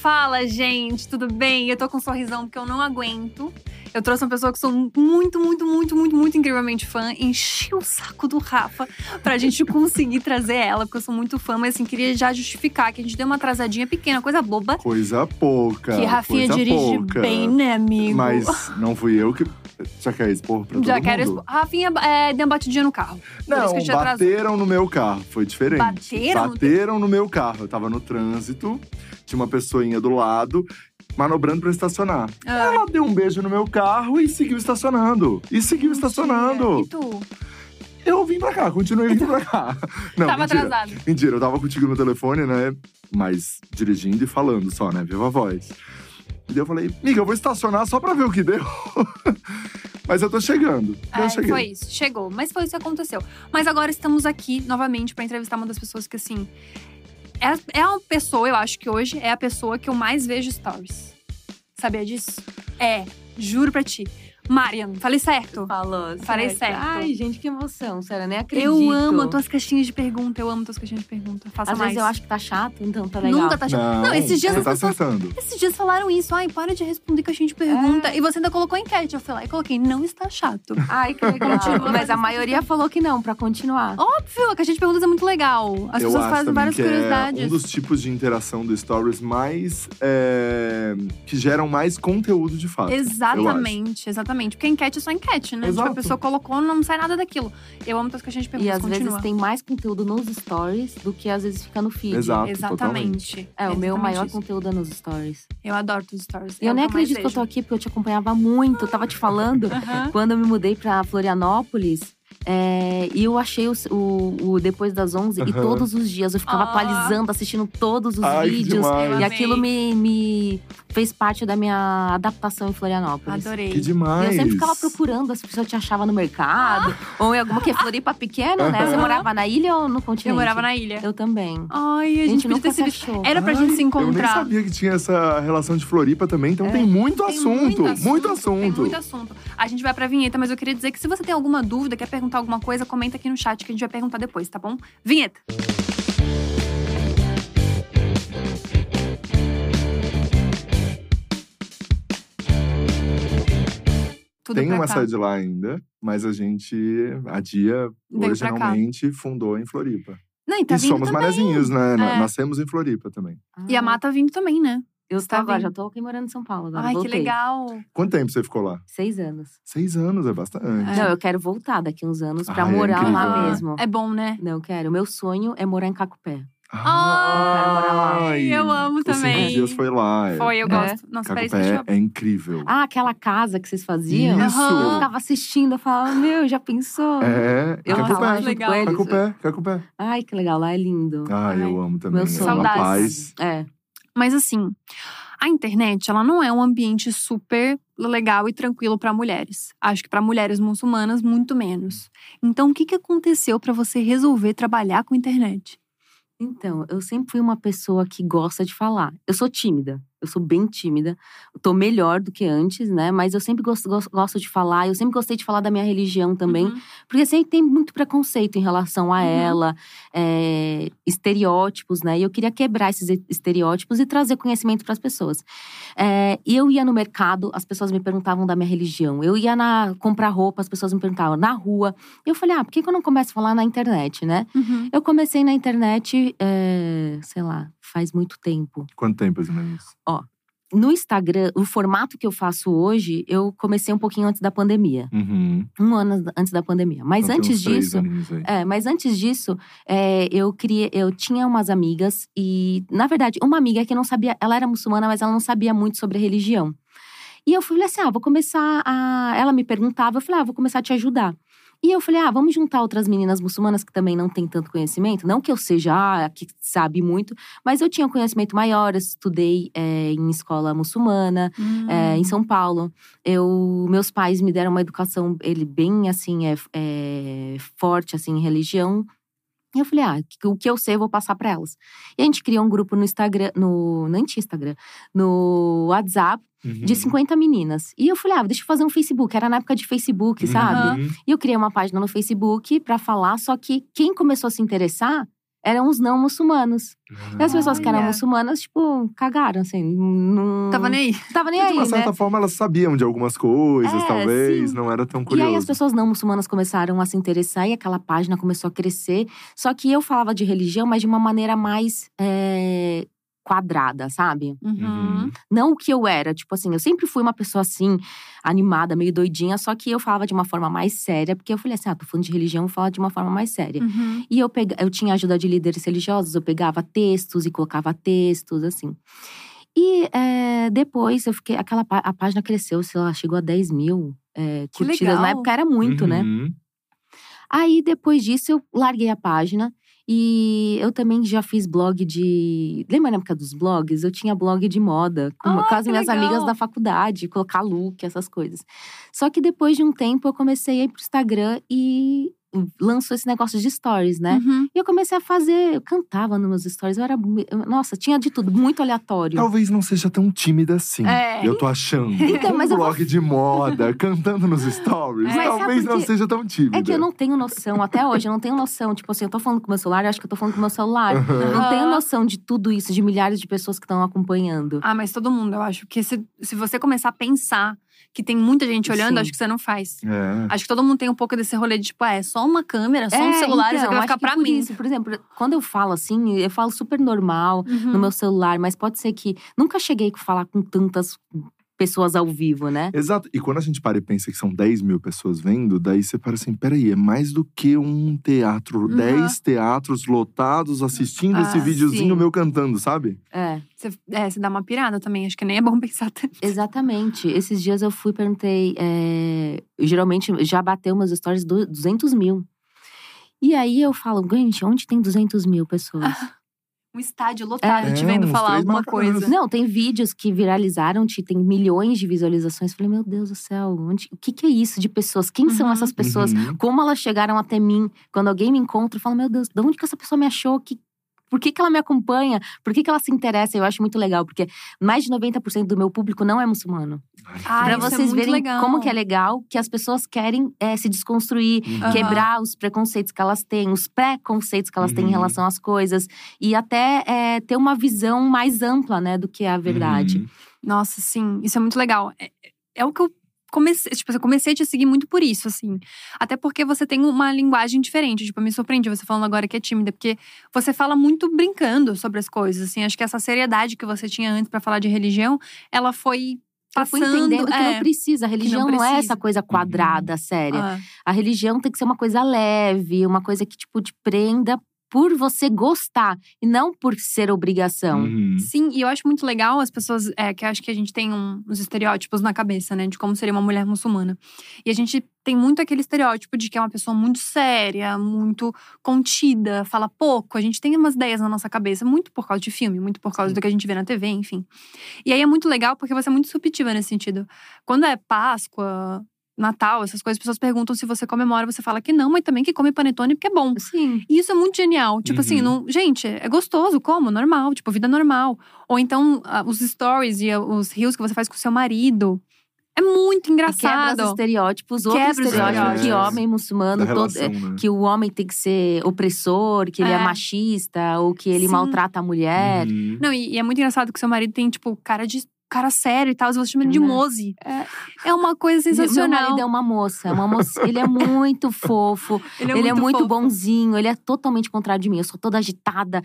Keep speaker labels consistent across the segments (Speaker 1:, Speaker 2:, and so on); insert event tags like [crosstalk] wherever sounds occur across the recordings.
Speaker 1: Fala, gente, tudo bem? Eu tô com um sorrisão porque eu não aguento. Eu trouxe uma pessoa que sou muito, muito, muito, muito, muito incrivelmente fã. Enchi o saco do Rafa pra gente conseguir trazer ela, porque eu sou muito fã, mas assim, queria já justificar que a gente deu uma atrasadinha pequena, coisa boba.
Speaker 2: Coisa pouca.
Speaker 1: Que Rafinha dirige
Speaker 2: pouca.
Speaker 1: bem, né, amigo?
Speaker 2: Mas não fui eu que. Já quer expor pra todo
Speaker 1: já
Speaker 2: mundo?
Speaker 1: quero expor. Rafinha é, deu uma batidinha no carro. Por isso
Speaker 2: Não,
Speaker 1: que a gente atrasou.
Speaker 2: bateram no meu carro. Foi diferente.
Speaker 1: Bateram
Speaker 2: Bateram no meu carro. Eu tava no trânsito, tinha uma pessoinha do lado, manobrando pra estacionar.
Speaker 1: Ah.
Speaker 2: Ela deu um beijo no meu carro e seguiu estacionando. E seguiu estacionando.
Speaker 1: E tu?
Speaker 2: Eu vim pra cá, continuei vindo pra cá. [laughs] Não,
Speaker 1: Tava
Speaker 2: mentira.
Speaker 1: atrasado.
Speaker 2: Mentira, eu tava contigo no telefone, né? Mas dirigindo e falando só, né? Viva a voz. E daí eu falei, amiga, eu vou estacionar só pra ver o que deu. [laughs] Mas eu tô chegando. Eu
Speaker 1: É,
Speaker 2: cheguei.
Speaker 1: foi isso, chegou. Mas foi isso que aconteceu. Mas agora estamos aqui novamente pra entrevistar uma das pessoas que, assim. É, é uma pessoa, eu acho que hoje é a pessoa que eu mais vejo stories. Sabia disso? É, juro pra ti. Marian, falei certo?
Speaker 3: Falou.
Speaker 1: Falei certo.
Speaker 3: Ai, gente, que emoção. Sério, eu nem acredito.
Speaker 1: Eu amo as tuas caixinhas de pergunta, eu amo tuas caixinhas de pergunta. Faça
Speaker 3: Às
Speaker 1: mais.
Speaker 3: vezes eu acho que tá chato, então tá legal.
Speaker 1: Nunca tá chato.
Speaker 2: Não,
Speaker 1: Não, esses dias
Speaker 2: você
Speaker 1: as
Speaker 2: tá
Speaker 1: pessoas
Speaker 2: acertando.
Speaker 1: Esses dias falaram isso. Ai, para de responder caixinha de pergunta. E você ainda colocou enquete. Eu fui lá e coloquei, não está chato.
Speaker 3: Ai, que legal.
Speaker 1: Continua,
Speaker 3: Mas a maioria falou que não, pra continuar.
Speaker 1: Óbvio, a caixinha de perguntas é muito legal. As
Speaker 2: eu
Speaker 1: pessoas fazem várias
Speaker 2: que
Speaker 1: curiosidades.
Speaker 2: é um dos tipos de interação do Stories mais… é, que geram mais conteúdo de fato.
Speaker 1: Exatamente, exatamente. Porque enquete é só enquete, né? Tipo, a
Speaker 2: Exato.
Speaker 1: pessoa colocou, não sai nada daquilo. Eu amo tuas caixinhas de
Speaker 3: E
Speaker 1: perguntas.
Speaker 3: às
Speaker 1: continua.
Speaker 3: vezes tem mais conteúdo nos stories do que às vezes fica no feed.
Speaker 2: Exato,
Speaker 1: Exatamente.
Speaker 3: É, o meu
Speaker 1: Exatamente
Speaker 3: maior
Speaker 1: isso.
Speaker 3: conteúdo é nos stories.
Speaker 1: Eu adoro os stories.
Speaker 3: E eu
Speaker 1: é
Speaker 3: nem acredito que eu tô aqui, porque eu te acompanhava muito. Eu tava te falando, quando eu me mudei pra Florianópolis. É, e eu achei o, o- o Depois das 11 e
Speaker 2: Aham.
Speaker 3: todos os dias eu ficava
Speaker 1: Ah.
Speaker 3: atualizando, assistindo todos os
Speaker 2: Ai, que
Speaker 3: vídeos. E aquilo me, me fez parte da minha adaptação em Florianópolis.
Speaker 1: Adorei.
Speaker 2: Que
Speaker 3: E
Speaker 2: demais.
Speaker 3: eu sempre ficava procurando, as pessoas te achavam no mercado, ou em alguma que é Floripa pequena, né? Você morava na ilha ou no continente?
Speaker 1: Eu morava na ilha.
Speaker 3: Eu também.
Speaker 1: Ai, a gente,
Speaker 3: A gente
Speaker 1: podia
Speaker 3: nunca
Speaker 1: ter
Speaker 3: se achou.
Speaker 1: Era pra gente se
Speaker 2: Ai, Eu nem
Speaker 1: encontrar.
Speaker 2: sabia que tinha essa relação de Floripa também, então tem muito
Speaker 1: É. Tem
Speaker 2: assunto. Muito assunto.
Speaker 1: Tem muito assunto. A gente vai pra vinheta, mas eu queria dizer que se você tem alguma dúvida, quer perguntar alguma coisa, comenta aqui no chat que a gente vai perguntar depois, tá bom? Vinheta! Tudo
Speaker 2: Tem uma
Speaker 1: cá.
Speaker 2: sede lá ainda, mas a gente, a Dia,
Speaker 1: Veio
Speaker 2: originalmente fundou em Floripa.
Speaker 1: Não, e tá
Speaker 2: e
Speaker 1: vindo
Speaker 2: somos
Speaker 1: também.
Speaker 2: manezinhos, né?
Speaker 1: É.
Speaker 2: Nascemos em Floripa também.
Speaker 1: E a Má tá vindo também, né?
Speaker 3: Eu tô
Speaker 1: tá
Speaker 3: já tô aqui morando em São Paulo agora.
Speaker 1: Ai,
Speaker 3: voltei.
Speaker 1: que legal.
Speaker 2: Quanto tempo você ficou lá?
Speaker 3: Seis anos.
Speaker 2: Seis anos, é bastante.
Speaker 3: Não, eu quero voltar daqui uns anos pra
Speaker 2: Ai, é
Speaker 3: morar lá
Speaker 2: incrível.
Speaker 3: mesmo.
Speaker 1: É bom, né?
Speaker 3: Não, eu quero. Meu sonho é morar em Cacupé.
Speaker 1: Ai, eu amo também.
Speaker 2: cinco dias foi lá. é.
Speaker 1: Foi, eu
Speaker 3: É.
Speaker 1: gosto. Nossa, peraí, deixa
Speaker 2: Cacupé
Speaker 1: eu...
Speaker 2: é incrível.
Speaker 3: Ah, aquela casa que vocês faziam?
Speaker 2: Isso!
Speaker 3: Eu ficava assistindo, eu falava, meu, já pensou?
Speaker 2: É,
Speaker 3: Eu
Speaker 1: Ah,
Speaker 3: lá
Speaker 2: Cacupé.
Speaker 3: junto
Speaker 1: legal.
Speaker 3: com eles.
Speaker 2: Cacupé, Cacupé.
Speaker 3: Ai, que legal, lá é lindo.
Speaker 2: Ah,
Speaker 1: Ai,
Speaker 2: eu amo também.
Speaker 3: meu
Speaker 2: é
Speaker 3: sonho.
Speaker 2: uma
Speaker 1: Saudades.
Speaker 2: paz.
Speaker 3: É.
Speaker 1: Mas assim, a internet, ela não é um ambiente super legal e tranquilo para mulheres. Acho que para mulheres muçulmanas muito menos. Então, o que que aconteceu para você resolver trabalhar com internet?
Speaker 3: Então, eu sempre fui uma pessoa que gosta de falar. Eu sou tímida, eu sou bem tímida. Tô melhor do que antes, né? Mas eu sempre gosto, gosto, de falar. Eu sempre gostei de falar da minha religião também.
Speaker 1: Uhum.
Speaker 3: Porque sempre tem muito preconceito em relação a
Speaker 1: Uhum.
Speaker 3: ela, é, estereótipos, né? E eu queria quebrar esses estereótipos e trazer conhecimento para as pessoas. É, e eu ia no mercado, as pessoas me perguntavam da minha religião. Eu ia na comprar roupa, as pessoas me perguntavam na rua. E eu falei, ah, por que, que eu não começo a falar na internet, né?
Speaker 1: Uhum.
Speaker 3: Eu comecei na internet, é, sei lá, faz muito tempo.
Speaker 2: Quanto tempo, mais ou menos?
Speaker 3: No Instagram, o formato que eu faço hoje, eu comecei um pouquinho antes da pandemia.
Speaker 2: Uhum.
Speaker 3: Um ano antes da pandemia. Mas
Speaker 2: Então,
Speaker 3: antes disso. É, mas antes disso, é, eu queria, eu tinha umas amigas e, na verdade, uma amiga que não sabia, ela era muçulmana, mas ela não sabia muito sobre religião. E eu falei assim, ah, vou começar a, ela me perguntava, eu falei, ah, vou começar a te ajudar. E eu falei, ah, vamos juntar outras meninas muçulmanas que também não têm tanto conhecimento. Não que eu seja ah, que sabe muito, mas eu tinha um conhecimento maior. Eu estudei é, em escola muçulmana, é,
Speaker 1: Hum.
Speaker 3: em São Paulo. Eu, meus pais me deram uma educação, ele bem assim, é, é, forte assim em religião. E eu falei, ah, o que eu sei eu vou passar para elas. E a gente criou um grupo no Instagram, no nem tinha Instagram, no WhatsApp
Speaker 2: Uhum.
Speaker 3: de 50 meninas. E eu falei, ah, deixa eu fazer um Facebook. Era na época de Facebook, sabe?
Speaker 2: Uhum.
Speaker 3: E eu criei uma página no Facebook para falar, só que quem começou a se interessar eram os não muçulmanos. E as pessoas que eram muçulmanas, tipo, cagaram, assim. Não
Speaker 1: Tava nem aí.
Speaker 3: tava nem
Speaker 2: de
Speaker 3: aí,
Speaker 2: uma
Speaker 3: né?
Speaker 2: certa forma, elas sabiam de algumas coisas,
Speaker 3: É,
Speaker 2: talvez,
Speaker 3: sim.
Speaker 2: não era tão
Speaker 3: E
Speaker 2: curioso.
Speaker 3: aí as pessoas não muçulmanas começaram a se interessar e aquela página começou a crescer. Só que eu falava de religião, mas de uma maneira mais é, quadrada, sabe?
Speaker 1: Uhum.
Speaker 3: Não o que eu era. Tipo assim, eu sempre fui uma pessoa assim, animada, meio doidinha, só que eu falava de uma forma mais séria, porque eu falei assim: ah, tô falando de religião, vou falar de uma forma mais séria.
Speaker 1: Uhum.
Speaker 3: E eu, pega... eu tinha ajuda de líderes religiosos, eu pegava textos e colocava textos, assim. E é, depois eu fiquei. Aquela a página cresceu, sei lá, chegou a 10 mil é,
Speaker 1: Que
Speaker 3: curtidas. Na época era muito, né?
Speaker 2: Uhum.
Speaker 3: Aí depois disso eu larguei a página. E eu também já fiz blog de. Lembra na época dos blogs? Eu tinha blog de moda com,
Speaker 1: Ah,
Speaker 3: com as minhas
Speaker 1: legal.
Speaker 3: amigas da faculdade, colocar look, essas coisas. Só que depois de um tempo eu comecei a ir pro Instagram e lançou esse negócio de stories, né?
Speaker 1: Uhum.
Speaker 3: E eu comecei a fazer, eu cantava nos meus stories, eu era. nossa, tinha de tudo, muito aleatório.
Speaker 2: Talvez não seja tão tímida assim.
Speaker 1: É.
Speaker 2: Eu tô achando.
Speaker 3: Então,
Speaker 2: um
Speaker 3: mas eu vou-
Speaker 2: blog de moda, [laughs] cantando nos stories,
Speaker 1: sabe
Speaker 2: talvez não seja tão tímida.
Speaker 3: É que eu não tenho noção, até hoje, eu não tenho noção. Tipo assim, eu tô falando com o meu celular, eu acho que eu tô falando com o meu celular. Eu não tenho
Speaker 1: Aham.
Speaker 3: noção de tudo isso, de milhares de pessoas que estão acompanhando.
Speaker 1: Ah, mas todo mundo, eu acho. Porque se, se você começar a pensar que tem muita gente olhando,
Speaker 3: Sim.
Speaker 1: acho que você não faz.
Speaker 2: É.
Speaker 1: Acho que todo mundo tem um pouco desse rolê de, tipo, ah, é só uma câmera, só um
Speaker 3: É,
Speaker 1: celular, isso
Speaker 3: então,
Speaker 1: aqui vai ficar pra
Speaker 3: por
Speaker 1: mim.
Speaker 3: Isso, por exemplo, quando eu falo assim, eu falo super normal
Speaker 1: Uhum.
Speaker 3: no meu celular, mas pode ser que nunca cheguei a falar com tantas pessoas ao vivo, né?
Speaker 2: Exato. E quando a gente para e pensa que são 10 mil pessoas vendo, daí você para assim: peraí, é mais do que um teatro.
Speaker 1: Uhum.
Speaker 2: 10 teatros lotados assistindo esse
Speaker 1: Ah,
Speaker 2: videozinho
Speaker 3: sim.
Speaker 2: meu cantando, sabe?
Speaker 3: É,
Speaker 1: Você, é, você dá uma pirada também. Acho que nem é bom [laughs] pensar tanto.
Speaker 3: exatamente. Esses dias eu fui e perguntei. é, geralmente já bateu meus stories do 200 mil. E aí eu falo, gente, onde tem 200 mil pessoas? [laughs]
Speaker 1: Um estádio lotado
Speaker 2: É,
Speaker 1: te vendo falar alguma coisa.
Speaker 3: Não, tem vídeos que viralizaram, te- tem milhões de visualizações. Falei, meu Deus do céu, onde- o que, que é isso de pessoas? Quem são
Speaker 1: Uhum.
Speaker 3: essas pessoas?
Speaker 2: Uhum.
Speaker 3: Como elas chegaram até mim? Quando alguém me encontra, eu falo, meu Deus, de onde que essa pessoa me achou? Que, por que, que ela me acompanha? Por que, que ela se interessa? Eu acho muito legal, porque mais de 90% do meu público não é muçulmano.
Speaker 1: Ah,
Speaker 3: Pra
Speaker 1: isso é
Speaker 3: vocês
Speaker 1: muito
Speaker 3: verem
Speaker 1: legal.
Speaker 3: como que é legal, que as pessoas querem é, se desconstruir,
Speaker 2: Uhum.
Speaker 3: quebrar os preconceitos que elas têm, os preconceitos que elas têm em
Speaker 2: Uhum.
Speaker 3: relação às coisas. E até é, ter uma visão mais ampla, né, do que é a verdade.
Speaker 2: Uhum.
Speaker 1: Nossa, sim, isso é muito legal. É, é o que eu comecei, tipo, eu comecei a te seguir muito por isso, assim. Até porque você tem uma linguagem diferente. Tipo, eu me surpreendi você falando agora que é tímida, porque você fala muito brincando sobre as coisas, assim. Acho que essa seriedade que você tinha antes pra falar de religião, ela foi
Speaker 3: Eu fui
Speaker 1: passando.
Speaker 3: entendendo que
Speaker 1: é,
Speaker 3: não precisa. A religião não, é
Speaker 1: precisa.
Speaker 3: essa coisa quadrada, séria.
Speaker 1: ah,
Speaker 3: A religião tem que ser uma coisa leve, uma coisa que, tipo, te prenda por você gostar e não por ser obrigação.
Speaker 2: Uhum.
Speaker 1: Sim, e eu acho muito legal as pessoas. É, que acho que a gente tem um- uns estereótipos na cabeça, né? De como seria uma mulher muçulmana. E a gente tem muito aquele estereótipo de que é uma pessoa muito séria, muito contida, fala pouco. A gente tem umas ideias na nossa cabeça, muito por causa de filme, muito por causa
Speaker 3: Sim.
Speaker 1: do que a gente vê na TV, enfim. E aí é muito legal porque você é muito subjetiva nesse sentido. Quando é Páscoa. Natal, essas coisas, as pessoas perguntam se você comemora, você fala que não, mas também que come panetone porque é bom.
Speaker 3: Sim.
Speaker 1: E isso é muito genial. Tipo assim,
Speaker 2: Uhum.
Speaker 1: não, gente, é gostoso, como? Normal, tipo, vida normal. Ou então, os stories e os reels que você faz com o seu marido. É muito
Speaker 3: E quebra
Speaker 1: engraçado.
Speaker 3: os estereótipos, outro
Speaker 1: Quebra os
Speaker 3: estereótipo que
Speaker 2: estereótipos.
Speaker 3: homem muçulmano,
Speaker 2: Da
Speaker 3: todo,
Speaker 2: relação, né?
Speaker 3: que o homem tem que ser opressor, que ele é,
Speaker 1: É.
Speaker 3: machista, ou que ele
Speaker 1: Sim.
Speaker 3: maltrata a mulher.
Speaker 2: Uhum.
Speaker 1: Não, e, e é muito engraçado que seu marido tem, tipo, cara de cara sério e tal. Você chama ele de
Speaker 3: Né?
Speaker 1: Mose.
Speaker 3: É.
Speaker 1: É uma coisa
Speaker 3: Meu
Speaker 1: sensacional.
Speaker 3: marido é uma moça, uma moça. ele é muito fofo, [laughs]
Speaker 1: Ele
Speaker 3: ele é muito bonzinho, ele é totalmente contrário de mim. Eu sou toda agitada,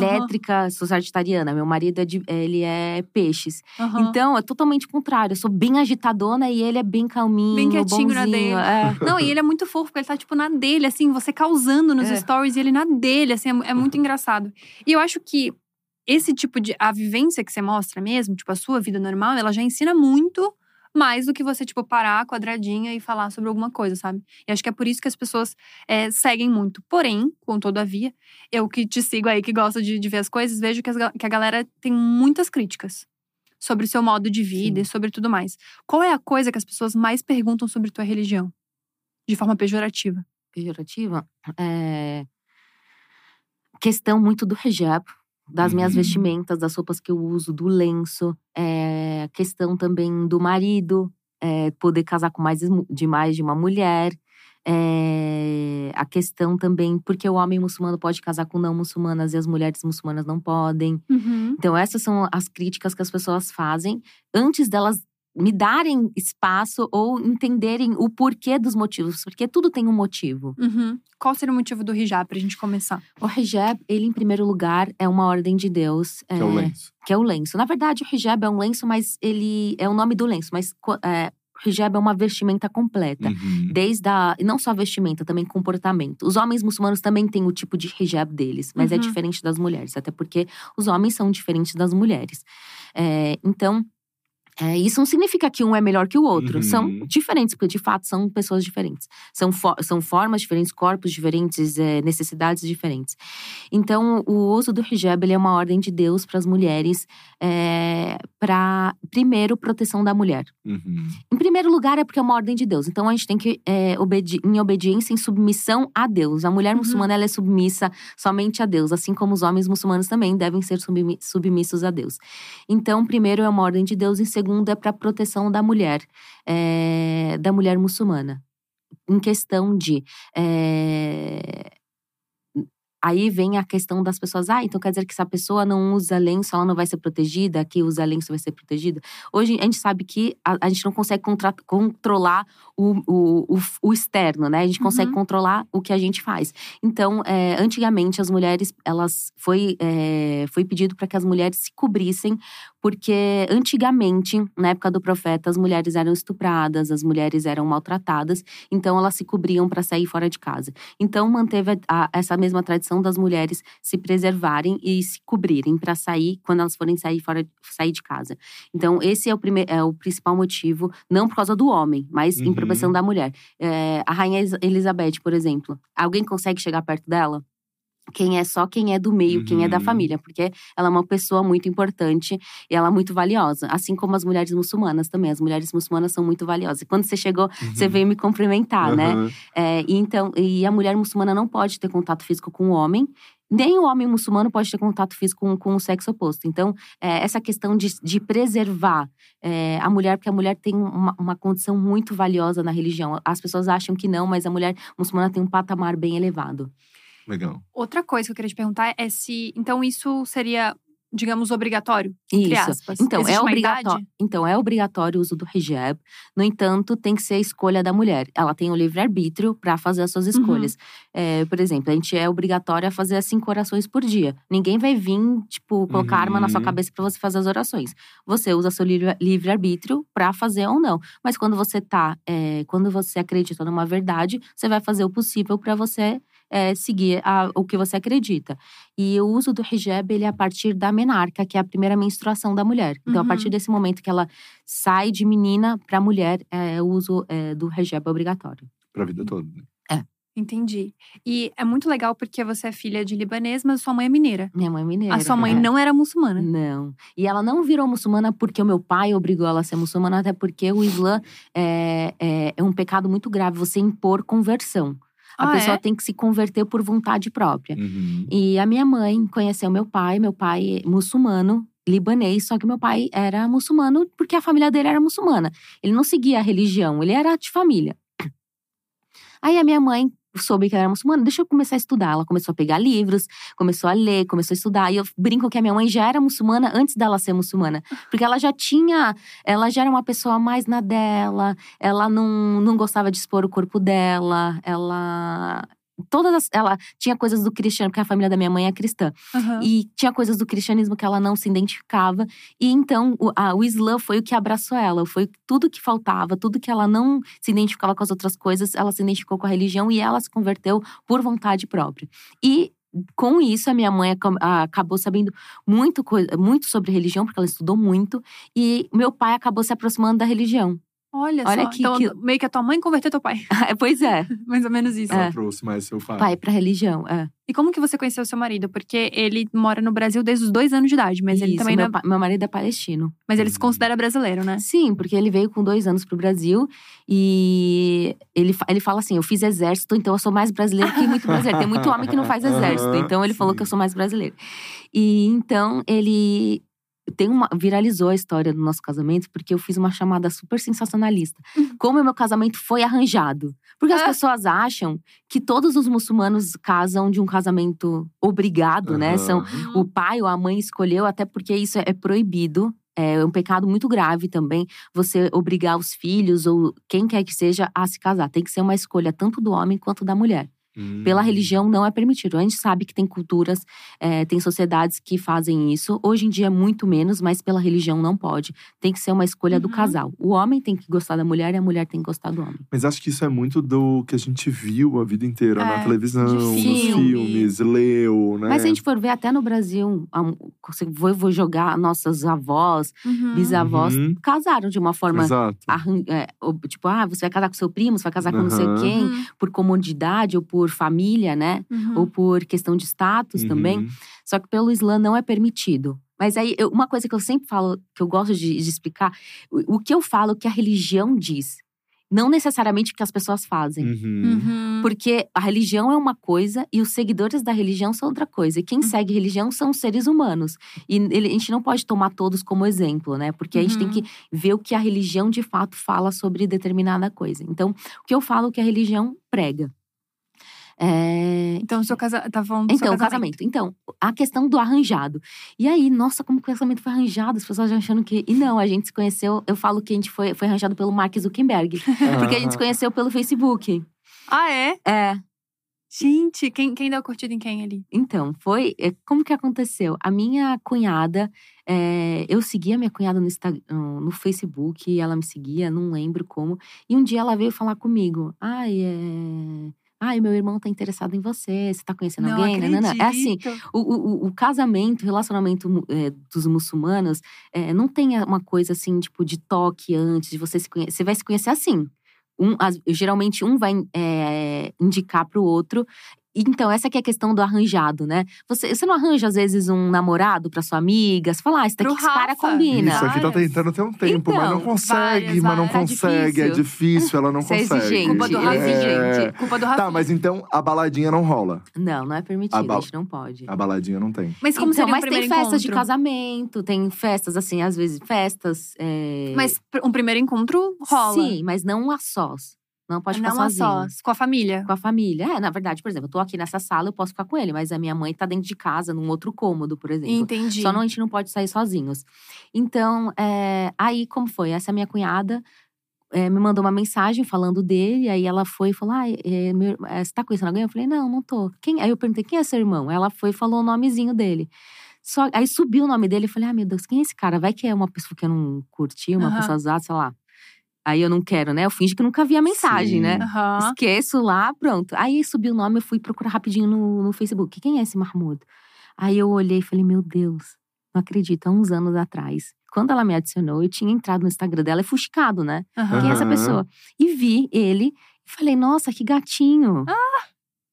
Speaker 3: elétrica, sou sagitariana. Meu marido é de- ele é peixes.
Speaker 1: Aham.
Speaker 3: Então, é totalmente contrário. Eu sou bem agitadona e ele é bem calminho,
Speaker 1: Bem quietinho na
Speaker 3: bonzinho.
Speaker 1: dele.
Speaker 3: É. [laughs]
Speaker 1: Não, e ele é muito fofo, porque ele tá, tipo, na dele, assim, você causando nos
Speaker 3: É.
Speaker 1: stories e ele na dele, assim, é, é muito engraçado. E eu acho que esse tipo de. A vivência que você mostra mesmo, tipo, a sua vida normal, ela já ensina muito mais do que você, tipo, parar quadradinha e falar sobre alguma coisa, sabe? E acho que é por isso que as pessoas é, seguem muito. Porém, com todavia, eu que te sigo aí, que gosto de, de ver as coisas, vejo que, as que a galera tem muitas críticas sobre o seu modo de vida
Speaker 3: Sim.
Speaker 1: e sobre tudo mais. Qual é a coisa que as pessoas mais perguntam sobre tua religião? De forma pejorativa.
Speaker 3: pejorativa, é questão muito do hijab, das minhas
Speaker 2: Uhum.
Speaker 3: vestimentas, das roupas que eu uso, do lenço, é, questão também do marido, é, poder casar com mais de mais de uma mulher, É, a questão também, porque o homem muçulmano pode casar com não muçulmanas e as mulheres muçulmanas não podem.
Speaker 1: Uhum.
Speaker 3: Então, essas são as críticas que as pessoas fazem antes delas me darem espaço ou entenderem o porquê dos motivos, porque tudo tem um motivo.
Speaker 1: Uhum. Qual seria o motivo do hijab pra gente começar?
Speaker 3: O hijab, ele em primeiro lugar é uma ordem de Deus,
Speaker 2: Que é o lenço.
Speaker 3: que é o lenço. Na verdade, o hijab é um lenço, mas ele é o nome do lenço, mas é, o hijab é uma vestimenta completa.
Speaker 2: Uhum.
Speaker 3: Desde a. E não só vestimenta, também comportamento. Os homens muçulmanos também têm o tipo de hijab deles, mas é
Speaker 1: Uhum.
Speaker 3: diferente das mulheres, até porque os homens são diferentes das mulheres. É, então. É, isso não significa que um é melhor que o outro.
Speaker 2: Uhum.
Speaker 3: São diferentes, porque de fato são pessoas diferentes. São, fo- são formas diferentes, corpos diferentes, é, necessidades diferentes. Então, o uso do hijab ele é uma ordem de Deus para as mulheres, para, primeiro, proteção da mulher.
Speaker 2: Uhum.
Speaker 3: Em primeiro lugar, é porque é uma ordem de Deus. Então a gente tem que é, obedi em obediência, em submissão a Deus. A mulher
Speaker 1: Uhum.
Speaker 3: muçulmana ela é submissa somente a Deus, assim como os homens muçulmanos também devem ser submi- submissos a Deus. Então, primeiro é uma ordem de Deus, em segundo é para proteção da mulher, é, da mulher muçulmana. Em questão de é, Aí vem a questão das pessoas, ah, então quer dizer que se a pessoa não usa lenço, ela não vai ser protegida, que usa lenço vai ser protegida. Hoje a gente sabe que a, a gente não consegue controlar o, o, o, o externo, né? A gente consegue
Speaker 1: Uhum.
Speaker 3: controlar o que a gente faz. Então, é, antigamente as mulheres, elas foi, é, foi pedido para que as mulheres se cobrissem, porque antigamente, na época do profeta, as mulheres eram estupradas, as mulheres eram maltratadas, então elas se cobriam para sair fora de casa. Então manteve a- a- essa mesma tradição das mulheres se preservarem e se cobrirem para sair quando elas forem sair fora sair de casa. Então esse é o primeiro é o principal motivo, não por causa do homem, mas em
Speaker 2: Uhum.
Speaker 3: proteção da mulher. É, a rainha Elizabeth, por exemplo, alguém consegue chegar perto dela? Quem é só quem é do meio, quem é da
Speaker 2: Uhum.
Speaker 3: família, porque ela é uma pessoa muito importante e ela é muito valiosa. Assim como as mulheres muçulmanas também. As mulheres muçulmanas são muito valiosas. E quando você chegou, você
Speaker 2: Uhum.
Speaker 3: veio me cumprimentar, né?
Speaker 2: Aham.
Speaker 3: É, e então, e a mulher muçulmana não pode ter contato físico com o homem, nem o homem muçulmano pode ter contato físico com, com o sexo oposto. Então, é, essa questão de, de preservar é, a mulher, porque a mulher tem uma, uma condição muito valiosa na religião. As pessoas acham que não, mas a mulher muçulmana tem um patamar bem elevado.
Speaker 2: Legal.
Speaker 1: Outra coisa que eu queria te perguntar é se. Então, isso seria, digamos, obrigatório? Entre
Speaker 3: Isso.
Speaker 1: aspas.
Speaker 3: Então,
Speaker 1: Existe
Speaker 3: é obrigatório. Então, é obrigatório o uso do hijab. No entanto, tem que ser a escolha da mulher. Ela tem o livre-arbítrio para fazer as
Speaker 1: Uhum.
Speaker 3: suas escolhas. É, por exemplo, a gente é obrigatório a fazer as cinco orações por dia. Ninguém vai vir, tipo, colocar arma na sua
Speaker 2: Uhum.
Speaker 3: cabeça para você fazer as orações. Você usa seu livre- livre-arbítrio para fazer ou não. Mas quando você tá, é, quando você acredita numa verdade, você vai fazer o possível para você é, seguir a- o que você acredita. E o uso do hijab, ele é a partir da menarca, que é a primeira menstruação da mulher. Então,
Speaker 1: Uhum.
Speaker 3: a partir desse momento que ela sai de menina para mulher, é, o uso é, do hijab é obrigatório.
Speaker 2: Pra vida toda. né?
Speaker 1: Entendi. E é muito legal porque você é filha de libanês, mas sua mãe é mineira.
Speaker 3: Minha mãe é mineira.
Speaker 1: A sua mãe
Speaker 3: é.
Speaker 1: não era muçulmana.
Speaker 3: Não. E ela não virou muçulmana porque o meu pai obrigou ela a ser muçulmana, até porque o Islã é, é, é um pecado muito grave, você impor conversão. A
Speaker 1: Ah,
Speaker 3: pessoa
Speaker 1: é?
Speaker 3: tem que se converter por vontade própria.
Speaker 2: Uhum.
Speaker 3: E a minha mãe conheceu meu pai, meu pai é muçulmano, libanês, só que meu pai era muçulmano porque a família dele era muçulmana. Ele não seguia a religião, ele era de família. Aí a minha mãe soube que ela era muçulmana, deixa eu começar a estudar. Ela começou a pegar livros, começou a ler, começou a estudar. E eu brinco que a minha mãe já era muçulmana antes dela ser muçulmana. [laughs] Porque ela já tinha, ela já era uma pessoa mais na dela, ela não, não gostava de expor o corpo dela, ela. Todas as, ela tinha coisas do cristiano, porque a família da minha mãe é cristã.
Speaker 1: Aham.
Speaker 3: E tinha coisas do cristianismo que ela não se identificava. E então o, a- o Islã foi o que abraçou ela. Foi tudo que faltava, tudo que ela não se identificava com as outras coisas, ela se identificou com a religião e ela se converteu por vontade própria. E com isso, a minha mãe acabou sabendo muito, muito sobre religião, porque ela estudou muito. E meu pai acabou se aproximando da religião.
Speaker 1: Olha,
Speaker 3: Olha
Speaker 1: só.
Speaker 3: que-
Speaker 1: então,
Speaker 3: que-
Speaker 1: meio que a tua mãe converteu teu pai. [laughs]
Speaker 3: pois é, [laughs]
Speaker 1: Mais ou menos isso.
Speaker 2: Ela
Speaker 3: É.
Speaker 2: trouxe mais seu pai.
Speaker 3: pai pra religião. É.
Speaker 1: E como que você conheceu seu marido? Porque ele mora no Brasil desde os dois anos de idade, mas ele
Speaker 3: Isso,
Speaker 1: também
Speaker 3: meu,
Speaker 1: não é-
Speaker 3: pa- meu marido é palestino.
Speaker 1: Mas ele se considera brasileiro, né?
Speaker 3: Sim, porque ele veio com dois anos pro Brasil e ele, fa- ele fala assim: eu fiz exército, então eu sou mais brasileiro que muito brasileiro. Tem muito homem que não faz [laughs] exército, então ele falou
Speaker 2: sim.
Speaker 3: que eu sou mais brasileiro. E então ele tem uma viralizou a história do nosso casamento porque eu fiz uma chamada super sensacionalista. Como o meu casamento foi arranjado. Porque as
Speaker 1: Ah.
Speaker 3: pessoas acham que todos os muçulmanos casam de um casamento obrigado, né? São o pai ou a mãe escolheu, até porque isso é proibido. É um pecado muito grave também você obrigar os filhos ou quem quer que seja a se casar. Tem que ser uma escolha tanto do homem quanto da mulher. Pela
Speaker 2: Hum.
Speaker 3: religião não é permitido. A gente sabe que tem culturas, é, tem sociedades que fazem isso. Hoje em dia, muito menos, mas pela religião não pode. Tem que ser uma escolha do
Speaker 1: Uhum.
Speaker 3: casal. O homem tem que gostar da mulher e a mulher tem que gostar do homem.
Speaker 2: Mas acho que isso é muito do que a gente viu a vida inteira na
Speaker 1: É,
Speaker 2: televisão,
Speaker 1: de
Speaker 2: nos
Speaker 1: filme.
Speaker 2: filmes, leu, né?
Speaker 3: Mas se a gente for ver até no Brasil, vou, vou jogar nossas avós,
Speaker 1: Uhum.
Speaker 3: bisavós,
Speaker 2: Uhum.
Speaker 3: casaram de uma forma.
Speaker 2: Exato.
Speaker 3: arran- é, tipo, ah, você vai casar com seu primo, você vai casar com não sei quem,
Speaker 1: Uhum.
Speaker 3: por comodidade ou por família, né?
Speaker 1: Uhum.
Speaker 3: Ou por questão de status também.
Speaker 2: Uhum.
Speaker 3: Só que pelo Islã não é permitido. Mas aí, eu- uma coisa que eu sempre falo, que eu gosto de, de explicar, o, o que eu falo que a religião diz. Não necessariamente o que as pessoas fazem.
Speaker 2: Uhum.
Speaker 1: Uhum.
Speaker 3: Porque a religião é uma coisa e os seguidores da religião são outra coisa. E quem segue religião são os seres humanos. E ele- a gente não pode tomar todos como exemplo, né? Porque a gente tem
Speaker 1: Uhum.
Speaker 3: que ver o que a religião de fato fala sobre determinada coisa. Então, o que eu falo que a religião prega. É,
Speaker 1: Então, o seu casamento. Tá falando
Speaker 3: então,
Speaker 1: seu
Speaker 3: o casamento. Então, a questão do arranjado. E aí, nossa, como que o casamento foi arranjado? As pessoas já achando que. E não, a gente se conheceu. Eu falo que a gente foi, foi arranjado pelo Mark Zuckerberg. Porque a gente se conheceu pelo Facebook.
Speaker 1: Ah, é?
Speaker 3: É.
Speaker 1: Gente, quem, quem deu curtida em quem ali?
Speaker 3: Então, foi. é, Como que aconteceu? A minha cunhada. é, eu seguia minha cunhada no, Insta- no no Facebook, e ela me seguia, não lembro como. E um dia ela veio falar comigo. Ai, é. Ai, meu irmão tá interessado em você, você tá conhecendo
Speaker 1: Não
Speaker 3: alguém? Nanana."
Speaker 1: acredito.
Speaker 3: É assim, o, o, o casamento, o relacionamento é, dos muçulmanos, é, não tem uma coisa assim, tipo, de toque antes, de você se conhecer. Você vai se conhecer assim. Um, as- geralmente, um vai é, indicar pro outro. Então, essa que é a questão do arranjado, né? Você, você não arranja, às vezes, um namorado pra sua amiga? Você fala, ah, esse daqui
Speaker 1: Pro Rafa.
Speaker 3: combina.
Speaker 2: Isso aqui tá tentando ter um tempo, mas não
Speaker 3: Então,
Speaker 2: consegue,
Speaker 1: várias,
Speaker 2: mas não
Speaker 1: várias.
Speaker 3: Tá
Speaker 2: consegue. É
Speaker 3: difícil.
Speaker 2: difícil, ela não
Speaker 3: Você é
Speaker 2: consegue.
Speaker 3: exigente.
Speaker 1: Culpa do
Speaker 3: É.
Speaker 1: Rafinha,
Speaker 2: É.
Speaker 1: gente. Culpa do Rafinha.
Speaker 2: Tá, mas então a baladinha não rola.
Speaker 3: Não, não é permitido,
Speaker 2: A
Speaker 3: a,
Speaker 2: ba-
Speaker 3: gente não pode.
Speaker 2: A baladinha não tem.
Speaker 1: Mas como
Speaker 3: então,
Speaker 1: seria
Speaker 3: mas
Speaker 1: um
Speaker 3: tem festas de casamento, tem festas, assim, às vezes, festas. é,
Speaker 1: Mas um primeiro encontro rola.
Speaker 3: Sim, mas não a sós. Não pode ficar
Speaker 1: não a
Speaker 3: sozinho.
Speaker 1: sós. Com a família.
Speaker 3: Com a família. É, na verdade, por exemplo, eu tô aqui nessa sala, eu posso ficar com ele, mas a minha mãe tá dentro de casa, num outro cômodo, por exemplo.
Speaker 1: Entendi.
Speaker 3: Só não, a gente não pode sair sozinhos. Então, é, aí como foi? Essa minha cunhada é, me mandou uma mensagem falando dele, aí ela foi e falou: ah, é, meu- é, você tá conhecendo alguém? Eu falei, não, não tô. Quem? Aí eu perguntei, quem é seu irmão? Ela foi e falou o nomezinho dele. Só, aí subiu o nome dele e falei, ah, meu Deus, quem é esse cara? Vai que é uma pessoa que eu não curti, uma
Speaker 1: Aham.
Speaker 3: pessoa usada, sei lá. Aí eu não quero, né? Eu fingi que nunca vi a mensagem,
Speaker 2: Sim.
Speaker 3: né?
Speaker 1: Aham.
Speaker 3: Esqueço lá, pronto. Aí subiu o nome, eu fui procurar rapidinho no, no Facebook. Quem é esse Mahmoud? Aí eu olhei e falei, meu Deus, não acredito, há uns anos atrás. Quando ela me adicionou, eu tinha entrado no Instagram dela e fuxicado, né?
Speaker 1: Aham.
Speaker 3: Quem é essa pessoa? E vi ele e falei, nossa, que gatinho.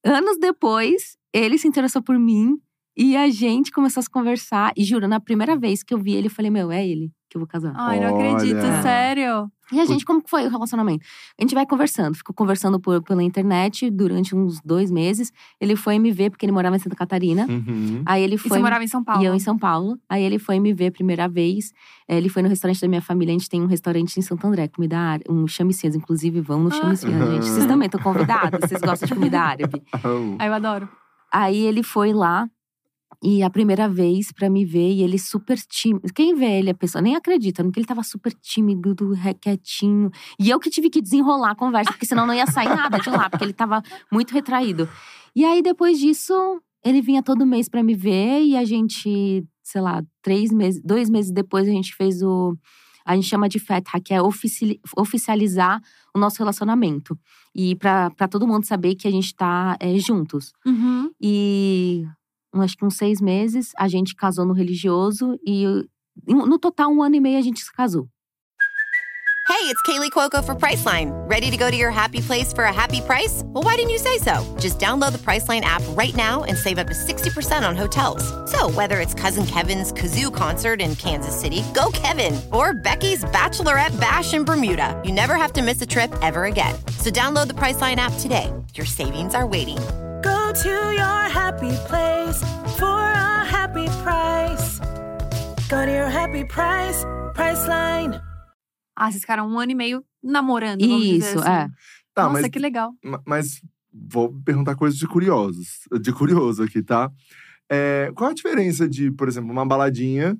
Speaker 3: Anos depois, ele se interessou por mim e a gente começou a se conversar. E juro, na primeira vez que eu vi ele, eu falei, meu, é ele que eu vou casar.
Speaker 1: Ai, não acredito,
Speaker 2: Olha.
Speaker 1: sério.
Speaker 3: E a gente, como que foi o relacionamento? A gente vai conversando, ficou conversando por, pela internet durante uns dois meses. Ele foi me ver, porque ele morava em Santa Catarina.
Speaker 2: Uhum.
Speaker 3: Aí ele
Speaker 1: E
Speaker 3: foi.
Speaker 1: você morava em São Paulo?
Speaker 3: E eu em São Paulo. Aí ele foi me ver a primeira vez. Eh, Ele foi no restaurante da minha família. A gente tem um restaurante em Santo André, comida árabe. Um chamicinhas, inclusive, vão no
Speaker 1: Ah.
Speaker 3: chamicinhas, gente. Vocês também estão convidados? Vocês gostam de comida árabe? [laughs]
Speaker 2: Oh.
Speaker 1: Ai, eu adoro.
Speaker 3: Aí ele foi lá. E a primeira vez pra me ver, e ele super tímido. Quem vê ele, a pessoa nem acredita, porque ele tava super tímido, do- quietinho. E eu que tive que desenrolar a conversa, porque senão não ia sair nada de lá, porque ele tava muito retraído. E aí, depois disso, ele vinha todo mês pra me ver, e a gente, sei lá, três meses, dois meses depois, a gente fez o. A gente chama de FETRA, que é ofici- oficializar o nosso relacionamento. E pra pra todo mundo saber que a gente tá é, juntos.
Speaker 1: Uhum.
Speaker 3: E acho que uns seis meses a gente casou no religioso e no total um ano e meio a gente se casou.
Speaker 4: Hey, it's Kaylee Cuoco for Priceline. Ready to go to your happy place for a happy price? Well, why didn't you say so? Just download the Priceline app right now and save up to 60% on hotels. So, whether it's Cousin Kevin's Kazoo concert in Kansas City, go Kevin, or Becky's Bachelorette Bash in Bermuda, you never have to miss a trip ever again. So, download the Priceline app today. Your savings are waiting.
Speaker 5: Go to your happy place for a happy price. Go to your happy price, Priceline.
Speaker 1: Ah, vocês ficaram um ano e meio namorando, vamos dizer
Speaker 3: Isso,
Speaker 1: assim.
Speaker 3: é.
Speaker 2: Tá,
Speaker 1: Nossa,
Speaker 2: mas,
Speaker 1: que legal.
Speaker 2: ma- mas vou perguntar coisas de curiosos, de curioso aqui, tá? É, qual a diferença de, por exemplo, uma baladinha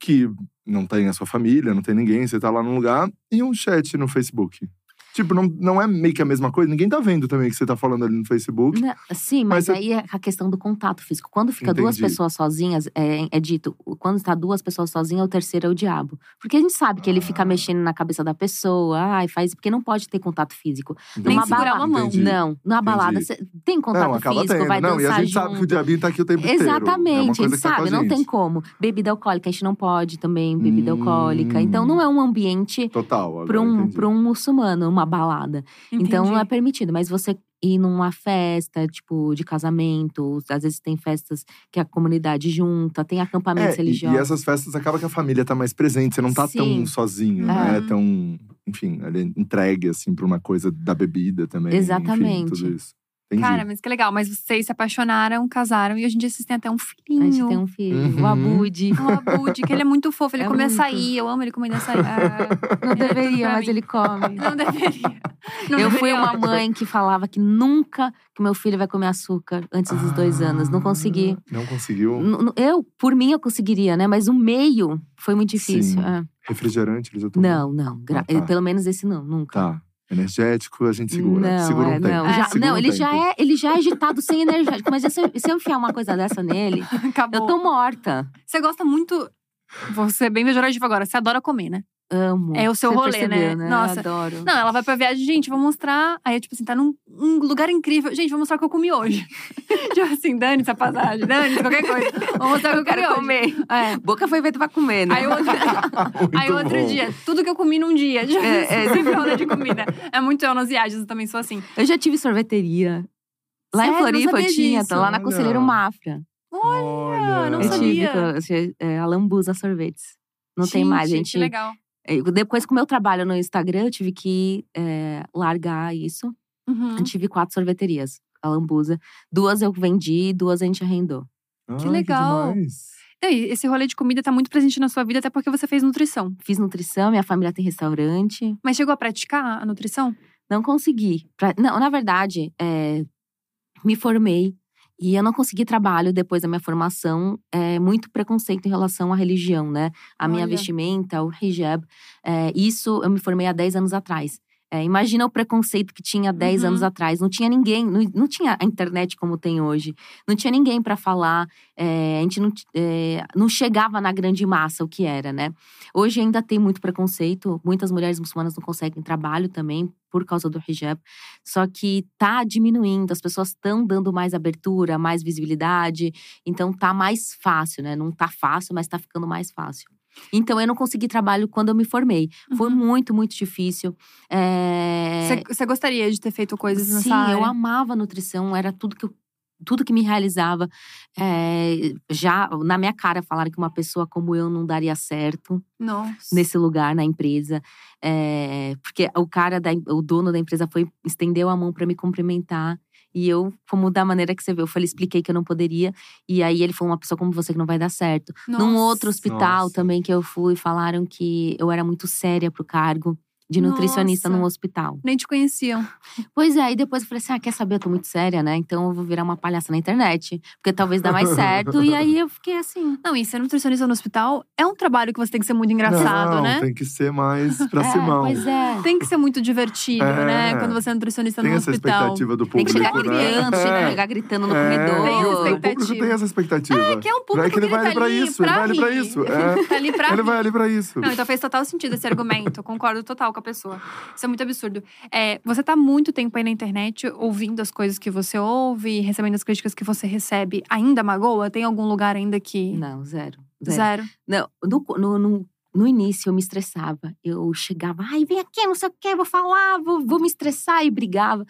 Speaker 2: que não tem a sua família, não tem ninguém, você tá lá num lugar, e um chat no Facebook? Tipo, não, não é meio que a mesma coisa? Ninguém tá vendo também o que você tá falando ali no Facebook.
Speaker 3: Né, Sim, mas,
Speaker 2: Mas
Speaker 3: aí é a questão do contato físico. Quando fica duas
Speaker 2: Entendi.
Speaker 3: pessoas sozinhas, é, é dito, quando está duas pessoas sozinhas, o terceiro é o diabo. Porque a gente sabe que ele fica
Speaker 2: Ah.
Speaker 3: mexendo na cabeça da pessoa, ai, faz, porque não pode ter contato físico.
Speaker 1: Nem
Speaker 3: Numa
Speaker 1: segurar uma mão.
Speaker 2: Entendi.
Speaker 3: Não, na balada
Speaker 2: Entendi.
Speaker 3: cê tem contato
Speaker 2: Não, acaba
Speaker 3: físico,
Speaker 2: tendo.
Speaker 3: vai
Speaker 2: não, e
Speaker 3: dançar
Speaker 2: a gente
Speaker 3: junto.
Speaker 2: sabe que o diabinho tá aqui o tempo inteiro. É uma
Speaker 3: Exatamente, a
Speaker 2: coisa
Speaker 3: gente
Speaker 2: que tá com
Speaker 3: sabe, não
Speaker 2: gente.
Speaker 3: tem como. Bebida alcoólica, a gente não pode também, bebida
Speaker 2: Hum.
Speaker 3: alcoólica. Então não é um ambiente
Speaker 2: Total,
Speaker 3: para um,
Speaker 2: entendi.
Speaker 3: pra um muçulmano, uma balada. Então não é
Speaker 1: Entendi.
Speaker 3: permitido. Mas você ir numa festa, tipo, de casamento, às vezes tem festas que a comunidade junta, tem acampamentos
Speaker 2: É, e,
Speaker 3: religiosos.
Speaker 2: e essas festas acaba que a família tá mais presente, você não tá tão
Speaker 3: Sim.
Speaker 2: sozinho,
Speaker 1: Uhum.
Speaker 2: né? Tão, enfim, entregue, assim, pra uma coisa da bebida também.
Speaker 3: Exatamente.
Speaker 2: Enfim, tudo isso. Entendi.
Speaker 1: Cara, mas que legal. Mas vocês se apaixonaram, casaram e hoje em dia vocês têm até um
Speaker 3: A
Speaker 1: filhinho.
Speaker 3: gente tem um filho,
Speaker 2: Uhum.
Speaker 3: o Abud.
Speaker 1: O Abud, que ele é muito fofo. Ele
Speaker 3: É
Speaker 1: come
Speaker 3: muito.
Speaker 1: açaí. Eu amo ele comendo açaí. [laughs]
Speaker 3: Não
Speaker 1: É tudo
Speaker 3: deveria, mas ele come. [laughs]
Speaker 1: Não deveria. Não
Speaker 3: eu fui
Speaker 1: deveria.
Speaker 3: uma mãe que falava que nunca que meu filho vai comer açúcar antes dos dois anos. Não consegui.
Speaker 2: Ah, Não conseguiu?
Speaker 3: Eu, por mim, eu conseguiria, né? Mas o meio foi muito difícil. É.
Speaker 2: Refrigerante, eles já tomam?
Speaker 3: Não, não. gra-
Speaker 2: Ah, tá.
Speaker 3: Pelo menos esse não, nunca.
Speaker 2: Tá. Energético, a gente segura.
Speaker 3: Não,
Speaker 2: segura um
Speaker 3: é,
Speaker 2: tempo.
Speaker 3: não, já,
Speaker 2: Segura
Speaker 3: não
Speaker 2: um
Speaker 3: ele,
Speaker 2: tempo.
Speaker 3: já é, ele já é agitado sem energético. Mas se eu, se eu enfiar uma coisa dessa nele, [laughs]
Speaker 1: Acabou.
Speaker 3: eu tô morta.
Speaker 1: Você gosta muito. Vou ser bem pejorativa agora. Você adora comer, né?
Speaker 3: Amo.
Speaker 1: É o seu
Speaker 3: Você
Speaker 1: rolê,
Speaker 3: percebeu,
Speaker 1: né?
Speaker 3: Eu
Speaker 1: Nossa.
Speaker 3: adoro.
Speaker 1: Não, ela vai pra viagem, gente, vou mostrar. Aí, tipo assim, tá num um lugar incrível. Gente, vou mostrar o que eu comi hoje. [laughs] tipo assim, dane-se a passagem, dane-se qualquer coisa. Vou mostrar o que eu,
Speaker 3: Eu quero comer.
Speaker 1: É.
Speaker 3: Boca foi feita pra comer, né?
Speaker 1: Aí outro, [laughs] aí outro
Speaker 2: bom.
Speaker 1: dia, tudo que eu comi num dia. Tipo,
Speaker 3: É, é. [laughs]
Speaker 1: sempre roda de comida. É muito eu nas viagens, eu também sou assim.
Speaker 3: Eu já tive sorveteria. Lá
Speaker 1: Sério?
Speaker 3: em Floripa eu tinha,
Speaker 1: disso.
Speaker 3: tá lá na
Speaker 2: Olha.
Speaker 3: Conselheiro Mafra.
Speaker 2: Olha,
Speaker 1: não
Speaker 3: eu tive,
Speaker 1: sabia.
Speaker 3: eu- é, a Lambuza Sorvetes. Não tem mais,
Speaker 1: Gente,
Speaker 3: gente.
Speaker 1: Que legal.
Speaker 3: É, Depois, com o meu trabalho no Instagram, eu tive que é, largar isso.
Speaker 1: Uhum.
Speaker 3: Eu tive quatro sorveterias, a Lambuza. Duas eu vendi, duas a gente arrendou.
Speaker 2: Ai,
Speaker 1: legal. E aí, esse rolê de comida tá muito presente na sua vida, até porque você fez nutrição.
Speaker 3: Fiz nutrição, minha família tem restaurante.
Speaker 1: Mas chegou a praticar a nutrição?
Speaker 3: Não consegui. Pra- Não, na verdade, é, me formei e eu não consegui trabalho depois da minha formação. É, muito preconceito em relação à religião, né? A minha
Speaker 1: Olha.
Speaker 3: vestimenta, o hijab. É, isso eu me formei há 10 anos atrás. É, imagina o preconceito que tinha 10
Speaker 1: Uhum.
Speaker 3: anos atrás. Não tinha ninguém, não, não tinha a internet como tem hoje. Não tinha ninguém para falar. é, a gente não, é, não chegava na grande massa o que era, né? Hoje ainda tem muito preconceito. Muitas mulheres muçulmanas não conseguem trabalho também por causa do hijab. Só que tá diminuindo, as pessoas estão dando mais abertura, mais visibilidade. Então tá mais fácil, né? Não tá fácil, mas tá ficando mais fácil. Então eu não consegui trabalho quando eu me formei. Foi
Speaker 1: Uhum.
Speaker 3: muito, muito difícil. É...
Speaker 1: Você você gostaria de ter feito coisas nessa
Speaker 3: Sim,
Speaker 1: área?
Speaker 3: eu amava nutrição, era tudo que eu, tudo que me realizava. É, já na minha cara falaram que uma pessoa como eu não daria certo
Speaker 1: Nossa.
Speaker 3: nesse lugar, na empresa. É, porque o cara, da, o dono da empresa foi, estendeu a mão para me cumprimentar. E eu, como da maneira que você viu, eu falei, expliquei que eu não poderia. E aí ele falou, uma pessoa como você que não vai dar certo. Num
Speaker 1: Nossa.
Speaker 3: outro hospital
Speaker 2: Nossa.
Speaker 3: também que eu fui, falaram que eu era muito séria pro cargo de nutricionista
Speaker 1: Nossa.
Speaker 3: num hospital.
Speaker 1: Nem te conheciam.
Speaker 3: Pois é, e depois eu falei assim: ah, quer saber? Eu tô muito séria, né? Então eu vou virar uma palhaça na internet. Porque talvez dá mais certo. e aí eu fiquei assim. [laughs]
Speaker 1: Não, e ser nutricionista no hospital é um trabalho que você tem que ser muito engraçado,
Speaker 2: não,
Speaker 1: né?
Speaker 2: tem que ser mais pra
Speaker 3: é,
Speaker 2: Simão.
Speaker 3: Pois é.
Speaker 1: Tem que ser muito divertido,
Speaker 2: É.
Speaker 1: né? Quando você é nutricionista
Speaker 2: Tem
Speaker 1: no
Speaker 2: essa
Speaker 1: hospital.
Speaker 2: expectativa do
Speaker 3: Tem
Speaker 2: público,
Speaker 3: que chegar
Speaker 2: né?
Speaker 3: gritando,
Speaker 2: É.
Speaker 3: chegar gritando no
Speaker 2: É,
Speaker 3: corredor.
Speaker 1: Tem essa
Speaker 2: o público
Speaker 1: expectativa.
Speaker 2: tem essa expectativa.
Speaker 1: É, que é um público
Speaker 2: É que ele
Speaker 1: que
Speaker 2: vai ali
Speaker 1: tá
Speaker 2: pra isso,
Speaker 1: pra
Speaker 2: ele vai ali pra isso. [laughs] É.
Speaker 1: Tá ali pra
Speaker 2: Ele vai ali pra isso.
Speaker 1: Não, então fez total sentido esse argumento. Eu concordo total com a pessoa. Isso é muito absurdo. É, você tá muito tempo aí na internet ouvindo as coisas que você ouve, recebendo as críticas que você recebe. Ainda magoa? Tem algum lugar ainda que.
Speaker 3: Não, zero. Zero.
Speaker 1: Zero.
Speaker 3: Não, no, no, no, no início eu me estressava. Eu chegava, ai, vem aqui, não sei o quê, vou falar, vou, vou me estressar e brigava.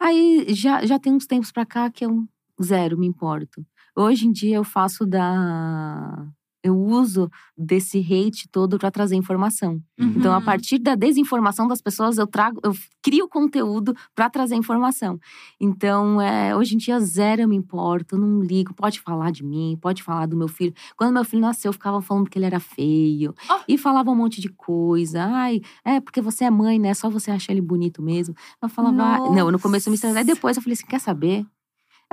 Speaker 3: Aí já, já tem uns tempos pra cá que eu zero me importo. Hoje em dia eu faço da. Eu uso desse hate todo para trazer informação. Então, a
Speaker 1: Uhum.
Speaker 3: partir da desinformação das pessoas, eu trago, eu crio conteúdo para trazer informação. Então, é, hoje em dia, zero eu me importo, não ligo. Pode falar de mim, pode falar do meu filho. Quando meu filho nasceu, ficavam falando que ele era feio.
Speaker 1: Oh.
Speaker 3: E falavam um monte de coisa. Ai, é porque você é mãe, né? Só você acha ele bonito mesmo. Eu falava, ah, não, no começo eu me estressei. Aí depois eu falei assim: quer saber?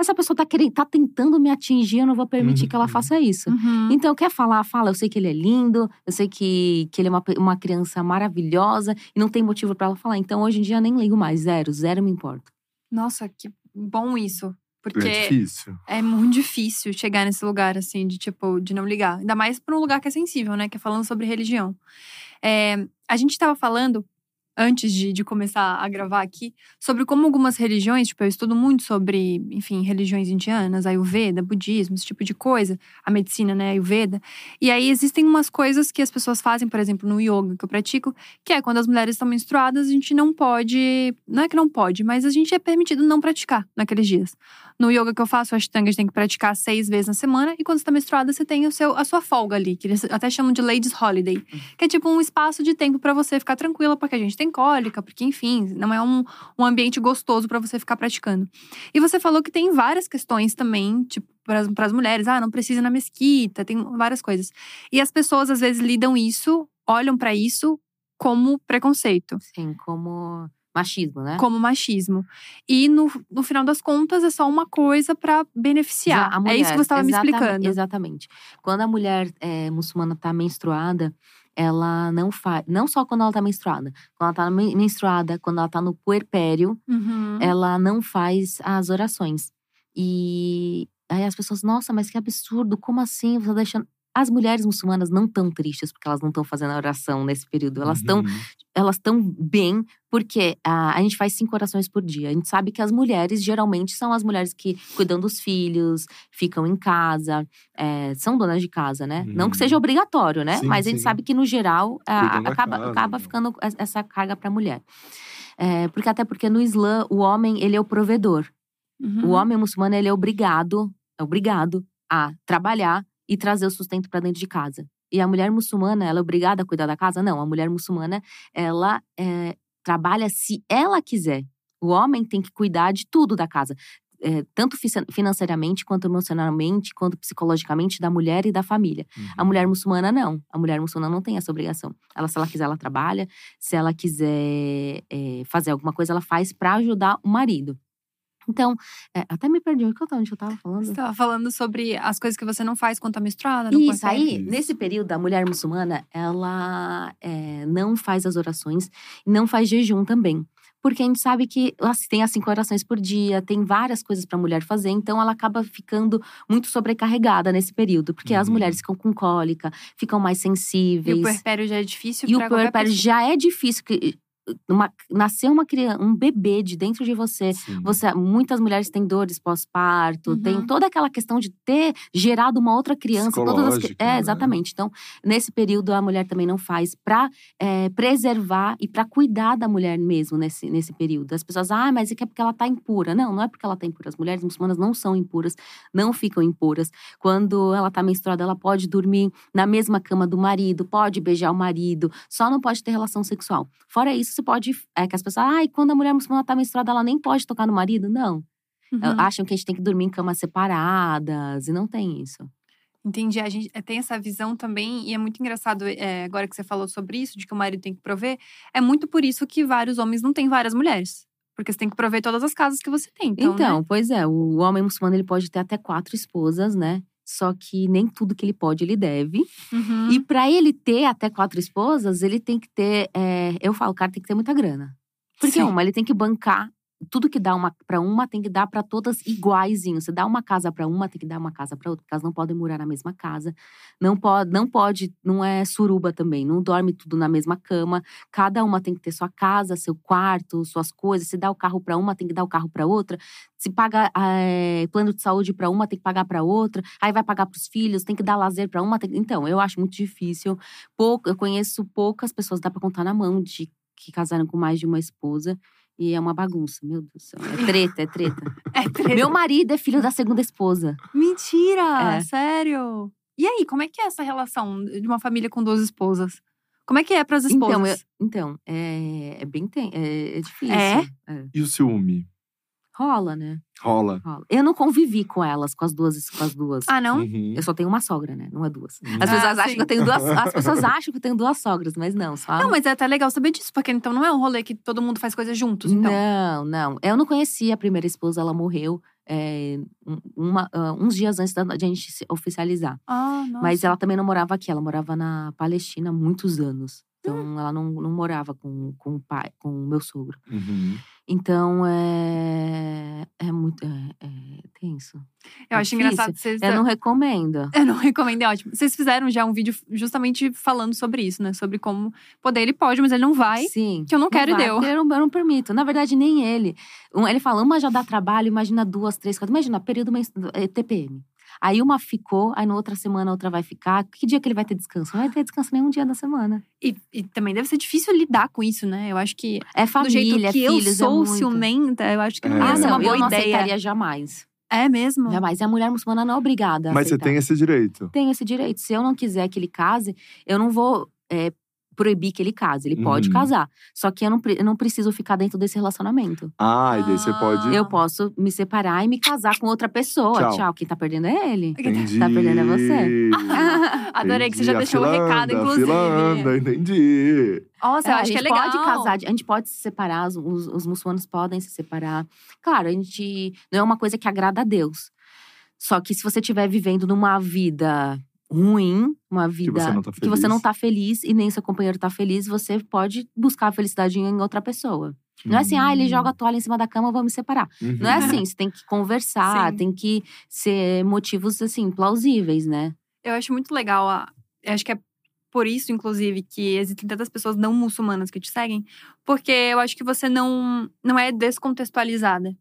Speaker 3: Essa pessoa tá, querendo, tá tentando me atingir, eu não vou permitir que ela
Speaker 2: Uhum.
Speaker 3: faça isso.
Speaker 1: Uhum.
Speaker 3: Então, quer falar? Fala. Eu sei que ele é lindo, eu sei que, que ele é uma, uma criança maravilhosa e não tem motivo pra ela falar. Então, hoje em dia, eu nem ligo mais. Zero, zero me importa.
Speaker 1: Nossa, que bom isso. Porque
Speaker 2: É difícil.
Speaker 1: é muito difícil chegar nesse lugar, assim, de tipo, de não ligar. Ainda mais pra um lugar que é sensível, né? Que é falando sobre religião. É, a gente tava falando, antes de, de começar a gravar aqui, sobre como algumas religiões, tipo, eu estudo muito sobre, enfim, religiões indianas, Ayurveda, budismo, esse tipo de coisa, a medicina, né, Ayurveda. E aí existem umas coisas que as pessoas fazem, por exemplo, no yoga que eu pratico, que é quando as mulheres estão menstruadas, a gente não pode. Não é que não pode, mas a gente é permitido não praticar naqueles dias. No yoga que eu faço, o Ashtanga, a gente tem que praticar seis vezes na semana. E quando você tá menstruada, você tem o seu, a sua folga ali, que eles até chamam de Ladies Holiday. Que é tipo um espaço de tempo pra você ficar tranquila, porque a gente tem cólica, porque, enfim, não é um, um ambiente gostoso pra você ficar praticando. E você falou que tem várias questões também, tipo, para as mulheres. Ah, não precisa ir na mesquita, tem várias coisas. E as pessoas, às vezes, lidam isso, olham pra isso como preconceito
Speaker 3: Sim, como machismo, né?
Speaker 1: como machismo. E no, no final das contas é só uma coisa pra beneficiar.
Speaker 3: A
Speaker 1: é isso que você estava me explicando.
Speaker 3: Exatamente. Quando a mulher é, muçulmana tá menstruada, ela não faz. Não só quando ela tá menstruada. Quando ela tá men- menstruada, quando ela tá no puerpério,
Speaker 1: Uhum.
Speaker 3: ela não faz as orações. E aí as pessoas, nossa, mas que absurdo, como assim? Você tá deixando. As mulheres muçulmanas não estão tristes porque elas não estão fazendo a oração nesse período. Elas estão
Speaker 2: Uhum.
Speaker 3: elas estão bem, porque a, a gente faz cinco orações por dia. A gente sabe que as mulheres, geralmente, são as mulheres que cuidam dos filhos, ficam em casa, é, são donas de casa, né? Não que
Speaker 2: Uhum.
Speaker 3: seja obrigatório, né?
Speaker 2: Sim,
Speaker 3: Mas a gente
Speaker 2: sim.
Speaker 3: sabe que, no geral, a- acaba,
Speaker 2: casa,
Speaker 3: acaba
Speaker 2: né?
Speaker 3: ficando es- essa carga para a mulher. É, porque até porque no Islã, o homem, ele é o provedor.
Speaker 1: Uhum.
Speaker 3: O homem muçulmano, ele é obrigado, é obrigado a trabalhar e trazer o sustento para dentro de casa. E a mulher muçulmana, ela é obrigada a cuidar da casa? Não, a mulher muçulmana, ela é, trabalha se ela quiser. O homem tem que cuidar de tudo da casa. é, tanto fi- financeiramente, quanto emocionalmente, quanto psicologicamente, da mulher e da família. A
Speaker 2: Uhum.
Speaker 3: mulher muçulmana não. A mulher muçulmana não tem essa obrigação. Ela, se ela quiser, ela trabalha. Se ela quiser é, fazer alguma coisa, ela faz para ajudar o marido. Então, é, até me perdi. O que eu tava, onde eu tava falando?
Speaker 1: Você estava falando sobre as coisas que você não faz quando tá menstruada. no
Speaker 3: Isso, aí,
Speaker 2: Isso.
Speaker 3: nesse período, a mulher muçulmana, ela é, não faz as orações, não faz jejum também. Porque a gente sabe que tem as cinco orações por dia, tem várias coisas para a mulher fazer, então ela acaba ficando muito sobrecarregada nesse período. Porque as
Speaker 2: Uhum.
Speaker 3: mulheres ficam com cólica, ficam mais
Speaker 1: E
Speaker 3: sensíveis.
Speaker 1: o puerpério já é difícil
Speaker 3: E o puerpério já é difícil. que- Uma, nascer uma criança, um bebê de dentro de você.
Speaker 2: Sim.
Speaker 3: Você, muitas mulheres têm dores pós-parto,
Speaker 1: Uhum.
Speaker 3: tem toda aquela questão de ter gerado uma outra criança. Todas as, é,
Speaker 2: né?
Speaker 3: exatamente. Então, nesse período, a mulher também não faz para preservar e para cuidar da mulher mesmo nesse, nesse período. As pessoas, ah, mas é que é porque ela tá impura. Não, não é porque ela tá impura. As mulheres muçulmanas não são impuras, não ficam impuras. Quando ela tá menstruada, ela pode dormir na mesma cama do marido, pode beijar o marido, só não pode ter relação sexual. Fora isso, você pode. É que as pessoas, ah, e quando a mulher muçulmana tá menstruada, ela nem pode tocar no marido? Não.
Speaker 1: Uhum.
Speaker 3: Acham que a gente tem que dormir em camas separadas, e não tem isso.
Speaker 1: Entendi. A gente eh, tem essa visão também, e é muito engraçado, é, agora que você falou sobre isso, de que o marido tem que prover. É muito por isso que vários homens não têm várias mulheres. Porque você tem que prover todas as casas que você tem. Então,
Speaker 3: Então,
Speaker 1: né?
Speaker 3: pois é, o homem muçulmano ele pode ter até quatro esposas, né? Só que nem tudo que ele pode, ele deve.
Speaker 1: Uhum.
Speaker 3: E para ele ter até quatro esposas, ele tem que ter. é, eu falo, o cara tem que ter muita grana. Porque
Speaker 1: Sim.
Speaker 3: uma, ele tem que bancar. Tudo que dá uma para uma tem que dar para todas iguaizinho. Você dá uma casa para uma, tem que dar uma casa para outra, porque elas não podem morar na mesma casa. Não pode, não pode, não é suruba também, não dorme tudo na mesma cama. Cada uma tem que ter sua casa, seu quarto, suas coisas. Se dá o carro para uma, tem que dar o carro para outra. Se paga eh, plano de saúde para uma, tem que pagar para outra. Aí vai pagar para os filhos, tem que dar lazer para uma. tem- Então, eu acho muito difícil. Pouco, eu conheço poucas pessoas, dá para contar na mão, de que casaram com mais de uma esposa. E é uma bagunça, meu Deus do céu. É treta, é treta. [laughs]
Speaker 1: É treta.
Speaker 3: Meu marido é filho da segunda esposa.
Speaker 1: Mentira!
Speaker 3: É.
Speaker 1: Sério? E aí, como é que é essa relação de uma família com duas esposas? Como é que é pras esposas?
Speaker 3: Então, eu- então é, é bem ten, é, é difícil.
Speaker 1: É?
Speaker 3: É.
Speaker 2: E o ciúme?
Speaker 3: Rola, né?
Speaker 2: Rola.
Speaker 3: Rola. Eu não convivi com elas, com as duas, com as duas.
Speaker 1: Ah, não?
Speaker 2: Uhum.
Speaker 3: Eu só tenho uma sogra, né? Não é duas.
Speaker 2: Uhum.
Speaker 3: As
Speaker 1: Ah,
Speaker 3: pessoas acham
Speaker 1: sim.
Speaker 3: que eu tenho duas. [laughs] As pessoas acham que eu tenho duas sogras, mas não, só.
Speaker 1: Não, mas é até legal saber disso, porque então não é um rolê que todo mundo faz coisas juntos, então.
Speaker 3: Não, não. Eu não conhecia a primeira esposa, ela morreu é, um- uma, ah, uns dias antes da de a gente se oficializar.
Speaker 1: Ah, nossa.
Speaker 3: Mas ela também não morava aqui, ela morava na Palestina há muitos anos. Então
Speaker 1: Hum.
Speaker 3: ela não, não morava com, com o pai, com o meu sogro.
Speaker 2: Uhum.
Speaker 3: Então é, é muito. É, é tenso.
Speaker 1: Eu
Speaker 3: é
Speaker 1: acho
Speaker 3: difícil.
Speaker 1: engraçado vocês.
Speaker 3: Eu não recomendo.
Speaker 1: Eu não recomendo, é ótimo. Vocês fizeram já um vídeo justamente falando sobre isso, né? Sobre como poder ele pode, mas ele não vai.
Speaker 3: Sim.
Speaker 1: que eu não quero e
Speaker 3: vai,
Speaker 1: deu.
Speaker 3: porque Eu não, eu não permito. Na verdade, nem ele. Ele fala, uma já dá trabalho, imagina duas, três, quatro. Imagina, período eh, TPM. Aí uma ficou, aí na outra semana a outra vai ficar. Que dia que ele vai ter descanso? Não vai ter descanso nenhum dia da semana.
Speaker 1: E, e também deve ser difícil lidar com isso, né? Eu acho que
Speaker 3: É
Speaker 1: do
Speaker 3: família,
Speaker 1: jeito
Speaker 3: é
Speaker 1: que eu
Speaker 3: filhos,
Speaker 1: sou
Speaker 3: é muito.
Speaker 1: ciumenta, eu acho que não
Speaker 2: É.
Speaker 1: ia
Speaker 3: Ah, não,
Speaker 1: uma boa
Speaker 3: eu não
Speaker 1: ideia.
Speaker 3: aceitaria jamais.
Speaker 1: É mesmo?
Speaker 3: Jamais. E a mulher muçulmana não é obrigada a
Speaker 2: Mas você
Speaker 3: aceitar.
Speaker 2: tem esse direito.
Speaker 3: Tenho esse direito. Se eu não quiser que ele case, eu não vou é, proibir que ele case. Ele pode
Speaker 2: Uhum.
Speaker 3: casar. Só que eu não, eu não preciso ficar dentro desse relacionamento.
Speaker 2: Ah, e daí você pode.
Speaker 3: Eu posso me separar e me casar com outra pessoa.
Speaker 2: Tchau.
Speaker 3: Tchau. Quem tá perdendo é ele.
Speaker 2: Entendi.
Speaker 3: Tá perdendo é você. [laughs]
Speaker 1: Adorei que você já deixou
Speaker 2: A
Speaker 1: o recado,
Speaker 2: a
Speaker 1: inclusive.
Speaker 2: fila anda, entendi.
Speaker 1: Nossa,
Speaker 3: É,
Speaker 1: eu
Speaker 3: a
Speaker 1: acho que
Speaker 3: gente
Speaker 1: é legal.
Speaker 3: pode casar, a gente pode se separar, os, os, os muçulmanos podem se separar. Claro, a gente não é uma coisa que agrada a Deus. Só que se você estiver vivendo numa vida ruim, uma vida
Speaker 2: você não tá
Speaker 3: que você
Speaker 2: feliz.
Speaker 3: não tá feliz e nem seu companheiro tá feliz, você pode buscar a felicidade em outra pessoa. Não é assim, ah, ele joga a toalha em cima da cama, vamos me separar.
Speaker 2: Uhum.
Speaker 3: Não é assim, você tem que conversar,
Speaker 1: Sim.
Speaker 3: tem que ser motivos, assim, plausíveis, né?
Speaker 1: Eu acho muito legal. A... Eu acho que é por isso, inclusive, que existem tantas pessoas não muçulmanas que te seguem. Porque eu acho que você não, não é descontextualizada.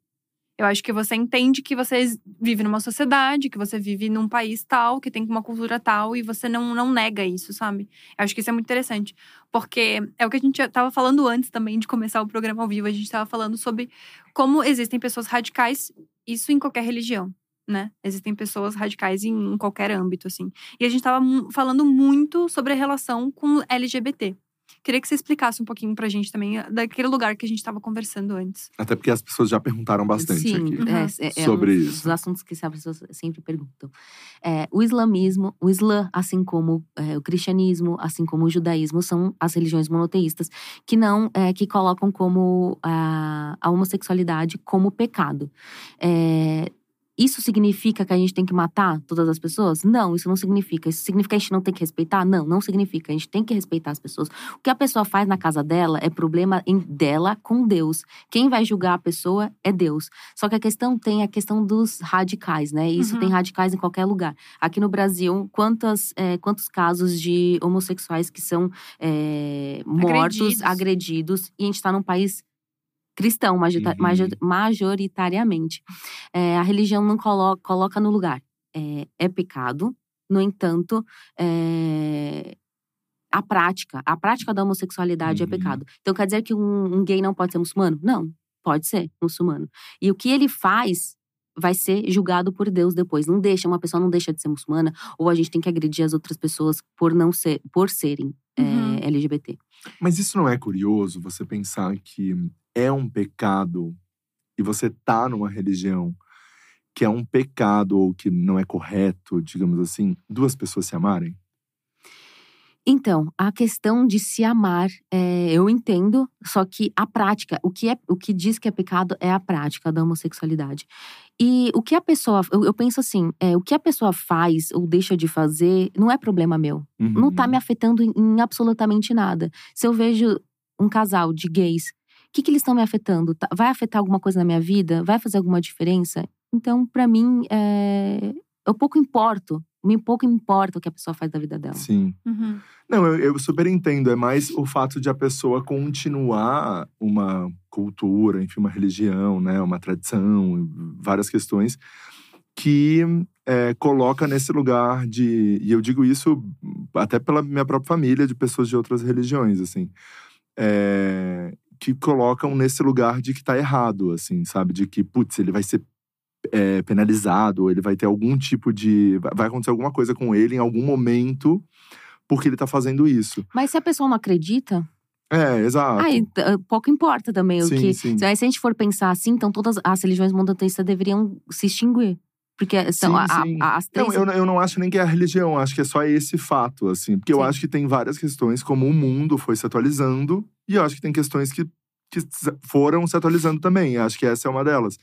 Speaker 1: Eu acho que você entende que você vive numa sociedade, que você vive num país tal, que tem uma cultura tal, e você não, não nega isso, sabe? Eu acho que isso é muito interessante. Porque é o que a gente estava falando antes também de começar o programa ao vivo. A gente estava falando sobre como existem pessoas radicais, isso em qualquer religião, né? Existem pessoas radicais em, em qualquer âmbito, assim. E a gente estava falando muito sobre a relação com LGBT. Queria que você explicasse um pouquinho pra gente também eh, daquele lugar que a gente estava conversando antes.
Speaker 2: Até porque as pessoas já perguntaram bastante
Speaker 3: Sim,
Speaker 2: aqui.
Speaker 1: Uhum.
Speaker 3: é, é, é
Speaker 2: Sobre
Speaker 3: um
Speaker 2: isso.
Speaker 3: dos assuntos que as pessoas sempre perguntam. É, o islamismo, o islã, assim como é, o cristianismo, assim como o judaísmo, são as religiões monoteístas que não, é, que colocam como a, a homossexualidade como pecado. É, isso significa que a gente tem que matar todas as pessoas? Não, isso não significa. Isso significa que a gente não tem que respeitar? Não, não significa. A gente tem que respeitar as pessoas. O que a pessoa faz na casa dela é problema em- dela com Deus. Quem vai julgar a pessoa é Deus. Só que a questão tem a questão dos radicais, né? Isso
Speaker 1: Uhum.
Speaker 3: tem radicais em qualquer lugar. Aqui no Brasil, quantas, é, quantos casos de homossexuais que são é, mortos,
Speaker 1: Agredidos.
Speaker 3: agredidos, e a gente está num país cristão,
Speaker 2: Uhum.
Speaker 3: major- majoritariamente. É, a religião não coloca, coloca no lugar. É, é pecado, no entanto, é, a prática, a prática da homossexualidade
Speaker 2: Uhum.
Speaker 3: é pecado. Então quer dizer que um, um gay não pode ser muçulmano? Não, pode ser muçulmano. E o que ele faz vai ser julgado por Deus depois. Não deixa, uma pessoa não deixa de ser muçulmana, ou a gente tem que agredir as outras pessoas por não ser, por serem é,
Speaker 1: Uhum.
Speaker 3: LGBT.
Speaker 2: Mas isso não é curioso você pensar que é um pecado e você tá numa religião que é um pecado ou que não é correto, digamos assim, duas pessoas se amarem?
Speaker 3: Então, a questão de se amar, é, eu entendo, só que a prática, o que, é, o que diz que é pecado é a prática da homossexualidade. E o que a pessoa, eu, eu penso assim, é, o que a pessoa faz ou deixa de fazer não é problema meu. Não tá me afetando em, em absolutamente nada. Se eu vejo um casal de gays, que, que eles estão me afetando? Tá- Vai afetar alguma coisa na minha vida? Vai fazer alguma diferença? Então, pra mim, é, eu pouco importo. Me pouco importa o que a pessoa faz da vida dela.
Speaker 2: Sim.
Speaker 1: Uhum.
Speaker 2: Não, eu, eu super entendo. É mais o fato de a pessoa continuar uma cultura, enfim, uma religião, né? Uma tradição, várias questões que é, coloca nesse lugar de. E eu digo isso até pela minha própria família, de pessoas de outras religiões, assim. é, que colocam nesse lugar de que tá errado, assim, sabe? De que, putz, ele vai ser é, penalizado, ele vai ter algum tipo de. vai acontecer alguma coisa com ele em algum momento, porque ele tá fazendo isso.
Speaker 3: Mas se a pessoa não acredita,
Speaker 2: É, exato.
Speaker 3: aí t- ah, pouco importa também o
Speaker 2: Sim,
Speaker 3: que.
Speaker 2: sim.
Speaker 3: Aí, se a gente for pensar assim, então todas as religiões monoteístas deveriam se extinguir. Porque são
Speaker 2: Sim,
Speaker 3: a- a- as três.
Speaker 2: Não, eu, não- eu não acho nem que é a religião, acho que é só esse fato, assim. Porque eu acho que tem várias questões, como o mundo foi se atualizando, e eu acho que tem questões que, que foram se atualizando também. Acho que essa é uma delas.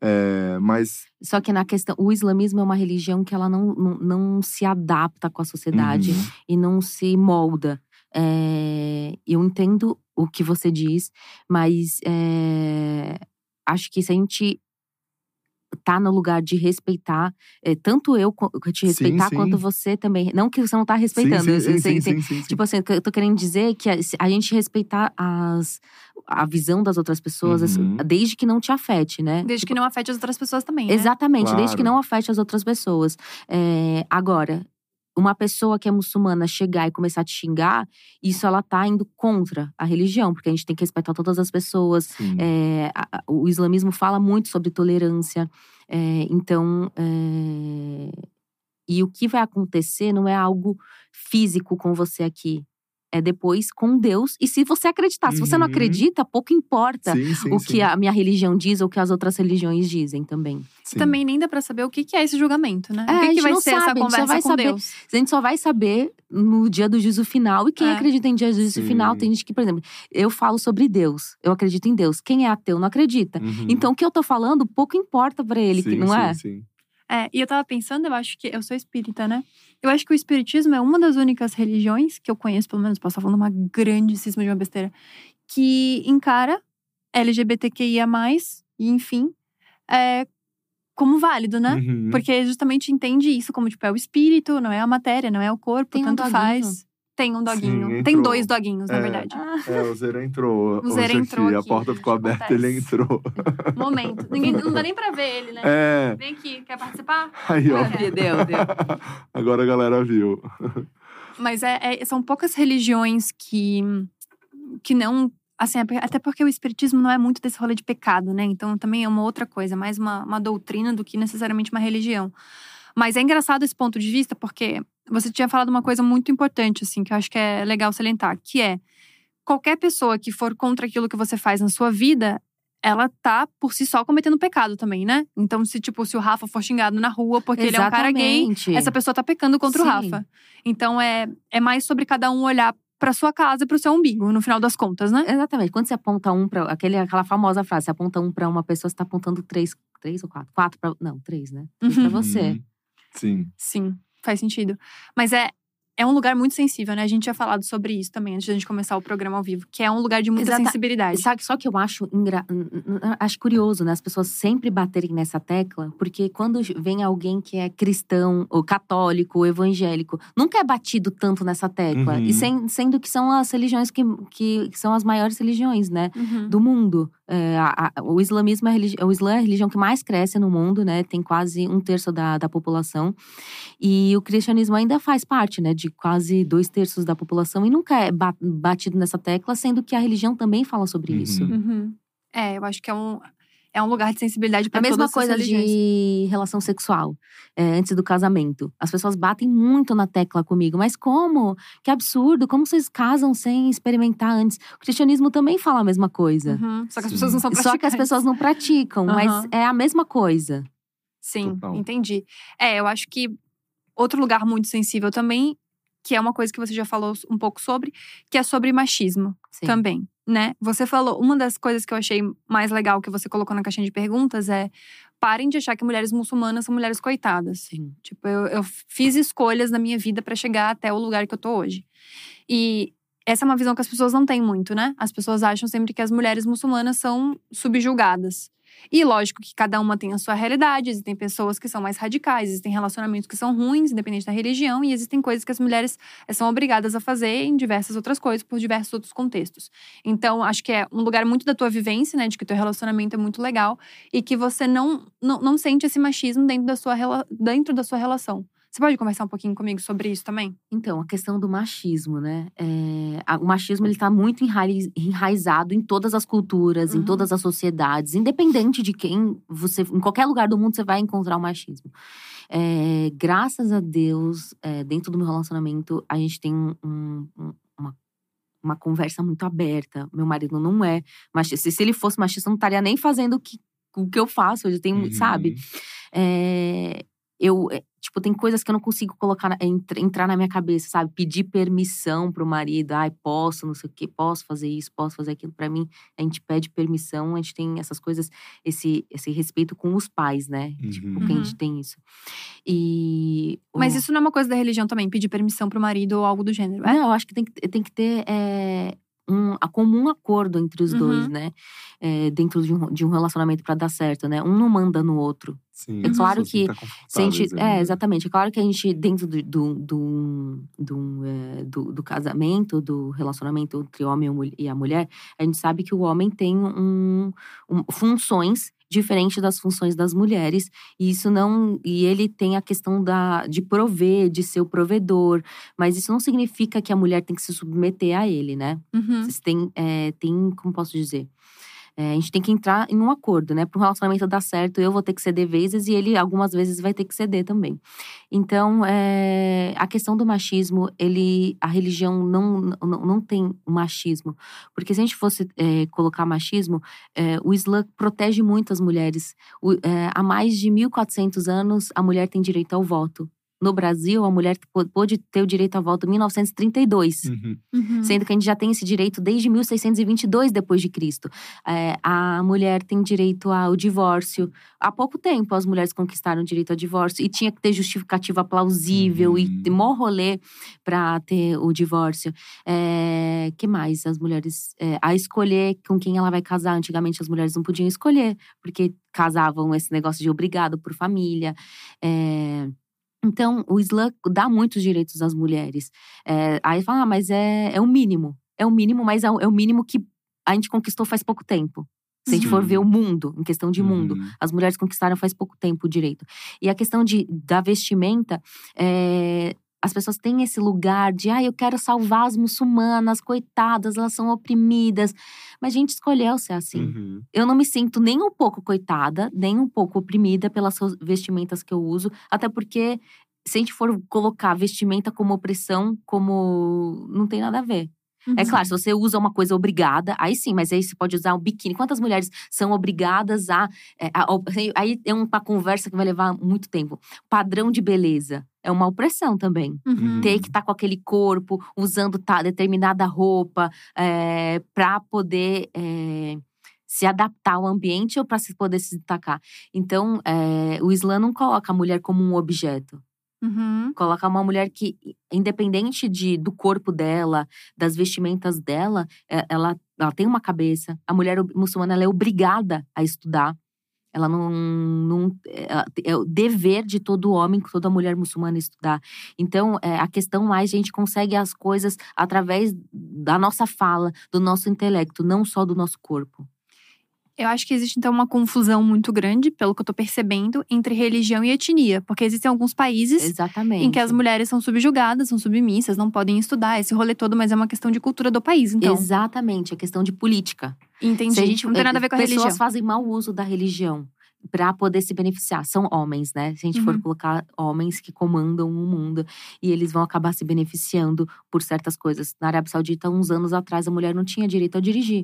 Speaker 2: É, mas.
Speaker 3: Só que na questão, o islamismo é uma religião que ela não, não, não se adapta com a sociedade
Speaker 2: Uhum.
Speaker 3: e não se molda. É, eu entendo o que você diz, mas é, acho que se a gente tá no lugar de respeitar, é, tanto eu te respeitar
Speaker 2: sim.
Speaker 3: quanto você também. Não que você não tá respeitando.
Speaker 2: sim, sim, sim, sim, sim, sim.
Speaker 3: Tipo assim, o que eu tô querendo dizer é que a, a gente respeitar as, a visão das outras pessoas, as-
Speaker 2: Uhum.
Speaker 3: desde que não te afete, né?
Speaker 1: Desde que não afete as outras pessoas também, né?
Speaker 3: Exatamente, desde que
Speaker 2: Claro.
Speaker 3: não afete as outras pessoas. É, agora, uma pessoa que é muçulmana chegar e começar a te xingar, isso ela tá indo contra a religião, porque a gente tem que respeitar todas as pessoas. É, a- a- o islamismo fala muito sobre tolerância. é, então, é, e o que vai acontecer não é algo físico com você aqui. É depois com Deus. E se você acreditar, se você não
Speaker 2: Uhum.
Speaker 3: acredita, pouco importa
Speaker 2: Sim, sim,
Speaker 3: o
Speaker 2: sim,
Speaker 3: que a minha religião diz ou o que as outras religiões dizem também.
Speaker 2: sim.
Speaker 1: Também nem dá pra saber o que é esse julgamento, né?
Speaker 3: É,
Speaker 1: o
Speaker 3: a
Speaker 1: que,
Speaker 3: gente
Speaker 1: que vai
Speaker 3: não
Speaker 1: ser
Speaker 3: sabe,
Speaker 1: essa
Speaker 3: a gente só
Speaker 1: conversa
Speaker 3: vai
Speaker 1: com
Speaker 3: saber.
Speaker 1: Deus?
Speaker 3: A gente só vai saber no dia do juízo final. E quem
Speaker 1: É.
Speaker 3: acredita em dia do juízo
Speaker 2: Sim.
Speaker 3: final, tem gente que, por exemplo, eu falo sobre Deus, eu acredito em Deus. Quem é ateu não acredita.
Speaker 2: Uhum.
Speaker 3: Então, o que eu tô falando, pouco importa pra ele, que
Speaker 2: Sim,
Speaker 3: não
Speaker 2: sim,
Speaker 3: é?
Speaker 2: Sim.
Speaker 1: É, e eu tava pensando, eu acho que eu sou espírita, né? Eu acho que o espiritismo é uma das únicas religiões que eu conheço, pelo menos, posso estar falando uma grandíssima de uma besteira, que encara LGBTQIA, e enfim, é, como válido, né?
Speaker 2: Uhum.
Speaker 1: Porque justamente entende isso como, tipo, é o espírito, não é a matéria, não é o corpo,
Speaker 3: Tem um
Speaker 1: tanto
Speaker 3: doguinho.
Speaker 1: faz. Tem um doguinho.
Speaker 2: Sim,
Speaker 1: Tem dois doguinhos, na
Speaker 2: É.
Speaker 1: verdade.
Speaker 2: É, o Zera entrou.
Speaker 1: O Zera
Speaker 2: hoje
Speaker 1: entrou
Speaker 2: aqui. A
Speaker 1: aqui,
Speaker 2: porta
Speaker 1: gente,
Speaker 2: ficou aberta, ele
Speaker 1: acontece.
Speaker 2: entrou. [laughs]
Speaker 1: Momento. Ninguém, não dá nem pra ver ele, né?
Speaker 2: É.
Speaker 1: Vem aqui, quer participar?
Speaker 2: Aí, ó.
Speaker 1: É.
Speaker 3: Deu, deu. [laughs]
Speaker 2: Agora a galera viu.
Speaker 1: Mas é, é- são poucas religiões que, que não. Assim, é até porque o espiritismo não é muito desse rolê de pecado, né? Então também é uma outra coisa, mais uma, uma doutrina do que necessariamente uma religião. Mas é engraçado esse ponto de vista, porque você tinha falado uma coisa muito importante, assim, que eu acho que é legal salientar, que é qualquer pessoa que for contra aquilo que você faz na sua vida, ela tá por si só cometendo pecado também, né? Então, se, tipo, se o Rafa for xingado na rua porque ele é um cara gay,
Speaker 3: Exatamente.
Speaker 1: essa pessoa tá pecando contra o
Speaker 3: Sim.
Speaker 1: Rafa. Então é, é mais sobre cada um olhar pra sua casa e pro seu umbigo, no final das contas, né?
Speaker 3: Exatamente. Quando você aponta um para aquele aquela famosa frase, você aponta um pra uma pessoa, você tá apontando três, três ou quatro? Quatro pra. Não, três, né? Três pra
Speaker 1: Uhum.
Speaker 3: você.
Speaker 2: Uhum. Sim.
Speaker 1: Sim, faz sentido. Mas é, é um lugar muito sensível, né? A gente tinha falado sobre isso também antes de a gente começar o programa ao vivo, que é um lugar de muita
Speaker 3: Exata-
Speaker 1: sensibilidade.
Speaker 3: Sabe, só que eu acho, n- acho curioso, né? As pessoas sempre baterem nessa tecla, porque quando vem alguém que é cristão, ou católico, ou evangélico, nunca é batido tanto nessa tecla.
Speaker 2: Uhum.
Speaker 3: E sem- sendo que são as religiões que, que, que são as maiores religiões, né?
Speaker 1: Uhum.
Speaker 3: do mundo. É, a- a- o islamismo é a religi- o Islã é a religião que mais cresce no mundo, né? Tem quase um terço da, da população. E o cristianismo ainda faz parte, né? De quase dois terços da população. E nunca é ba- batido nessa tecla, sendo que a religião também fala sobre
Speaker 2: Uhum.
Speaker 3: isso.
Speaker 1: Uhum. É, eu acho que é um, é um lugar de sensibilidade
Speaker 3: É
Speaker 1: pra
Speaker 3: a mesma
Speaker 1: todas as
Speaker 3: coisa de relação sexual, é, antes do casamento. As pessoas batem muito na tecla comigo, mas como? Que absurdo! Como vocês casam sem experimentar antes? O cristianismo também fala a mesma coisa.
Speaker 1: Uhum. Só que as
Speaker 2: Sim.
Speaker 1: pessoas não são
Speaker 3: Só que as pessoas não praticam, mas
Speaker 1: Aham.
Speaker 3: é a mesma coisa.
Speaker 1: Sim,
Speaker 2: Total.
Speaker 1: entendi. É, eu acho que outro lugar muito sensível também, que é uma coisa que você já falou um pouco sobre, que é sobre machismo
Speaker 3: Sim.
Speaker 1: também, né? Você falou, uma das coisas que eu achei mais legal que você colocou na caixinha de perguntas é parem de achar que mulheres muçulmanas são mulheres coitadas.
Speaker 3: Sim.
Speaker 1: Tipo, eu, eu fiz escolhas na minha vida pra chegar até o lugar que eu tô hoje. E essa é uma visão que as pessoas não têm muito, né? As pessoas acham sempre que as mulheres muçulmanas são subjugadas. E lógico que cada uma tem a sua realidade, existem pessoas que são mais radicais, existem relacionamentos que são ruins, independente da religião, e existem coisas que as mulheres eh, são obrigadas a fazer em diversas outras coisas, por diversos outros contextos. Então, acho que é um lugar muito da tua vivência, né? De que teu relacionamento é muito legal e que você não, não, não sente esse machismo dentro da sua, dentro da sua relação. Você pode conversar um pouquinho comigo sobre isso também?
Speaker 3: Então, a questão do machismo, né? É, o machismo ele está muito enraiz- enraizado em todas as culturas, em
Speaker 1: Uhum.
Speaker 3: todas as sociedades, independente de quem você, em qualquer lugar do mundo você vai encontrar o machismo. É, graças a Deus, é, dentro do meu relacionamento, a gente tem um- um- uma uma conversa muito aberta. Meu marido não é machista. Se ele fosse machista, eu não estaria nem fazendo o que, o que eu faço. Eu tenho,
Speaker 2: Uhum.
Speaker 3: sabe? É, eu, tipo, tem coisas que eu não consigo colocar, entrar na minha cabeça, sabe? Pedir permissão pro marido. Ai, posso, não sei o quê, posso fazer isso, posso fazer aquilo. Pra mim, a gente pede permissão, a gente tem essas coisas, esse, esse respeito com os pais, né? Tipo,
Speaker 2: Uhum.
Speaker 3: que a gente tem isso. E.
Speaker 1: Mas
Speaker 3: o-
Speaker 1: isso não é uma coisa da religião também, pedir permissão pro marido ou algo do gênero. É?
Speaker 3: Não, eu acho que tem que, tem que ter é, um a comum acordo entre os
Speaker 1: Uhum.
Speaker 3: dois, né? É, dentro de um, de um relacionamento pra dar certo, né? Um não manda no outro.
Speaker 2: Sim,
Speaker 3: É claro que a gente, é,
Speaker 2: né?
Speaker 3: exatamente. É claro que a gente, dentro do, do, do, do, é, do- do casamento, do relacionamento entre o homem e a mul- e a mulher, a gente sabe que o homem tem um, um- funções diferentes das funções das mulheres. E isso não. E ele tem a questão da, de prover, de ser o provedor. Mas isso não significa que a mulher tem que se submeter a ele, né?
Speaker 1: Uhum.
Speaker 3: Vocês têm, é, tem, como posso dizer? É, a gente tem que entrar em um acordo, né? Para o relacionamento dar certo, eu vou ter que ceder vezes e ele algumas vezes vai ter que ceder também. Então, é, a questão do machismo, ele, a religião não, não, não tem machismo, porque se a gente fosse é, colocar machismo, é, o Islã protege muito as mulheres. O- é, há mais de 1.400 anos, a mulher tem direito ao voto. No Brasil, a mulher pô- pôde ter o direito ao voto em 1932
Speaker 2: Uhum.
Speaker 1: Uhum.
Speaker 3: sendo que a gente já tem esse direito desde 1622 depois de Cristo. É, a mulher tem direito ao divórcio. Há pouco tempo as mulheres conquistaram o direito ao divórcio e tinha que ter justificativa plausível
Speaker 2: Uhum.
Speaker 3: e mó rolê para ter o divórcio. É, que mais as mulheres é, a escolher com quem ela vai casar? Antigamente as mulheres não podiam escolher porque casavam esse negócio de obrigado por família. É, então, o Islã dá muitos direitos às mulheres. É, aí fala, ah, mas é, é o mínimo. É o mínimo, mas é o, é o mínimo que a gente conquistou faz pouco tempo. Se a gente for ver o mundo, em questão de mundo.
Speaker 2: Uhum.
Speaker 3: As mulheres conquistaram faz pouco tempo o direito. E a questão de, da vestimenta, é, as pessoas têm esse lugar de, ah, eu quero salvar as muçulmanas, coitadas, elas são oprimidas. Mas a gente escolheu ser assim.
Speaker 2: Uhum.
Speaker 3: Eu não me sinto nem um pouco coitada, nem um pouco oprimida pelas vestimentas que eu uso, até porque se a gente for colocar vestimenta como opressão, como não tem nada a ver. É
Speaker 1: Uhum.
Speaker 3: claro, se você usa uma coisa obrigada, aí sim, mas aí você pode usar um biquíni. Quantas mulheres são obrigadas a. é, a- a- aí é uma conversa que vai levar muito tempo. Padrão de beleza é uma opressão também
Speaker 1: Uhum.
Speaker 3: ter que estar com aquele corpo, usando ta- determinada roupa, é, para poder é, se adaptar ao ambiente ou para poder se destacar. Então, é, o Islã não coloca a mulher como um objeto.
Speaker 1: Uhum.
Speaker 3: Coloca uma mulher que, independente de, do corpo dela, das vestimentas dela, é, ela, ela tem uma cabeça. A mulher muçulmana ela é obrigada a estudar. Ela não. não ela- é o dever de todo homem, toda mulher muçulmana estudar. Então, é, a questão mais, a gente consegue as coisas através da nossa fala, do nosso intelecto, não só do nosso corpo.
Speaker 1: Eu acho que existe, então, uma confusão muito grande, pelo que eu tô percebendo, entre religião e etnia. Porque existem alguns países
Speaker 3: Exatamente.
Speaker 1: em que as mulheres são subjugadas, são submissas, não podem estudar, esse rolê todo, mas é uma questão de cultura do país, então.
Speaker 3: Exatamente, é questão de política.
Speaker 1: Entendi.
Speaker 3: Se a gente,
Speaker 1: não tem nada a ver com a
Speaker 3: pessoas
Speaker 1: religião.
Speaker 3: fazem mau uso da religião para poder se beneficiar. São homens, né? Se a gente for
Speaker 1: Uhum.
Speaker 3: colocar homens que comandam o mundo e eles vão acabar se beneficiando por certas coisas. Na Arábia Saudita, uns anos atrás, a mulher não tinha direito a dirigir.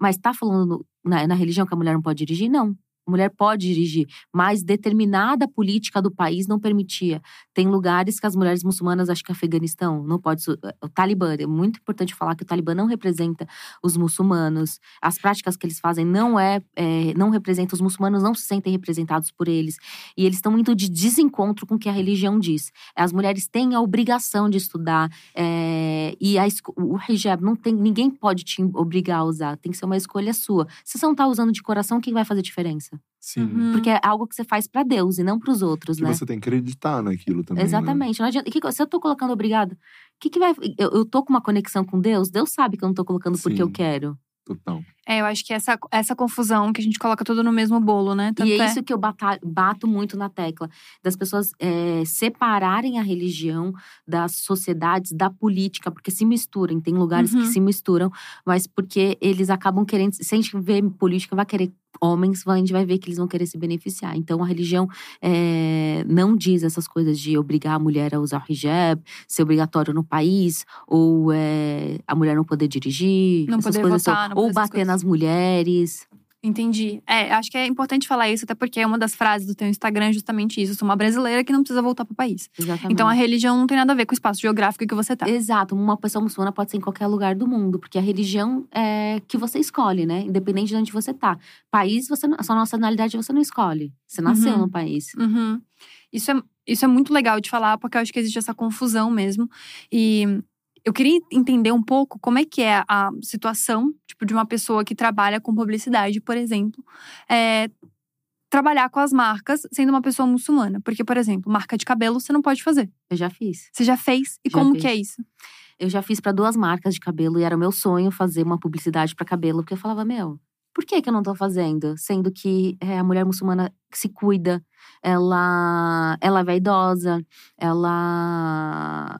Speaker 3: Mas tá falando na, na religião que a mulher não pode dirigir? Não. A mulher pode dirigir, mas determinada política do país não permitia. Tem lugares que as mulheres muçulmanas, acho que Afeganistão, não pode. su- O Talibã, é muito importante falar que o Talibã não representa os muçulmanos. As práticas que eles fazem não é, é, não representam os muçulmanos, não se sentem representados por eles. E eles estão indo de desencontro com o que a religião diz. As mulheres têm a obrigação de estudar é, e a o hijab não tem, ninguém pode te obrigar a usar. Tem que ser uma escolha sua. Se você não tá usando de coração, o que vai fazer diferença?
Speaker 2: Sim.
Speaker 1: Uhum.
Speaker 3: Porque é algo que você faz pra Deus e não pros outros,
Speaker 2: Que
Speaker 3: né?
Speaker 2: você tem que acreditar naquilo também. né?
Speaker 3: Exatamente. Não adianta. que que- se eu tô colocando obrigado, o que, que vai. Eu, eu tô com uma conexão com Deus, Deus sabe que eu não tô colocando porque eu quero.
Speaker 2: Total.
Speaker 1: É, eu acho que essa, essa confusão que a gente coloca tudo no mesmo bolo, né? Tanto
Speaker 3: E é isso que eu bata- bato muito na tecla, das pessoas é, separarem a religião das sociedades, da política, porque se misturam. Tem lugares
Speaker 1: Uhum.
Speaker 3: que se misturam, mas porque eles acabam querendo. Se a gente vê política, vai querer homens, a gente vai ver que eles vão querer se beneficiar. Então a religião é, não diz essas coisas de obrigar a mulher a usar o hijab, ser obrigatório no país, ou é, a mulher não poder dirigir,
Speaker 1: Não
Speaker 3: essas
Speaker 1: poder
Speaker 3: coisas
Speaker 1: votar,
Speaker 3: são-
Speaker 1: não
Speaker 3: ou bater nas mulheres.
Speaker 1: Entendi. É, acho que é importante falar isso, até porque uma das frases do teu Instagram é justamente isso. Eu sou uma brasileira que não precisa voltar pro país.
Speaker 3: Exatamente.
Speaker 1: Então a religião não tem nada a ver com o espaço geográfico que você tá.
Speaker 3: Exato, uma pessoa muçulmana pode ser em qualquer lugar do mundo, porque a religião é que você escolhe, né? Independente de onde você tá. País, você a sua nacionalidade você não escolhe. Você nasceu
Speaker 1: Uhum.
Speaker 3: no país.
Speaker 1: Uhum. Isso, é, isso é muito legal de falar, porque eu acho que existe essa confusão mesmo. E eu queria entender um pouco como é que é a situação, tipo, de uma pessoa que trabalha com publicidade, por exemplo. é, trabalhar com as marcas sendo uma pessoa muçulmana. Porque, por exemplo, marca de cabelo você não pode fazer.
Speaker 3: Eu já fiz.
Speaker 1: Você já fez? E
Speaker 3: Já
Speaker 1: como
Speaker 3: fiz.
Speaker 1: que é isso?
Speaker 3: Eu já fiz para duas marcas de cabelo e era o meu sonho fazer uma publicidade para cabelo, porque eu falava, meu, por que que eu não tô fazendo? Sendo que é, a mulher muçulmana que se cuida, ela, ela é vaidosa, ela.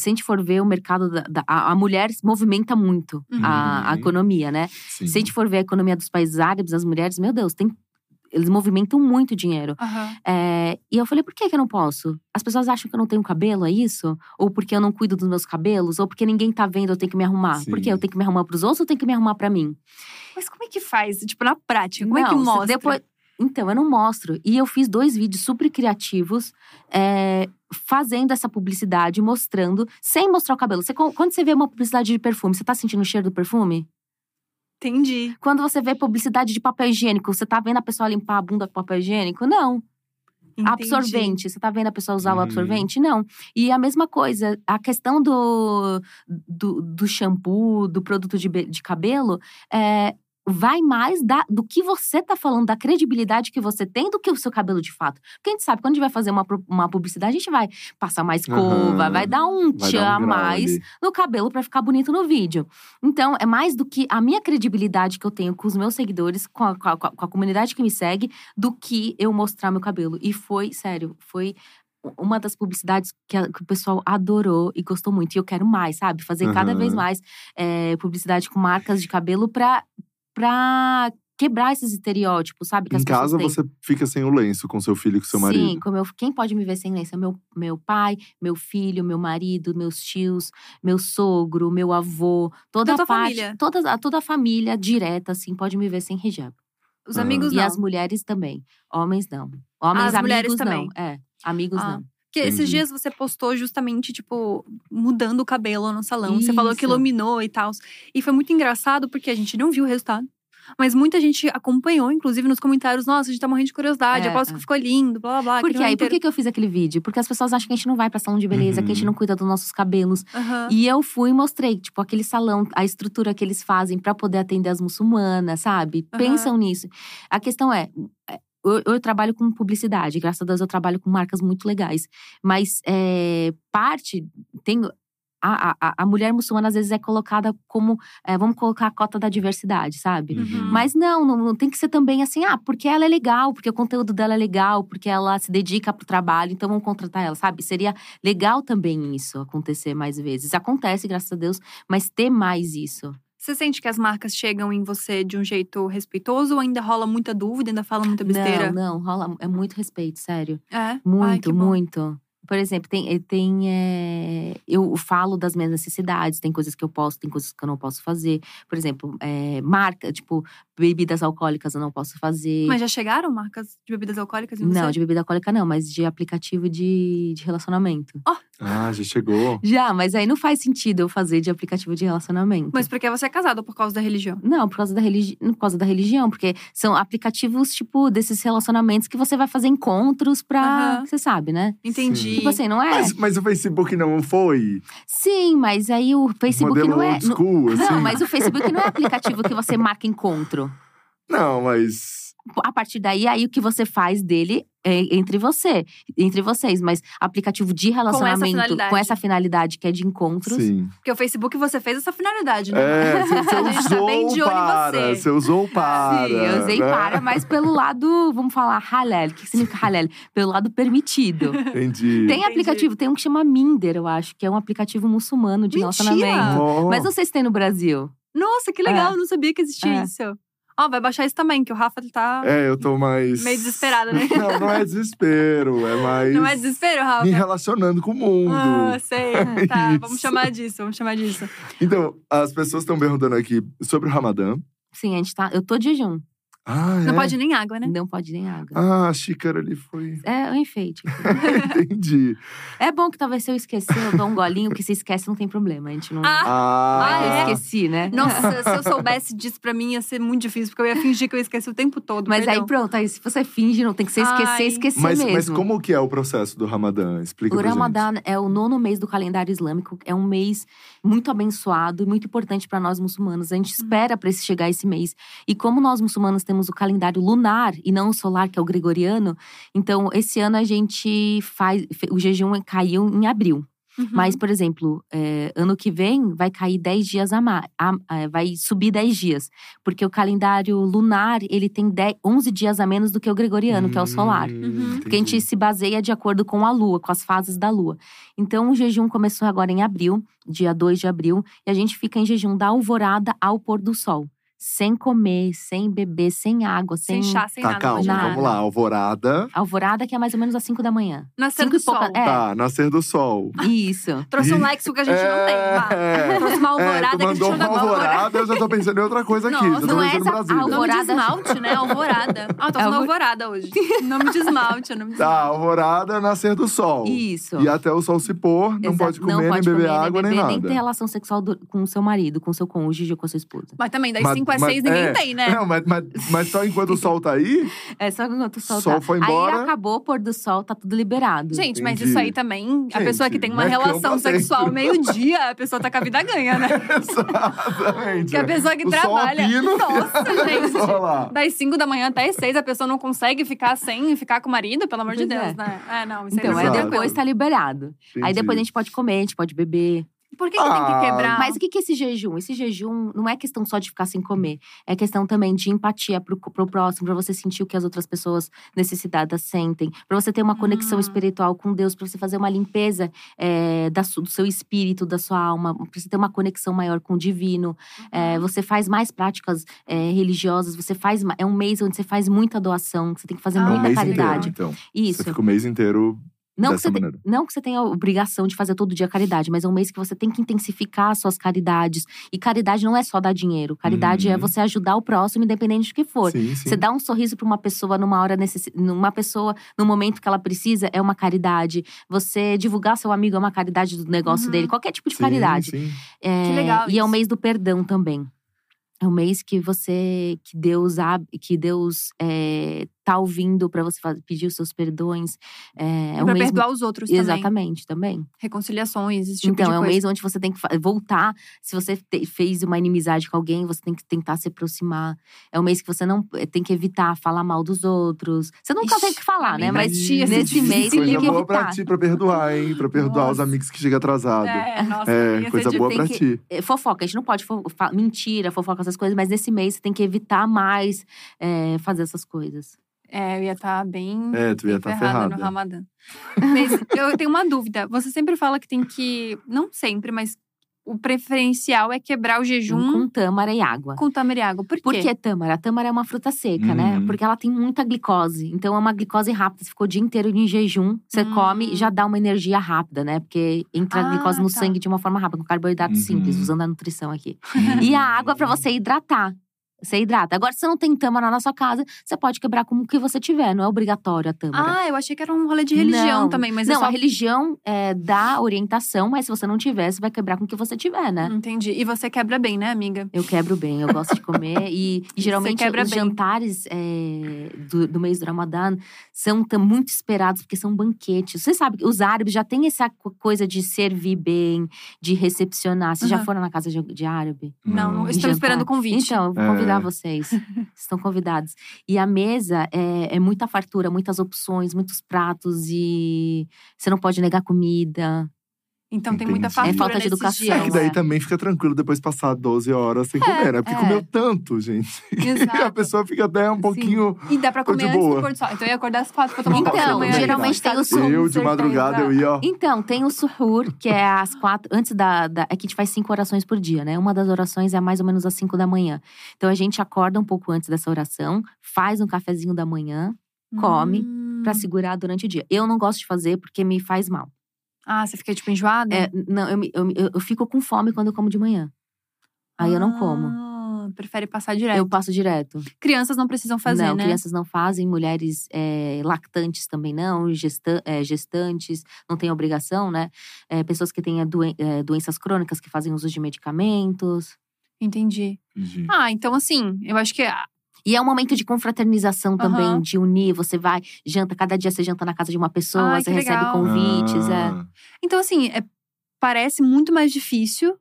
Speaker 3: Se a gente for ver o mercado da. da- a, a mulher movimenta muito a, a
Speaker 2: Uhum.
Speaker 3: economia, né?
Speaker 2: Sim.
Speaker 3: Se a gente for ver a economia dos países árabes, as mulheres, meu Deus, tem, eles movimentam muito dinheiro.
Speaker 1: Aham.
Speaker 3: É, e eu falei, por que, que eu não posso? As pessoas acham que eu não tenho cabelo, é isso? Ou porque eu não cuido dos meus cabelos? Ou porque ninguém tá vendo, eu tenho que me arrumar?
Speaker 2: Sim.
Speaker 3: Por quê? Eu tenho que me arrumar pros outros ou eu tenho que me arrumar pra mim?
Speaker 1: Mas como é que faz? Tipo, na prática, como é que
Speaker 3: Não,
Speaker 1: mostra?
Speaker 3: Depois... Então, eu não mostro. E eu fiz dois vídeos super criativos, é, fazendo essa publicidade, mostrando, sem mostrar o cabelo. Você, quando você vê uma publicidade de perfume, você tá sentindo o cheiro do perfume?
Speaker 1: Entendi.
Speaker 3: Quando você vê publicidade de papel higiênico, você tá vendo a pessoa limpar a bunda com papel higiênico? Não.
Speaker 1: Entendi.
Speaker 3: Absorvente. Você tá vendo a pessoa usar o
Speaker 2: Uhum.
Speaker 3: absorvente? Não. E a mesma coisa, a questão do, do, do shampoo, do produto de, de cabelo, é, vai mais da, do que você tá falando, da credibilidade que você tem do que o seu cabelo de fato. Porque a gente sabe, quando a gente vai fazer uma, uma publicidade, a gente vai passar mais cova,
Speaker 2: Aham.
Speaker 3: vai dar um
Speaker 2: Vai
Speaker 3: tchan a
Speaker 2: um
Speaker 3: mais no cabelo pra ficar bonito no vídeo. Então, é mais do que a minha credibilidade que eu tenho com os meus seguidores, com a, com a- com a comunidade que me segue, do que eu mostrar meu cabelo. E foi, sério, foi uma das publicidades que, a- que o pessoal adorou e gostou muito. E eu quero mais, sabe? Fazer cada
Speaker 2: Aham.
Speaker 3: vez mais é, publicidade com marcas de cabelo pra, pra quebrar esses estereótipos, sabe? Que
Speaker 2: Em casa
Speaker 3: têm.
Speaker 2: você fica sem o lenço com seu filho e com seu marido.
Speaker 3: Sim, como eu, quem pode me ver sem lenço? É Meu, meu pai, meu filho, meu marido, meus tios, meu sogro, meu avô, toda
Speaker 1: Toda
Speaker 3: a parte,
Speaker 1: família.
Speaker 3: toda, a- toda a família direta, assim, pode me ver sem hijab.
Speaker 1: Os
Speaker 2: Aham.
Speaker 1: amigos
Speaker 3: E
Speaker 1: não.
Speaker 3: as mulheres também. Homens não. Homens,
Speaker 1: As
Speaker 3: amigos
Speaker 1: mulheres
Speaker 3: não.
Speaker 1: também.
Speaker 3: É, amigos
Speaker 1: Ah.
Speaker 3: não.
Speaker 1: Porque esses dias você postou justamente, tipo, mudando o cabelo no salão. Você falou que
Speaker 3: Isso.
Speaker 1: iluminou e tal. E foi muito engraçado porque a gente não viu o resultado. Mas muita gente acompanhou, inclusive nos comentários. Nossa, a gente tá morrendo de curiosidade.
Speaker 3: É,
Speaker 1: aposto
Speaker 3: é.
Speaker 1: que ficou lindo, blá blá blá.
Speaker 3: Por
Speaker 1: aquele
Speaker 3: quê?
Speaker 1: rolê
Speaker 3: E por que, que eu fiz aquele vídeo? Porque as pessoas acham que a gente não vai pra salão de beleza, que a gente
Speaker 2: Uhum.
Speaker 3: não cuida dos nossos cabelos.
Speaker 1: Aham.
Speaker 3: E eu fui e mostrei, tipo, aquele salão, a estrutura que eles fazem pra poder atender as muçulmanas, sabe?
Speaker 1: Aham.
Speaker 3: Pensam nisso. A questão é. Eu, eu trabalho com publicidade, graças a Deus eu trabalho com marcas muito legais. Mas é, parte. Tem, a, a, a mulher muçulmana às vezes é colocada como. é, vamos colocar a cota da diversidade, sabe?
Speaker 1: Uhum.
Speaker 3: Mas não, não, não tem que ser também assim, ah, porque ela é legal, porque o conteúdo dela é legal, porque ela se dedica pro trabalho, então vamos contratar ela, sabe? Seria legal também isso acontecer mais vezes. Acontece, graças a Deus, mas ter mais isso.
Speaker 1: Você sente que as marcas chegam em você de um jeito respeitoso ou ainda rola muita dúvida, ainda fala muita besteira?
Speaker 3: Não, não, rola, é muito respeito, sério.
Speaker 1: É? Ai,
Speaker 3: Muito,
Speaker 1: bom.
Speaker 3: muito. Por exemplo, tem, eh, tem eh, eu falo das minhas necessidades, tem coisas que eu posso, tem coisas que eu não posso fazer. Por exemplo, eh, marca, tipo, bebidas alcoólicas eu não posso fazer.
Speaker 1: Mas já chegaram marcas de bebidas alcoólicas em você?
Speaker 3: Não, de bebida alcoólica não, mas de aplicativo de, de relacionamento.
Speaker 2: Ah, já chegou.
Speaker 3: Já, mas aí não faz sentido eu fazer de aplicativo de relacionamento.
Speaker 1: Mas porque você é casado ou por causa da religião?
Speaker 3: Não, por causa da religi... por causa da religião, porque são aplicativos, tipo, desses relacionamentos que você vai fazer encontros pra.
Speaker 1: Aham.
Speaker 3: Você sabe, né?
Speaker 1: Entendi.
Speaker 3: Tipo assim, não é?
Speaker 2: Mas, mas o Facebook não foi?
Speaker 3: Sim, mas aí o Facebook
Speaker 2: Modelo
Speaker 3: não é.
Speaker 2: old school, [laughs] assim?
Speaker 3: Não, mas o Facebook não é aplicativo que você marca encontro.
Speaker 2: Não, mas…
Speaker 3: a partir daí, aí o que você faz dele é entre você, entre vocês, mas aplicativo de relacionamento
Speaker 1: finalidade.
Speaker 3: com essa finalidade que é de encontros.
Speaker 2: Sim.
Speaker 1: Porque o Facebook você fez essa finalidade, né?
Speaker 2: É, [laughs] você, você
Speaker 1: A gente tá
Speaker 2: usou
Speaker 1: bem de olho em
Speaker 2: para.
Speaker 1: você.
Speaker 2: Você usou para.
Speaker 3: Sim, eu usei
Speaker 2: né?
Speaker 3: para, mas pelo lado, vamos falar, halal. O que significa halal? Pelo lado permitido.
Speaker 2: Entendi.
Speaker 3: Tem aplicativo, tem um que chama Minder, eu acho, que é um aplicativo muçulmano de
Speaker 1: Mentira!
Speaker 3: relacionamento.
Speaker 2: Oh.
Speaker 3: Mas não sei se tem no Brasil.
Speaker 1: Nossa, que legal,
Speaker 3: É.
Speaker 1: eu não sabia que existia
Speaker 3: É.
Speaker 1: isso. Ó, vai baixar isso também, que o Rafa tá
Speaker 2: É, eu tô mais.
Speaker 1: meio desesperado, né? [laughs]
Speaker 2: Não, não é desespero, é mais.
Speaker 1: Não é desespero, Rafa?
Speaker 2: Me relacionando com o mundo.
Speaker 1: Ah, sei. [laughs] Tá,
Speaker 2: Isso.
Speaker 1: vamos chamar disso, vamos chamar disso.
Speaker 2: Então, as pessoas estão perguntando aqui sobre o Ramadã.
Speaker 3: Sim, a gente tá. Eu tô de jejum.
Speaker 2: Ah,
Speaker 1: Não
Speaker 2: é?
Speaker 1: pode nem água, né?
Speaker 3: Não pode nem água.
Speaker 2: Ah, a xícara ali foi.
Speaker 3: É um enfeite. [laughs] [laughs]
Speaker 2: Entendi.
Speaker 3: é bom que talvez se eu esquecer, eu dou um golinho, que se esquece não tem problema. A gente não.
Speaker 1: Ah,
Speaker 2: Ah,
Speaker 1: Ah,
Speaker 3: eu
Speaker 1: é?
Speaker 3: esqueci, né?
Speaker 1: Nossa, [laughs] se eu soubesse disso pra mim ia ser muito difícil, porque eu ia fingir que eu esqueci o tempo todo.
Speaker 3: Mas aí
Speaker 1: perdão.
Speaker 3: pronto, aí se você finge, não tem que ser esquecer,
Speaker 1: Ai.
Speaker 3: esquecer
Speaker 2: mas,
Speaker 3: mesmo.
Speaker 2: mas como que é o processo do Ramadã? Explica
Speaker 3: O
Speaker 2: pra gente.
Speaker 3: Ramadã é o nono mês do calendário islâmico. É um mês muito abençoado e muito importante para nós muçulmanos. A gente espera para esse chegar esse mês. E como nós muçulmanos temos o calendário lunar e não o solar, que é o gregoriano, então esse ano a gente faz. O jejum caiu em abril.
Speaker 1: Uhum.
Speaker 3: Mas, por exemplo, é, ano que vem vai cair 10 dias a mais. vai subir 10 dias. Porque o calendário lunar, ele tem 10, 11 dias a menos do que o gregoriano, que é o solar.
Speaker 2: Hum,
Speaker 3: Porque a gente se baseia de acordo com a lua, com as fases da lua. Então, o jejum começou agora em abril, dia 2 de abril, e a gente fica em jejum da alvorada ao pôr do sol. Sem comer, sem beber, sem água,
Speaker 1: Sem
Speaker 3: sem.
Speaker 1: chá, sem
Speaker 2: Tá,
Speaker 1: nada.
Speaker 2: calma,
Speaker 3: nada.
Speaker 2: vamos lá. Alvorada.
Speaker 3: Alvorada, que é mais ou menos às 5 da manhã.
Speaker 1: Nascer
Speaker 3: Cinco
Speaker 1: do
Speaker 3: e pouca-
Speaker 1: sol.
Speaker 3: É.
Speaker 2: Tá, nascer do sol.
Speaker 3: Isso. [laughs]
Speaker 1: Trouxe um Lexo que a gente não tem.
Speaker 2: É.
Speaker 1: Trouxe uma
Speaker 2: É,
Speaker 1: alvorada que a gente não dá
Speaker 2: uma alvorada, eu já tô pensando em outra coisa aqui.
Speaker 1: Nossa,
Speaker 2: já tô
Speaker 3: não é essa
Speaker 2: Brasil.
Speaker 1: Nome de
Speaker 3: Alvorada-
Speaker 1: esmalte, né? Alvorada. [laughs] Ah, tô falando
Speaker 3: Alvo-
Speaker 1: alvorada hoje. Nome de esmalte, é nome de
Speaker 2: Tá,
Speaker 1: esmalte.
Speaker 2: alvorada, nascer do sol.
Speaker 3: Isso.
Speaker 2: E até o sol se pôr, não
Speaker 3: Exato.
Speaker 2: pode comer,
Speaker 3: Não pode
Speaker 2: nem beber
Speaker 3: comer,
Speaker 2: água, nem,
Speaker 3: beber,
Speaker 2: nada.
Speaker 3: Nem ter relação sexual do- com o seu marido, com o seu cônjuge ou com a sua esposa.
Speaker 1: Mas também, das
Speaker 2: Mas-
Speaker 1: 5 às
Speaker 2: mas-
Speaker 1: 6 ninguém
Speaker 2: é.
Speaker 1: tem, né?
Speaker 2: Não, mas, mas, mas só enquanto o sol tá aí, [laughs]
Speaker 3: É só enquanto o sol,
Speaker 2: Sol
Speaker 3: tá.
Speaker 2: foi embora.
Speaker 3: Aí acabou o pôr do sol, tá tudo liberado.
Speaker 1: Gente, mas
Speaker 2: Entendi.
Speaker 1: isso aí também, a
Speaker 2: Gente,
Speaker 1: pessoa que tem uma relação sexual meio-dia, a pessoa tá com a vida ganha, né? [laughs]
Speaker 2: exatamente.
Speaker 1: Que a pessoa que
Speaker 2: o
Speaker 1: trabalha.
Speaker 2: Sol a
Speaker 1: Nossa, [laughs] gente.
Speaker 2: Só lá.
Speaker 1: Das 5 da manhã até as 6, a pessoa não consegue ficar sem ficar com o marido, pelo amor de
Speaker 3: Pois
Speaker 1: Deus,
Speaker 3: é.
Speaker 1: né? É, não, isso
Speaker 3: Então,
Speaker 1: aí
Speaker 3: aí
Speaker 1: é
Speaker 2: Exato.
Speaker 3: depois tá liberado. Aí
Speaker 2: Entendi.
Speaker 3: depois a gente pode comer, a gente pode beber.
Speaker 1: Por que, que tem
Speaker 2: Ah,
Speaker 1: que quebrar?
Speaker 3: Mas o que que é esse jejum? Esse jejum não é questão só de ficar sem comer. É questão também de empatia pro, pro próximo, pra você sentir o que as outras pessoas necessitadas sentem. Pra você ter uma conexão
Speaker 1: Ah.
Speaker 3: espiritual com Deus, pra você fazer uma limpeza é, da su- do seu espírito, da sua alma. Pra você ter uma conexão maior com o divino. É, você faz mais práticas é, religiosas. Você faz… É um mês onde você faz muita doação. que Você tem que fazer
Speaker 1: Ah,
Speaker 2: É um
Speaker 3: muita
Speaker 2: mês
Speaker 3: caridade.
Speaker 2: inteiro, então.
Speaker 3: Isso.
Speaker 2: Você fica o mês inteiro
Speaker 3: Não que, tem- não que você tenha a obrigação de fazer todo dia caridade, mas é um mês que você tem que intensificar as suas caridades. E caridade não é só dar dinheiro. Caridade é
Speaker 2: Uhum.
Speaker 3: você ajudar o próximo, independente do que for.
Speaker 2: Sim, sim.
Speaker 3: Você dá um sorriso para uma pessoa numa hora necess... numa pessoa no momento que ela precisa é uma caridade. Você divulgar seu amigo é uma caridade do negócio
Speaker 1: Uhum.
Speaker 3: dele, qualquer tipo de
Speaker 2: Sim,
Speaker 3: caridade.
Speaker 2: sim.
Speaker 3: É,
Speaker 1: Que legal
Speaker 3: E é o
Speaker 1: isso.
Speaker 3: mês do perdão também. É o mês que você, que Deus abre, que Deus é, tá ouvindo para você fazer, pedir os seus perdões. É, é
Speaker 1: E
Speaker 3: um
Speaker 1: pra
Speaker 3: mês
Speaker 1: perdoar os outros também.
Speaker 3: Exatamente, também.
Speaker 1: Reconciliações, esse tipo
Speaker 3: então,
Speaker 1: de
Speaker 3: é um
Speaker 1: coisa.
Speaker 3: mês onde você tem que voltar. Se você te- fez uma inimizade com alguém, você tem que tentar se aproximar. É um mês que você não eh, tem que evitar falar mal dos outros. Você nunca
Speaker 1: Ixi,
Speaker 3: tem que falar, né? Mas
Speaker 1: tia, esse
Speaker 3: nesse mês
Speaker 2: Coisa
Speaker 3: tem que
Speaker 2: boa pra ti, pra perdoar, hein? Pra perdoar os
Speaker 1: Nossa.
Speaker 2: amigos que chegam atrasados.
Speaker 1: É, nossa,
Speaker 2: É, coisa boa pra
Speaker 3: que-
Speaker 2: ti.
Speaker 3: É, Fofoca, a gente não pode fo mentira, fofoca, essas coisas, mas nesse mês você tem que evitar mais eh, fazer essas coisas.
Speaker 1: É, eu ia estar bem.
Speaker 2: É, tu ia estar
Speaker 1: ferrada
Speaker 2: ferrada.
Speaker 1: no Ramadã. Mas eu tenho uma dúvida. Você sempre fala que tem que. Não sempre, mas o preferencial é quebrar o jejum
Speaker 3: Com tâmara e água.
Speaker 1: com tâmara e água. Por quê?
Speaker 3: Por que tâmara? A tâmara é uma fruta seca, né?
Speaker 2: Uhum.
Speaker 3: Porque ela tem muita glicose. Então é uma glicose rápida. Você ficou o dia inteiro em jejum, você
Speaker 1: Hum.
Speaker 3: come e já dá uma energia rápida, né? Porque entra
Speaker 1: Ah,
Speaker 3: a glicose no
Speaker 1: tá.
Speaker 3: sangue de uma forma rápida, com carboidrato
Speaker 2: Uhum.
Speaker 3: simples, usando a nutrição aqui. E a água pra você hidratar. Você hidrata. Agora, se você não tem tâmara na sua casa, você pode quebrar com o que você tiver. Não é obrigatório a tâmara.
Speaker 1: Ah, eu achei que era um rolê de religião
Speaker 3: Não.
Speaker 1: também, mas
Speaker 3: não,
Speaker 1: é só.
Speaker 3: a religião é, dá orientação, mas se você não tiver, você vai quebrar com o que você tiver, né?
Speaker 1: Entendi. E você quebra bem, né, amiga?
Speaker 3: Eu quebro bem, eu gosto de comer. E, [laughs] e geralmente
Speaker 1: quebra
Speaker 3: os
Speaker 1: bem.
Speaker 3: jantares é, do, do mês do Ramadã são muito esperados, porque são banquetes. Você sabe que os árabes já têm essa co- coisa de servir bem, de recepcionar. Vocês já
Speaker 1: Aham.
Speaker 3: foram na casa de, de árabe?
Speaker 1: Não, não estou esperando o convite.
Speaker 3: Então, eu vou
Speaker 2: É.
Speaker 3: convidar convidar
Speaker 2: É.
Speaker 3: vocês. Estão convidados. E a mesa é, é muita fartura, muitas opções, muitos pratos e você não pode negar comida.
Speaker 1: Então tem muita
Speaker 2: Entendi.
Speaker 1: fartura
Speaker 3: É falta de educação,
Speaker 1: dias.
Speaker 2: É que daí
Speaker 3: é.
Speaker 2: também fica tranquilo depois passar 12 horas sem comer, né? Porque
Speaker 3: é.
Speaker 2: comeu tanto, gente. [laughs]
Speaker 1: Exato.
Speaker 2: E a pessoa fica até um pouquinho.
Speaker 1: E dá pra comer
Speaker 2: de
Speaker 1: antes
Speaker 2: boa.
Speaker 1: do pôr do sol. Então eu ia acordar às quatro pra tomar um café da
Speaker 3: Então,
Speaker 1: manhã.
Speaker 3: geralmente tem o suco.
Speaker 2: eu, de madrugada, eu ia, ó.
Speaker 3: Então, tem o suhur, que é às quatro. Antes da, da. É que a gente faz cinco orações por dia, né? Uma das orações é mais ou menos às cinco da manhã. Então a gente acorda um pouco antes dessa oração, faz um cafezinho da manhã come
Speaker 1: Hum.
Speaker 3: pra segurar durante o dia. Eu não gosto de fazer porque me faz mal.
Speaker 1: Ah, você fica tipo enjoada?
Speaker 3: É, não, eu, eu, eu, eu fico com fome quando eu como de manhã. Aí eu não como.
Speaker 1: Ah, Prefere passar direto.
Speaker 3: Eu passo direto.
Speaker 1: Crianças não precisam fazer,
Speaker 3: não,
Speaker 1: né?
Speaker 3: crianças não fazem, mulheres é, lactantes também não, gesta- é, gestantes não têm obrigação, né? É, pessoas que têm doen- é, doenças crônicas que fazem uso de medicamentos.
Speaker 1: Entendi.
Speaker 2: Entendi.
Speaker 1: Ah, então assim, eu acho que.
Speaker 3: E é um momento de confraternização também,
Speaker 1: Aham.
Speaker 3: de unir. Você vai, janta, cada dia você janta na casa de uma pessoa,
Speaker 1: Ai,
Speaker 3: você recebe
Speaker 1: legal.
Speaker 3: convites. É.
Speaker 2: Ah,
Speaker 1: Então, assim, é- parece muito mais difícil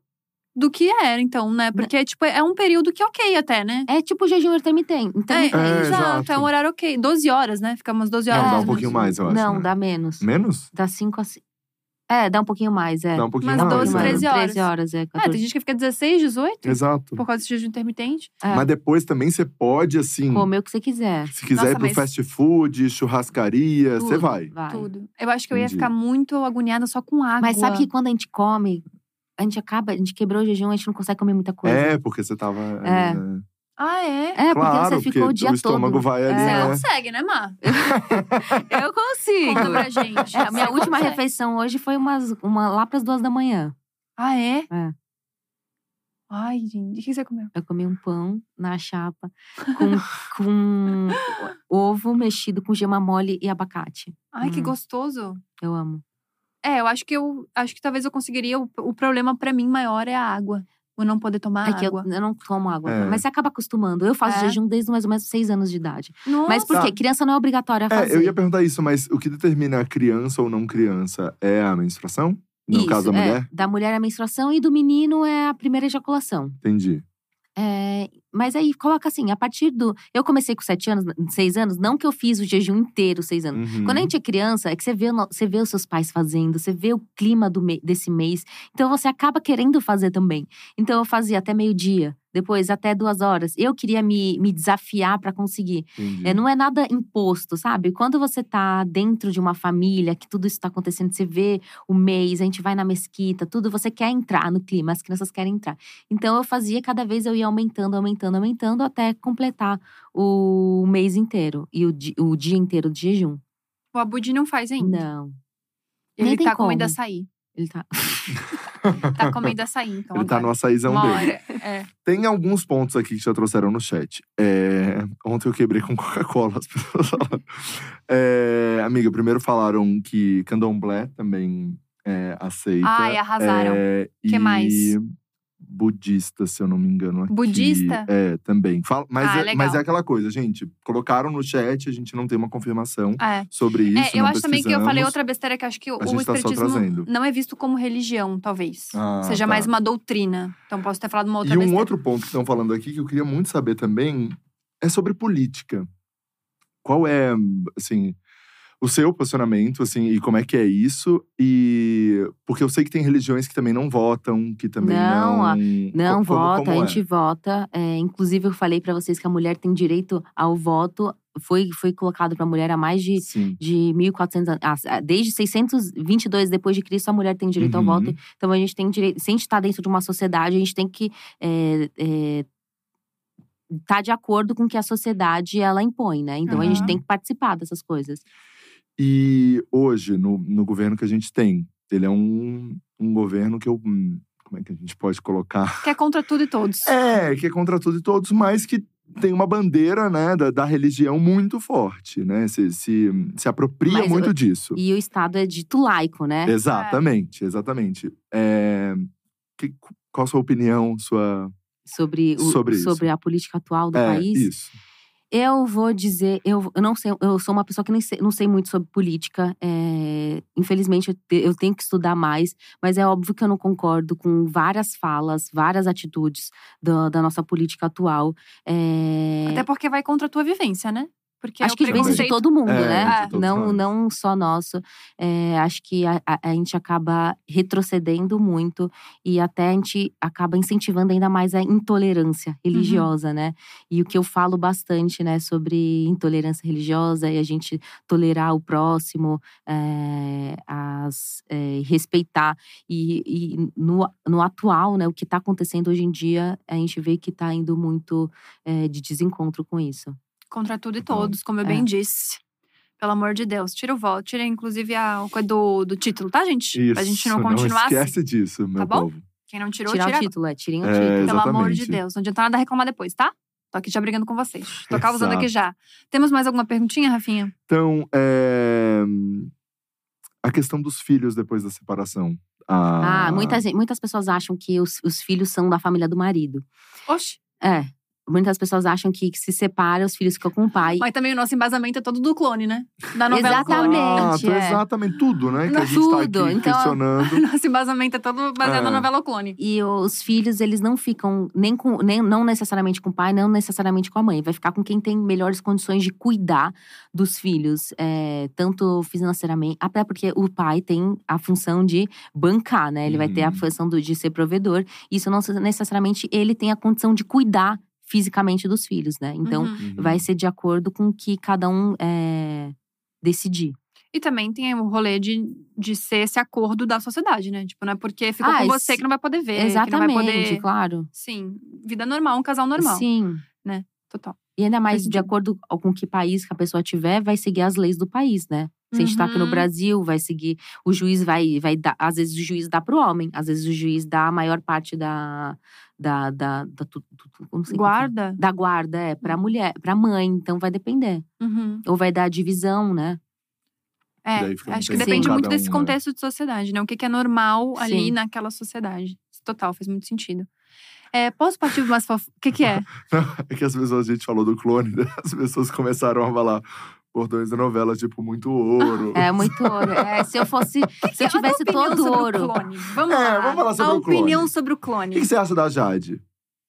Speaker 1: do que era, então, né? Porque, tipo, é um período que ok até, né?
Speaker 3: É tipo jejum intermitente.
Speaker 1: É,
Speaker 3: intermitente.
Speaker 2: É,
Speaker 1: exato,
Speaker 2: exato.
Speaker 1: é um horário ok. 12 horas, né? Fica umas 12
Speaker 2: Não,
Speaker 1: horas.
Speaker 2: dá um pouquinho mais, eu acho.
Speaker 3: Não,
Speaker 2: né?
Speaker 3: dá menos.
Speaker 2: Menos?
Speaker 3: Dá 5 a 5. É, dá um pouquinho mais, é.
Speaker 2: Dá um pouquinho
Speaker 1: Mas
Speaker 2: mais.
Speaker 1: 12,
Speaker 2: né?
Speaker 1: 13 horas.
Speaker 3: 13 horas, é.
Speaker 1: Ah,
Speaker 3: 14.
Speaker 1: tem gente que fica 16, 18
Speaker 2: Exato.
Speaker 1: por causa desse jejum intermitente.
Speaker 3: É.
Speaker 2: Mas depois também você pode, assim,
Speaker 3: Comer o que você quiser.
Speaker 2: se quiser
Speaker 1: Nossa,
Speaker 2: ir pro
Speaker 1: mas-
Speaker 2: fast food, churrascaria, você
Speaker 3: Tudo,
Speaker 2: vai.
Speaker 1: Tudo. Eu acho que eu ia
Speaker 2: Entendi.
Speaker 1: ficar muito agoniada só com água.
Speaker 3: Mas sabe que quando a gente come, a gente acaba, a gente quebrou o jejum, a gente não consegue comer muita coisa.
Speaker 2: É, porque você tava.
Speaker 3: É.
Speaker 2: né?
Speaker 1: Ah, é?
Speaker 3: É, porque
Speaker 2: Claro,
Speaker 3: você ficou o dia
Speaker 2: o estômago
Speaker 3: todo.
Speaker 2: vai ali,
Speaker 3: É.
Speaker 1: Você
Speaker 2: né?
Speaker 1: consegue, né, Mar? [laughs]
Speaker 3: Eu consigo.
Speaker 1: Conta pra gente.
Speaker 3: É, a minha
Speaker 1: Você
Speaker 3: última
Speaker 1: consegue.
Speaker 3: refeição hoje foi umas, uma, lá pras duas da manhã.
Speaker 1: Ah, é?
Speaker 3: É.
Speaker 1: Ai, gente, o que você comeu?
Speaker 3: Eu comi um pão na chapa com, [laughs] com ovo mexido com gema mole e abacate.
Speaker 1: Ai, que
Speaker 3: Hum.
Speaker 1: gostoso.
Speaker 3: Eu amo.
Speaker 1: É, eu acho que eu acho que talvez eu conseguiria. O, o problema pra mim maior é a água. O não poder tomar
Speaker 3: é que eu,
Speaker 1: água.
Speaker 3: eu não tomo água.
Speaker 2: É.
Speaker 3: Mas você acaba acostumando. Eu faço
Speaker 1: É?
Speaker 3: jejum desde mais ou menos seis anos de idade.
Speaker 1: Nossa.
Speaker 3: Mas por
Speaker 2: Tá.
Speaker 3: quê? Criança não é obrigatória a fazer.
Speaker 2: É, eu ia perguntar isso, mas o que determina a criança ou não criança é a menstruação? No
Speaker 3: Isso,
Speaker 2: caso da
Speaker 3: é.
Speaker 2: mulher?
Speaker 3: Da mulher é a menstruação e do menino é a primeira ejaculação.
Speaker 2: Entendi.
Speaker 3: É, mas aí coloca assim, a partir do. Eu comecei com sete anos, seis anos, não que eu fiz o jejum inteiro, seis anos.
Speaker 2: Uhum.
Speaker 3: Quando a gente é criança, é que você vê, você vê os seus pais fazendo, você vê o clima do me- desse mês. Então você acaba querendo fazer também. Então eu fazia até meio-dia, depois até duas horas. Eu queria me, me desafiar para conseguir. É, não é nada imposto, sabe? Quando você tá dentro de uma família, que tudo isso tá acontecendo, você vê o mês, a gente vai na mesquita, tudo, você quer entrar no clima, as crianças querem entrar. Então eu fazia, cada vez eu ia aumentando, aumentando, aumentando, até completar o mês inteiro e o, di- o dia inteiro de jejum.
Speaker 1: O Abudi não faz ainda.
Speaker 3: Não.
Speaker 1: Ele
Speaker 3: Nem
Speaker 1: tá comendo
Speaker 3: como.
Speaker 1: açaí.
Speaker 3: Ele tá. [laughs]
Speaker 1: Tá comendo açaí, então.
Speaker 2: Ele tá
Speaker 1: agora.
Speaker 2: no açaizão
Speaker 1: Uma
Speaker 2: dele.
Speaker 1: hora. É.
Speaker 2: Tem alguns pontos aqui que já trouxeram no chat. É, Ontem eu quebrei com Coca-Cola, as pessoas falaram. É, Amiga, primeiro falaram que candomblé também é, aceita.
Speaker 1: Ai, arrasaram.
Speaker 2: É,
Speaker 1: Que
Speaker 2: e
Speaker 1: mais?
Speaker 2: Budista, se eu não me engano. Aqui.
Speaker 1: Budista?
Speaker 2: É, também. Fala, mas,
Speaker 1: Ah,
Speaker 2: é, mas é aquela coisa, gente. Colocaram no chat, a gente não tem uma confirmação
Speaker 1: É.
Speaker 2: sobre isso.
Speaker 1: É, eu acho também que eu falei outra besteira que acho que o
Speaker 2: gente tá
Speaker 1: espiritismo
Speaker 2: trazendo.
Speaker 1: não é visto como religião, talvez.
Speaker 2: Ah,
Speaker 1: Seja
Speaker 2: tá.
Speaker 1: mais uma doutrina. Então posso ter falado uma outra
Speaker 2: E um
Speaker 1: besteira.
Speaker 2: outro ponto que estão falando aqui que eu queria muito saber também é sobre política. Qual é, assim, o seu posicionamento, assim, e como é que é isso? E porque eu sei que tem religiões que também não votam, que também
Speaker 3: Não,
Speaker 2: não.
Speaker 3: a- Não
Speaker 2: Co- como-
Speaker 3: vota,
Speaker 2: como
Speaker 3: a
Speaker 2: é?
Speaker 3: gente vota. É, inclusive, eu falei pra vocês que a mulher tem direito ao voto. Foi, foi colocado pra mulher há mais de
Speaker 2: Sim.
Speaker 3: de 1400 anos. ah, Desde 622 depois de Cristo, a mulher tem direito
Speaker 2: Uhum.
Speaker 3: ao voto. Então a gente tem direito. Se a gente está dentro de uma sociedade, a gente tem que é, é, tá de acordo com o que a sociedade ela impõe, né? Então a gente
Speaker 1: Uhum.
Speaker 3: tem que participar dessas coisas.
Speaker 2: E hoje, no, no governo que a gente tem, ele é um, um governo que eu. hum, Como é que a gente pode colocar?
Speaker 1: Que é contra tudo e todos.
Speaker 2: É, que é contra tudo e todos, mas que tem uma bandeira, né, da, da religião muito forte, né? Se, se, se apropria
Speaker 3: Mas
Speaker 2: muito
Speaker 3: eu-
Speaker 2: disso.
Speaker 3: E o Estado é dito laico, né?
Speaker 2: Exatamente, exatamente. É, que- qual a sua opinião, sua…
Speaker 3: Sobre, o,
Speaker 2: Sobre isso.
Speaker 3: sobre a política atual do
Speaker 2: é,
Speaker 3: país.
Speaker 2: isso.
Speaker 3: Eu vou dizer, eu, eu não sei, eu sou uma pessoa que nem sei, não sei muito sobre política. é, infelizmente, eu, te- eu tenho que estudar mais, mas é óbvio que eu não concordo com várias falas, várias atitudes da, da nossa política atual. É,
Speaker 1: Até porque vai contra a tua vivência, né? Porque
Speaker 3: Acho
Speaker 1: o
Speaker 3: que vem de todo mundo,
Speaker 2: É,
Speaker 3: né?
Speaker 2: de todos
Speaker 3: Não,
Speaker 2: nós.
Speaker 3: não só nosso. É, acho que a, a- a gente acaba retrocedendo muito e até a gente acaba incentivando ainda mais a intolerância religiosa, né? E o que eu falo bastante, né, sobre intolerância religiosa e a gente tolerar o próximo, é, as, é, respeitar. E, e no, no atual, né, o que está acontecendo hoje em dia, a gente vê que está indo muito é, de desencontro com isso.
Speaker 1: Contra tudo e
Speaker 2: Total.
Speaker 1: todos, como eu
Speaker 3: É.
Speaker 1: bem disse. Pelo amor de Deus, tira o voto, tira inclusive a o coisa do, do título, tá, gente?
Speaker 2: Isso,
Speaker 1: pra gente não continuar assim.
Speaker 2: esquece disso, meu
Speaker 1: Tá bom?
Speaker 2: povo.
Speaker 1: Quem não tirou,
Speaker 3: Tirar
Speaker 1: tira
Speaker 3: o título, é, tirem o
Speaker 2: É,
Speaker 3: título.
Speaker 1: Pelo amor de
Speaker 2: Exatamente.
Speaker 1: Deus. Não adianta nada reclamar depois, tá? Tô aqui já brigando com vocês. Tô causando
Speaker 2: Exato.
Speaker 1: aqui já. Temos mais alguma perguntinha, Rafinha?
Speaker 2: Então, é, a questão dos filhos depois da separação. Ah,
Speaker 3: Ah, muitas, muitas pessoas acham que os, os filhos são da família do marido.
Speaker 1: Oxi.
Speaker 3: É. Muitas pessoas acham que, que se separa, os filhos ficam com o pai.
Speaker 1: Mas também o nosso embasamento é todo do clone, né? Da novela
Speaker 3: Exatamente.
Speaker 1: Clone.
Speaker 2: Exato,
Speaker 3: é.
Speaker 2: exatamente. Tudo, né? Que a gente tá
Speaker 3: Tudo,
Speaker 2: aqui
Speaker 3: então-
Speaker 2: questionando. [laughs]
Speaker 1: Nosso embasamento é todo baseado na
Speaker 2: É.
Speaker 1: novela Clone.
Speaker 3: E os filhos, eles não ficam nem com, nem, não necessariamente com o pai, não necessariamente com a mãe. Vai ficar com quem tem melhores condições de cuidar dos filhos, é, tanto financeiramente, até porque o pai tem a função de bancar, né? Ele vai ter a
Speaker 2: Uhum.
Speaker 3: função do- de ser provedor. Isso não necessariamente ele tem a condição de cuidar fisicamente dos filhos, né? Então,
Speaker 1: Uhum.
Speaker 2: Uhum.
Speaker 3: vai ser de acordo com o que cada um é, decidir.
Speaker 1: E também tem o rolê de, de ser esse acordo da sociedade, né? Tipo, não é porque ficou
Speaker 3: Ah,
Speaker 1: com você que não vai poder ver. Que não
Speaker 3: Exatamente,
Speaker 1: vai poder.
Speaker 3: claro.
Speaker 1: Sim, vida normal, um casal normal.
Speaker 3: Sim.
Speaker 1: Total.
Speaker 3: E ainda mais de acordo com que país que a pessoa tiver, vai seguir as leis do país, né? Se a gente tá aqui no
Speaker 1: Uhum.
Speaker 3: Brasil, vai seguir. O juiz vai, vai dar. Às vezes o juiz dá pro homem, às vezes o juiz dá a maior parte da. Da, da, da tu- tu- não como fala.
Speaker 1: Guarda.
Speaker 3: Da guarda, é, pra mulher, pra mãe. Então vai depender.
Speaker 1: Uhum.
Speaker 3: Ou vai dar a divisão, né?
Speaker 1: É, acho que depende muito
Speaker 2: um,
Speaker 1: desse
Speaker 2: né?
Speaker 1: contexto de sociedade, né? O que, que é normal ali
Speaker 3: Sim.
Speaker 1: naquela sociedade. Total, faz muito sentido. É, posso partir para umas fof... O que, que é? [laughs]
Speaker 2: É que as pessoas, a gente falou do clone, né? as pessoas começaram a falar bordões da novela, tipo, muito ouro.
Speaker 3: É muito ouro. É, se eu fosse. [laughs] se eu tivesse
Speaker 1: a opinião
Speaker 3: todo
Speaker 1: sobre
Speaker 3: ouro.
Speaker 1: O clone. Vamos
Speaker 2: É,
Speaker 1: lá.
Speaker 2: vamos falar sobre
Speaker 1: a
Speaker 2: o clone.
Speaker 1: opinião sobre o
Speaker 2: O
Speaker 1: clone.
Speaker 2: que, que você acha da Jade?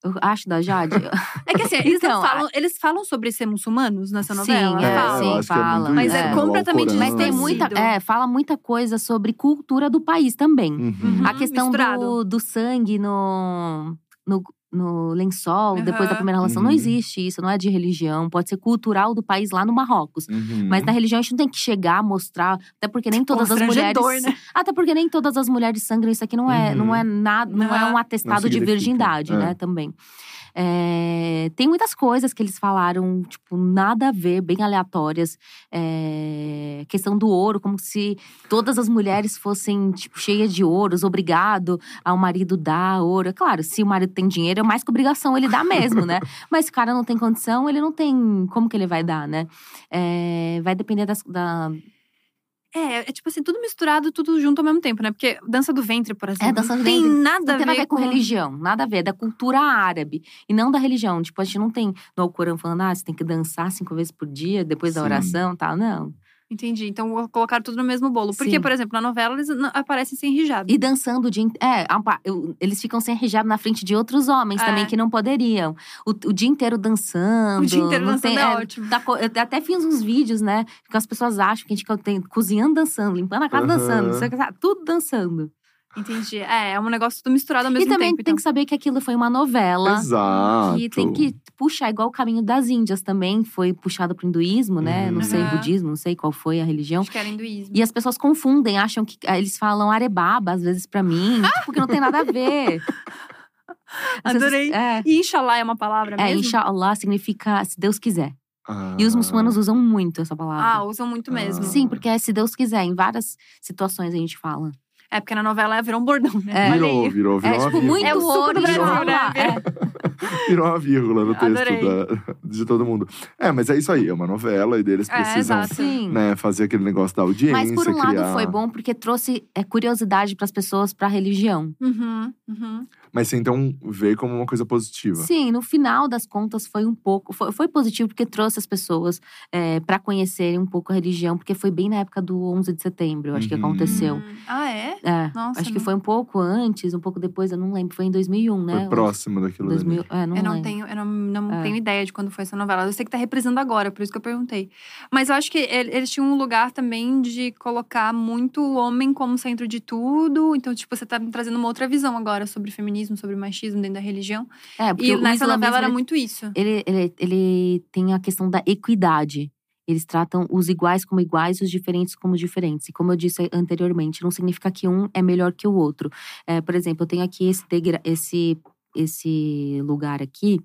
Speaker 3: Eu acho da Jade. [laughs]
Speaker 1: É que assim, eles,
Speaker 3: Então,
Speaker 1: não falam, eles falam sobre ser muçulmanos nessa
Speaker 3: Sim,
Speaker 1: novela?
Speaker 3: é,
Speaker 1: falam.
Speaker 3: sim,
Speaker 2: que é
Speaker 1: Mas é
Speaker 2: né? O
Speaker 1: completamente
Speaker 2: Alcorão.
Speaker 3: Mas tem muita. É, fala muita coisa sobre cultura do país também.
Speaker 2: Uhum.
Speaker 3: A questão do, do sangue no, no, no lençol, depois da primeira relação, não
Speaker 2: Uhum.
Speaker 3: existe isso, não é de religião. Pode ser cultural do país lá no Marrocos.
Speaker 2: Uhum.
Speaker 3: Mas na religião a gente não tem que chegar, mostrar. Até porque nem todas as mulheres.
Speaker 1: Né?
Speaker 3: Até porque nem todas as mulheres sangram. Isso aqui não é,
Speaker 2: Uhum.
Speaker 3: não é nada, não é
Speaker 1: Não.
Speaker 3: um atestado de virgindade,
Speaker 2: é.
Speaker 3: né? Também. É, tem muitas coisas que eles falaram, tipo, nada a ver, bem aleatórias. É, questão do ouro, como se todas as mulheres fossem, tipo, cheias de ouros, obrigado ao marido dar ouro. É Claro, se o marido tem dinheiro, é mais que obrigação ele dá mesmo, né? [laughs] Mas se o cara não tem condição, ele não tem. Como que ele vai dar, né? É, vai depender das, da.
Speaker 1: É, é tipo assim, tudo misturado, tudo junto ao mesmo tempo, né? Porque dança do ventre, por exemplo,
Speaker 3: É, dança do
Speaker 1: tem
Speaker 3: ventre
Speaker 1: nada
Speaker 3: Não
Speaker 1: a
Speaker 3: tem
Speaker 1: ver
Speaker 3: nada a ver com religião, nada a ver, é da cultura árabe. E não da religião. Tipo, a gente não tem no Alcorão falando, ah, você tem que dançar cinco vezes por dia, depois da
Speaker 2: Sim.
Speaker 3: oração e tal. Não.
Speaker 1: Entendi. Então colocaram tudo no mesmo bolo. Porque,
Speaker 3: Sim.
Speaker 1: por exemplo, na novela eles não- aparecem sem hijab.
Speaker 3: E dançando o dia inte- É, eles ficam sem hijab na frente de outros homens
Speaker 1: É.
Speaker 3: também que não poderiam. O, o dia inteiro dançando.
Speaker 1: O dia inteiro
Speaker 3: não
Speaker 1: dançando
Speaker 3: tem-
Speaker 1: é ótimo.
Speaker 3: tá eu até fiz uns vídeos, né? Que as pessoas acham que a gente tem- cozinhando dançando, limpando a casa
Speaker 2: Aham.
Speaker 3: dançando, tudo dançando.
Speaker 1: Entendi. É, é um negócio tudo misturado ao
Speaker 3: E
Speaker 1: mesmo
Speaker 3: também
Speaker 1: tempo.
Speaker 3: tem
Speaker 1: então.
Speaker 3: que saber que aquilo foi uma novela.
Speaker 2: Exato.
Speaker 3: Que tem que puxar, igual o caminho das Índias também, foi puxado pro hinduísmo, né?
Speaker 2: Uhum.
Speaker 3: Não sei, budismo, não sei qual foi a religião.
Speaker 1: Acho que era hinduísmo.
Speaker 3: E as pessoas confundem, acham que ah, eles falam arebaba às vezes pra mim, [laughs] tipo, que não tem nada a ver.
Speaker 1: Adorei.
Speaker 3: É,
Speaker 1: E Inshallah é uma palavra
Speaker 3: é,
Speaker 1: mesmo?
Speaker 3: inshallah significa se Deus quiser.
Speaker 2: Ah.
Speaker 3: E os muçulmanos usam muito essa
Speaker 1: Ah,
Speaker 3: palavra.
Speaker 1: usam muito mesmo.
Speaker 3: Sim, porque é se Deus quiser, em várias situações a gente fala.
Speaker 1: É, porque na novela virou um bordão, né?
Speaker 3: É.
Speaker 2: Virou, virou, virou
Speaker 3: É,
Speaker 2: uma
Speaker 3: tipo, muito
Speaker 1: É o suco
Speaker 3: ouro
Speaker 1: do Brasil, né?
Speaker 3: É.
Speaker 2: Virou uma vírgula no texto da- de todo mundo. É, mas é isso aí, é uma novela e deles
Speaker 1: É,
Speaker 2: precisam né, fazer aquele negócio da audiência.
Speaker 3: Mas por um lado
Speaker 2: criar-
Speaker 3: foi bom porque trouxe é, curiosidade para as pessoas para a religião.
Speaker 1: Uhum, uhum.
Speaker 2: Mas você então vê como uma coisa positiva.
Speaker 3: Sim, no final das contas foi um pouco. Foi, foi positivo porque trouxe as pessoas é, para conhecerem um pouco a religião, porque foi bem na época do 11 de setembro, eu acho que
Speaker 2: Uhum.
Speaker 3: aconteceu.
Speaker 1: Hum, Ah, é?
Speaker 3: É,
Speaker 1: Nossa,
Speaker 3: acho que
Speaker 1: não-
Speaker 3: foi um pouco antes, um pouco depois, eu não lembro. Foi em 2001, né?
Speaker 2: Foi próximo daquilo
Speaker 3: 2000,
Speaker 2: dali.
Speaker 3: é, não
Speaker 1: eu não
Speaker 3: lembro.
Speaker 1: tenho, eu não, não
Speaker 3: É.
Speaker 1: tenho ideia de quando foi essa novela. Eu sei que tá reprisando agora, por isso que eu perguntei. Mas eu acho que ele- eles tinham um lugar também de colocar muito o homem como centro de tudo. Então, tipo, você tá me trazendo uma outra visão agora sobre feminismo, sobre machismo dentro da religião.
Speaker 3: É, porque
Speaker 1: E
Speaker 3: o
Speaker 1: nessa novela era muito isso.
Speaker 3: ele, ele, ele tem a questão da equidade. Eles tratam os iguais como iguais e os diferentes como diferentes. E como eu disse anteriormente, não significa que um é melhor que o outro. É, por exemplo, eu tenho aqui esse, esse, esse lugar aqui,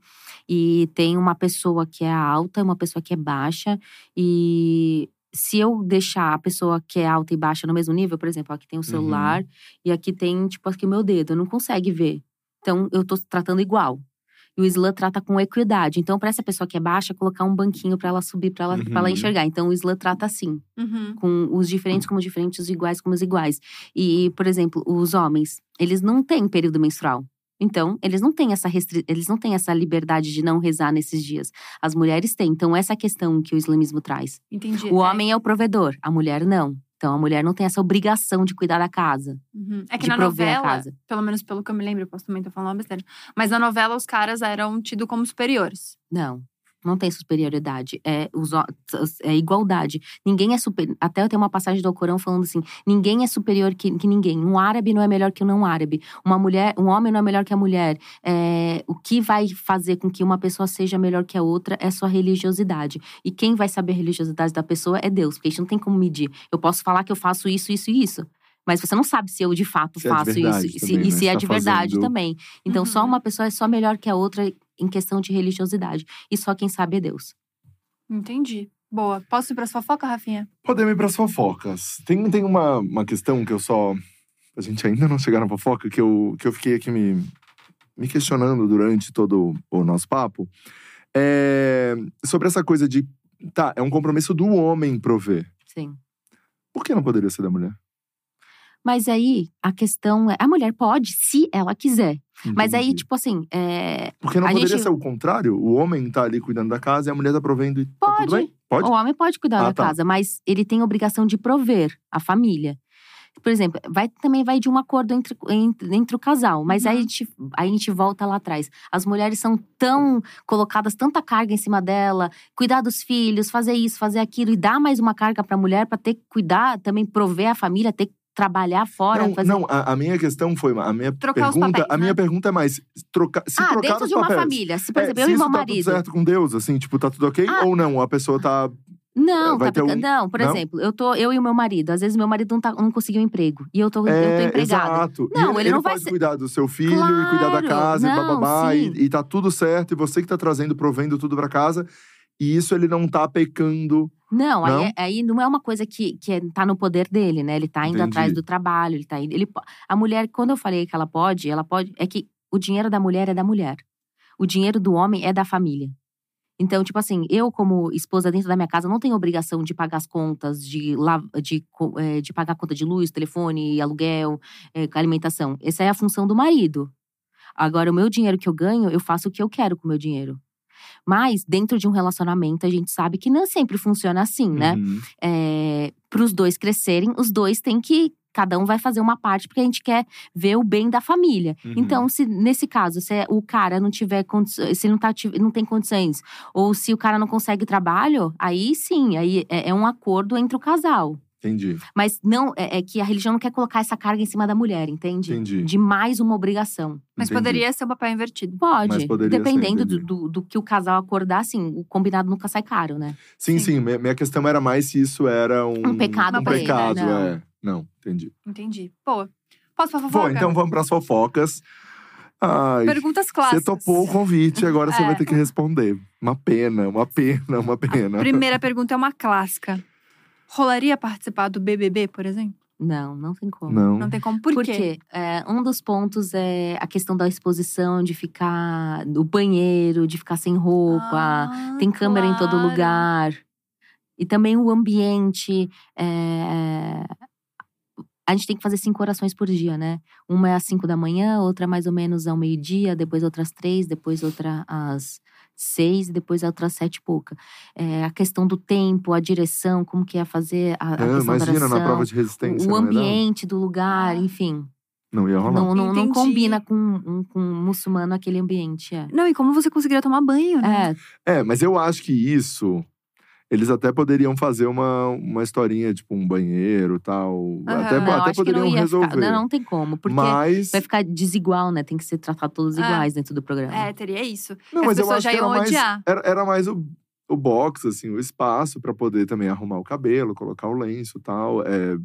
Speaker 3: e tem uma pessoa que é alta e uma pessoa que é baixa. E se eu deixar a pessoa que é alta e baixa no mesmo nível, por exemplo, aqui tem o celular e aqui tem, tipo, aqui o meu dedo, não consegue ver. Então, eu tô tratando igual. E o Islã trata com equidade. Então, para essa pessoa que é baixa, colocar um banquinho para ela subir, para ela, pra ela
Speaker 2: Uhum.
Speaker 3: enxergar. Então, o Islã trata assim,
Speaker 1: Uhum.
Speaker 3: com os diferentes como os diferentes, os iguais como os iguais. E, por exemplo, os homens, eles não têm período menstrual. Então, eles não têm essa restri... eles não têm essa liberdade de não rezar nesses dias. As mulheres têm. Então, essa é a questão que o islamismo traz.
Speaker 1: Entendi.
Speaker 3: O
Speaker 1: É-
Speaker 3: homem é o provedor, a mulher não. Então, a mulher não tem essa obrigação de cuidar da casa,
Speaker 1: Uhum. É que na novela,
Speaker 3: casa.
Speaker 1: pelo menos pelo que eu me lembro, eu posso também estar falando uma besteira. Mas na novela, os caras eram tidos como superiores.
Speaker 3: Não, não tem superioridade. É, é igualdade. Ninguém é superior. Até eu tenho uma passagem do Alcorão falando assim: ninguém é superior que, que ninguém. Um árabe não é melhor que um não árabe. Uma mulher, um homem não é melhor que a mulher. É, o que vai fazer com que uma pessoa seja melhor que a outra é sua religiosidade. E quem vai saber a religiosidade da pessoa é Deus, porque a gente não tem como medir. Eu posso falar que eu faço isso, isso e isso. Mas você não sabe se eu de fato
Speaker 2: Se é de
Speaker 3: faço isso. e se-
Speaker 2: também,
Speaker 3: e
Speaker 2: né?
Speaker 3: se é
Speaker 2: Tá
Speaker 3: de verdade
Speaker 2: fazendo-
Speaker 3: também. Então, só
Speaker 1: Uhum.
Speaker 3: uma pessoa é só melhor que a outra em questão de religiosidade. E só quem sabe é Deus.
Speaker 1: Entendi. Boa. Posso ir pra sua fofoca, Rafinha?
Speaker 2: Podemos ir pras fofocas. Tem, tem uma, uma questão que eu só. A gente ainda não chegar na fofoca, que eu, que eu fiquei aqui me, me questionando durante todo o nosso papo. É sobre essa coisa de. Tá, é um compromisso do homem prover.
Speaker 3: Sim.
Speaker 2: Por que não poderia ser da mulher?
Speaker 3: Mas aí, a questão é: a mulher pode, se ela quiser. Mas aí,
Speaker 2: Entendi.
Speaker 3: tipo assim, é,
Speaker 2: Porque não
Speaker 3: a
Speaker 2: poderia
Speaker 3: gente-
Speaker 2: ser o contrário? O homem tá ali cuidando da casa e a mulher tá provendo e tá
Speaker 3: Pode.
Speaker 2: tudo bem? Pode?
Speaker 3: o homem pode cuidar
Speaker 2: Ah,
Speaker 3: da
Speaker 2: tá.
Speaker 3: casa, mas ele tem a obrigação de prover a família. Por exemplo, vai, também vai de um acordo entre, entre, entre o casal. Mas aí, a
Speaker 1: Uhum.
Speaker 3: gente, aí a gente volta lá atrás. As mulheres são tão colocadas, tanta carga em cima dela, cuidar dos filhos, fazer isso, fazer aquilo, e dar mais uma carga pra mulher pra ter que cuidar, também prover a família, ter que trabalhar fora.
Speaker 2: Não,
Speaker 3: fazer...
Speaker 2: não a, a minha questão foi. A minha
Speaker 1: Trocar
Speaker 2: pergunta,
Speaker 1: papéis,
Speaker 2: a minha
Speaker 1: né?
Speaker 2: pergunta é mais: trocar, se
Speaker 3: ah,
Speaker 2: trocar
Speaker 3: dentro de uma
Speaker 2: papéis.
Speaker 3: família. Se, por
Speaker 2: É,
Speaker 3: exemplo,
Speaker 2: se
Speaker 3: eu e meu
Speaker 2: tá
Speaker 3: marido.
Speaker 2: tudo certo com Deus, assim, tipo, tá tudo ok?
Speaker 3: Ah.
Speaker 2: Ou não? A pessoa tá.
Speaker 3: Não,
Speaker 2: Vai
Speaker 3: tá
Speaker 2: um-
Speaker 3: não, por
Speaker 2: não?
Speaker 3: exemplo, eu tô eu e o meu marido, às vezes meu marido não, tá, não conseguiu um emprego e eu tô, eu tô
Speaker 2: É,
Speaker 3: empregada.
Speaker 2: exato.
Speaker 3: Não,
Speaker 2: e ele,
Speaker 3: ele não vai
Speaker 2: pode
Speaker 3: ser-
Speaker 2: cuidar do seu filho e cuidar da
Speaker 3: Claro,
Speaker 2: casa e
Speaker 3: não,
Speaker 2: bababá, e, e tá tudo certo, e você que tá trazendo, provendo tudo pra casa. E isso ele não tá pecando.
Speaker 3: Não,
Speaker 2: Não?
Speaker 3: Aí, é- aí não é uma coisa que, que é, tá no poder dele, né? Ele tá indo
Speaker 2: Entendi.
Speaker 3: atrás do trabalho, ele tá indo. Ele, a mulher, quando eu falei que ela pode, ela pode. É que o dinheiro da mulher é da mulher. O dinheiro do homem é da família. Então, tipo assim, eu, como esposa dentro da minha casa, não tenho obrigação de pagar as contas, de, de, eh, de pagar a conta de luz, telefone, aluguel, alimentação. Essa é a função do marido. Agora, o meu dinheiro que eu ganho, eu faço o que eu quero com o meu dinheiro. Mas, dentro de um relacionamento, a gente sabe que não sempre funciona assim, né?
Speaker 2: Uhum.
Speaker 3: para os dois crescerem, os dois têm que. Cada um vai fazer uma parte, porque a gente quer ver o bem da família.
Speaker 2: Uhum.
Speaker 3: Então, se nesse caso, se é- o cara não tiver condições, se ele não, tá, não tem condições, ou se o cara não consegue trabalho, aí sim, aí é, é um acordo entre o casal.
Speaker 2: Entendi.
Speaker 3: Mas não é, é que a religião não quer colocar essa carga em cima da mulher, entende?
Speaker 2: Entendi.
Speaker 3: De mais uma obrigação.
Speaker 1: Mas
Speaker 2: Entendi.
Speaker 1: poderia ser o papel invertido.
Speaker 3: Pode.
Speaker 2: Mas poderia ser,
Speaker 3: dependendo do, do, do que o casal acordar, assim, o combinado nunca sai caro, né?
Speaker 2: Sim,
Speaker 1: Sim.
Speaker 2: sim. Minha questão era mais se isso era um.
Speaker 3: Um pecado
Speaker 2: Um pecado,
Speaker 3: não.
Speaker 2: é. Não, entendi.
Speaker 1: Entendi. Boa. Posso pra fofoca?
Speaker 2: Bom, então vamos pras fofocas. Ai,
Speaker 1: Perguntas
Speaker 2: você
Speaker 1: clássicas.
Speaker 2: topou o convite, agora você [laughs]
Speaker 1: É.
Speaker 2: vai ter que responder. Uma pena, uma pena, uma pena.
Speaker 1: Primeira pergunta é uma clássica. Rolaria participar do BBB, por exemplo?
Speaker 3: Não, não tem como.
Speaker 2: Não.
Speaker 1: Não tem como. Por,
Speaker 3: Por
Speaker 1: quê?
Speaker 3: quê? É, um dos pontos é a questão da exposição, de ficar no banheiro, de ficar sem roupa.
Speaker 1: Ah,
Speaker 3: tem câmera em todo
Speaker 1: claro.
Speaker 3: lugar. E também o ambiente. é, a gente tem que fazer cinco orações por dia, né? Uma é às cinco da manhã, outra mais ou menos ao meio-dia, depois outras três, depois outra às seis, e depois a outra sete e pouca. É, a questão do tempo, a direção, como que é fazer a, a
Speaker 2: Ah, imagina na prova de resistência.
Speaker 3: o
Speaker 2: ia dar?
Speaker 3: ambiente do lugar, enfim.
Speaker 2: Não ia rolar.
Speaker 3: Não, não, não combina com, um, com um muçulmano aquele ambiente. É.
Speaker 1: Não, e como você conseguiria tomar banho, né?
Speaker 3: É,
Speaker 2: É, mas eu acho que isso. Eles até poderiam fazer uma, uma historinha, tipo um banheiro e tal. Até,
Speaker 3: não,
Speaker 2: até poderiam
Speaker 3: ia
Speaker 2: resolver.
Speaker 3: ficar. Não, não tem como, porque
Speaker 2: mas.
Speaker 3: vai ficar desigual, né? Tem que ser tratado todos
Speaker 1: É.
Speaker 3: iguais dentro do programa.
Speaker 1: É, teria isso.
Speaker 2: Não,
Speaker 1: As
Speaker 2: mas eu
Speaker 1: pessoas
Speaker 2: acho
Speaker 1: já
Speaker 2: que era
Speaker 1: iam
Speaker 2: mais,
Speaker 1: odiar.
Speaker 2: era, era mais o, o box, assim, o espaço pra poder também arrumar o cabelo, colocar o lenço e tal. É,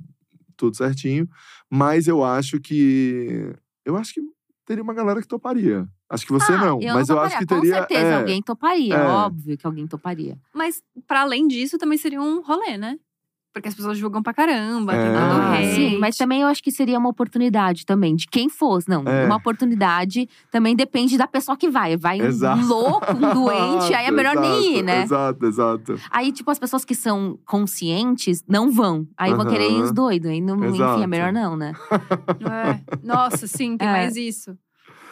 Speaker 2: tudo certinho. Mas eu acho que. Eu acho que teria uma galera que toparia. Acho que você
Speaker 3: Ah,
Speaker 2: não.
Speaker 3: eu
Speaker 2: mas
Speaker 3: não
Speaker 2: eu acho que teria.
Speaker 3: Com certeza,
Speaker 2: é,
Speaker 3: alguém toparia.
Speaker 2: é.
Speaker 3: Óbvio que alguém toparia.
Speaker 1: Mas, pra além disso, também seria um rolê, né? Porque as pessoas julgam pra caramba,
Speaker 2: É. Ah,
Speaker 1: hate.
Speaker 3: sim, mas também eu acho que seria uma oportunidade também, de quem fosse. Não,
Speaker 2: É.
Speaker 3: uma oportunidade também depende da pessoa que vai. Vai um
Speaker 2: Exato.
Speaker 3: louco, um doente, aí é melhor nem ir, né?
Speaker 2: Exato, exato.
Speaker 3: Aí, tipo, as pessoas que são conscientes não vão. Aí vão querer ir os doidos. Aí, não, enfim,
Speaker 2: Exato.
Speaker 3: é melhor não, né? [laughs]
Speaker 1: É. Nossa, sim, tem
Speaker 3: É.
Speaker 1: mais isso.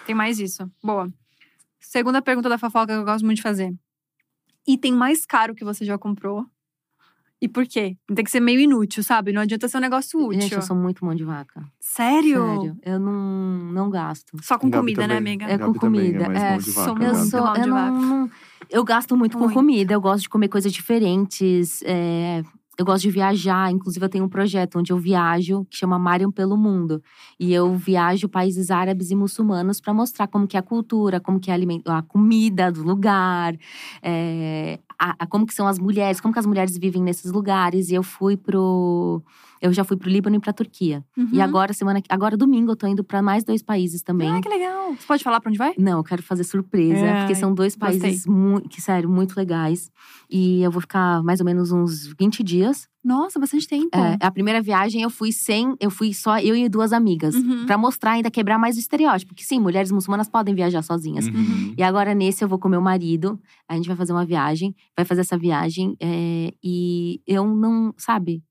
Speaker 1: Tem mais isso. Boa. Segunda pergunta da fofoca que eu gosto muito de fazer. Item mais caro que você já comprou? E por quê? Tem que ser meio inútil, sabe? Não adianta ser um negócio útil.
Speaker 3: Gente, eu sou muito mão de vaca.
Speaker 1: Sério?
Speaker 3: Sério. Eu não, não gasto.
Speaker 1: Só com
Speaker 2: Gabi
Speaker 1: comida, né,
Speaker 2: também.
Speaker 1: amiga?
Speaker 3: É com
Speaker 2: Gabi também
Speaker 3: comida,
Speaker 2: É mais
Speaker 3: é.
Speaker 2: mão de vaca,
Speaker 1: Sou
Speaker 2: né?
Speaker 3: Eu
Speaker 1: muito
Speaker 3: sou.
Speaker 1: mão de
Speaker 3: Eu,
Speaker 1: vaca.
Speaker 3: não, não- eu gasto muito,
Speaker 1: Muito.
Speaker 3: com comida, eu gosto de comer coisas diferentes. é, eu gosto de viajar. Inclusive, eu tenho um projeto onde eu viajo, que chama Mariam pelo Mundo. E eu viajo países árabes e muçulmanos para mostrar como que é a cultura, como que é a, a comida do lugar, é, a- a- como que são as mulheres, como que as mulheres vivem nesses lugares. E eu fui pro. Eu já fui pro Líbano e pra Turquia.
Speaker 1: Uhum.
Speaker 3: E agora, semana, agora domingo, eu tô indo para mais dois países também.
Speaker 1: Ah, que legal. Você pode falar pra onde vai?
Speaker 3: Não, eu quero fazer surpresa,
Speaker 1: Ai,
Speaker 3: porque são dois países muito, que sério, muito legais. E eu vou ficar mais ou menos uns 20 dias.
Speaker 1: Nossa, bastante tempo.
Speaker 3: É, a primeira viagem eu fui sem, eu fui só eu e duas amigas,
Speaker 1: Uhum.
Speaker 3: Pra mostrar ainda quebrar mais o estereótipo, que sim, mulheres muçulmanas podem viajar sozinhas.
Speaker 2: Uhum.
Speaker 3: E agora nesse eu vou com meu marido, a gente vai fazer uma viagem, vai fazer essa viagem é, e eu não, sabe?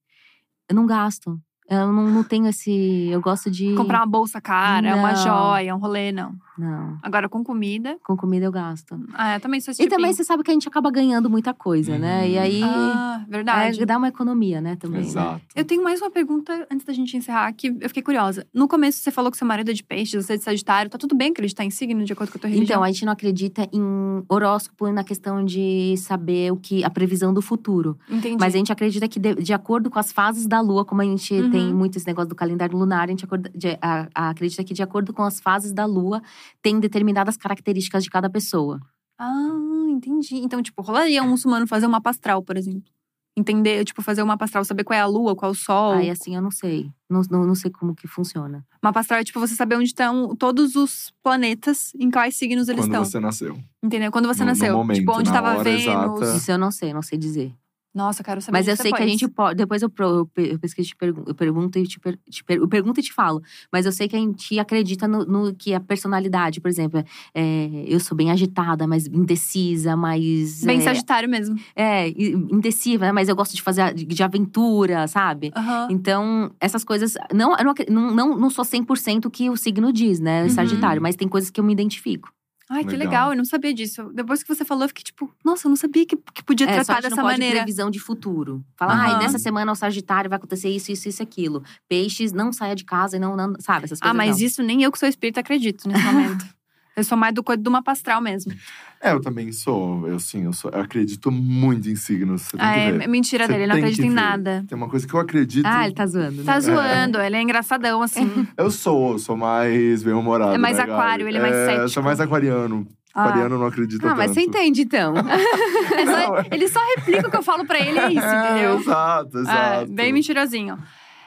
Speaker 3: Eu não gasto. Eu não, não tenho esse, eu gosto de
Speaker 1: Comprar uma bolsa cara, uma
Speaker 3: Não.
Speaker 1: joia, um rolê, não.
Speaker 3: Não,
Speaker 1: Agora, com comida.
Speaker 3: com comida eu gasto.
Speaker 1: Ah, eu também sou esse
Speaker 3: E também
Speaker 1: tipinho.
Speaker 3: você sabe que a gente acaba ganhando muita coisa, né? E aí
Speaker 1: Ah, verdade.
Speaker 3: é, dá uma economia, né, também. né?
Speaker 2: Exato.
Speaker 1: Eu tenho mais uma pergunta antes da gente encerrar, que eu fiquei curiosa. No começo, você falou que seu marido é de peixes, você é de sagitário. Tá tudo bem acreditar em signo, de acordo com a tua religião?
Speaker 3: Então, a gente não acredita em horóscopo na questão de saber o que a previsão do futuro.
Speaker 1: Entendi.
Speaker 3: Mas a gente acredita que, de, de acordo com as fases da lua, como a gente
Speaker 1: Uhum.
Speaker 3: tem muito esse negócio do calendário lunar, a gente acorda- de- a- a- acredita que, de acordo com as fases da lua, tem determinadas características de cada pessoa.
Speaker 1: Ah, entendi. Então, tipo, rolaria um muçulmano fazer uma astral, por exemplo. Entender, tipo, fazer uma astral, saber qual é a lua, qual é o sol.
Speaker 3: Aí, assim, eu não sei. Não, não, não sei como que funciona.
Speaker 1: Uma astral é, tipo, você saber onde estão todos os planetas, em quais signos eles
Speaker 2: Quando
Speaker 1: estão.
Speaker 2: você nasceu.
Speaker 1: Entendeu? Quando você
Speaker 2: No- no
Speaker 1: nasceu.
Speaker 2: momento,
Speaker 1: tipo, onde
Speaker 2: na
Speaker 1: tava
Speaker 2: hora
Speaker 1: Vênus.
Speaker 2: exata.
Speaker 3: Isso eu não sei, não sei dizer.
Speaker 1: Nossa, quero saber
Speaker 3: Mas eu sei que a
Speaker 1: depois.
Speaker 3: gente pode. Depois eu, eu, eu pesquiso te pergunto, eu pergunto e te, per- te per- eu pergunto e te falo. Mas eu sei que a gente acredita no, no que a personalidade, por exemplo, é, eu sou bem agitada, mais indecisa, mais.
Speaker 1: Bem
Speaker 3: é,
Speaker 1: sagitário mesmo.
Speaker 3: é, i- indecisiva, né? mas eu gosto de fazer de, de aventura, sabe?
Speaker 1: Aham.
Speaker 3: Então, essas coisas. Não, eu não, não, não, sou 100% o que o signo diz, né?
Speaker 1: Uhum.
Speaker 3: Sagitário, mas tem coisas que eu me identifico.
Speaker 1: Ai, que
Speaker 2: Legal.
Speaker 1: legal. Eu não sabia disso. Depois que você falou, eu fiquei tipo, nossa, eu não sabia que, que podia
Speaker 3: É, só a
Speaker 1: tratar
Speaker 3: gente
Speaker 1: dessa
Speaker 3: não pode
Speaker 1: maneira.
Speaker 3: previsão de futuro. Falar,
Speaker 1: Aham.
Speaker 3: ai, nessa semana o Sagitário vai acontecer isso, isso, isso, aquilo. Peixes, não saia de casa e não, não sabe, essas coisas
Speaker 1: Ah, mas
Speaker 3: não.
Speaker 1: isso nem eu que sou espírita acredito nesse momento. [laughs] eu sou mais do coisa de uma pastral mesmo.
Speaker 2: É, eu também sou. Eu sim, eu sou. Eu acredito muito em signos.
Speaker 1: Ah, é mentira
Speaker 2: Você
Speaker 1: dele, ele não acredita em
Speaker 2: ver.
Speaker 1: nada.
Speaker 2: Tem uma coisa que eu acredito.
Speaker 3: Ah, ele tá zoando, né?
Speaker 1: Tá zoando, ele é engraçadão, assim. [laughs]
Speaker 2: Eu sou, eu sou mais bem-humorado.
Speaker 1: É mais
Speaker 2: né, Gabi?
Speaker 1: aquário, ele é mais
Speaker 2: Eu
Speaker 1: cético.
Speaker 2: sou mais aquariano.
Speaker 1: Ah.
Speaker 2: Aquariano não acredita
Speaker 3: Ah,
Speaker 2: tanto.
Speaker 3: mas você entende, então. [laughs]
Speaker 1: É só- ele só replica o que eu falo pra ele, é isso,
Speaker 2: É,
Speaker 1: entendeu?
Speaker 2: exato,
Speaker 1: É,
Speaker 2: exato.
Speaker 1: bem mentirosinho.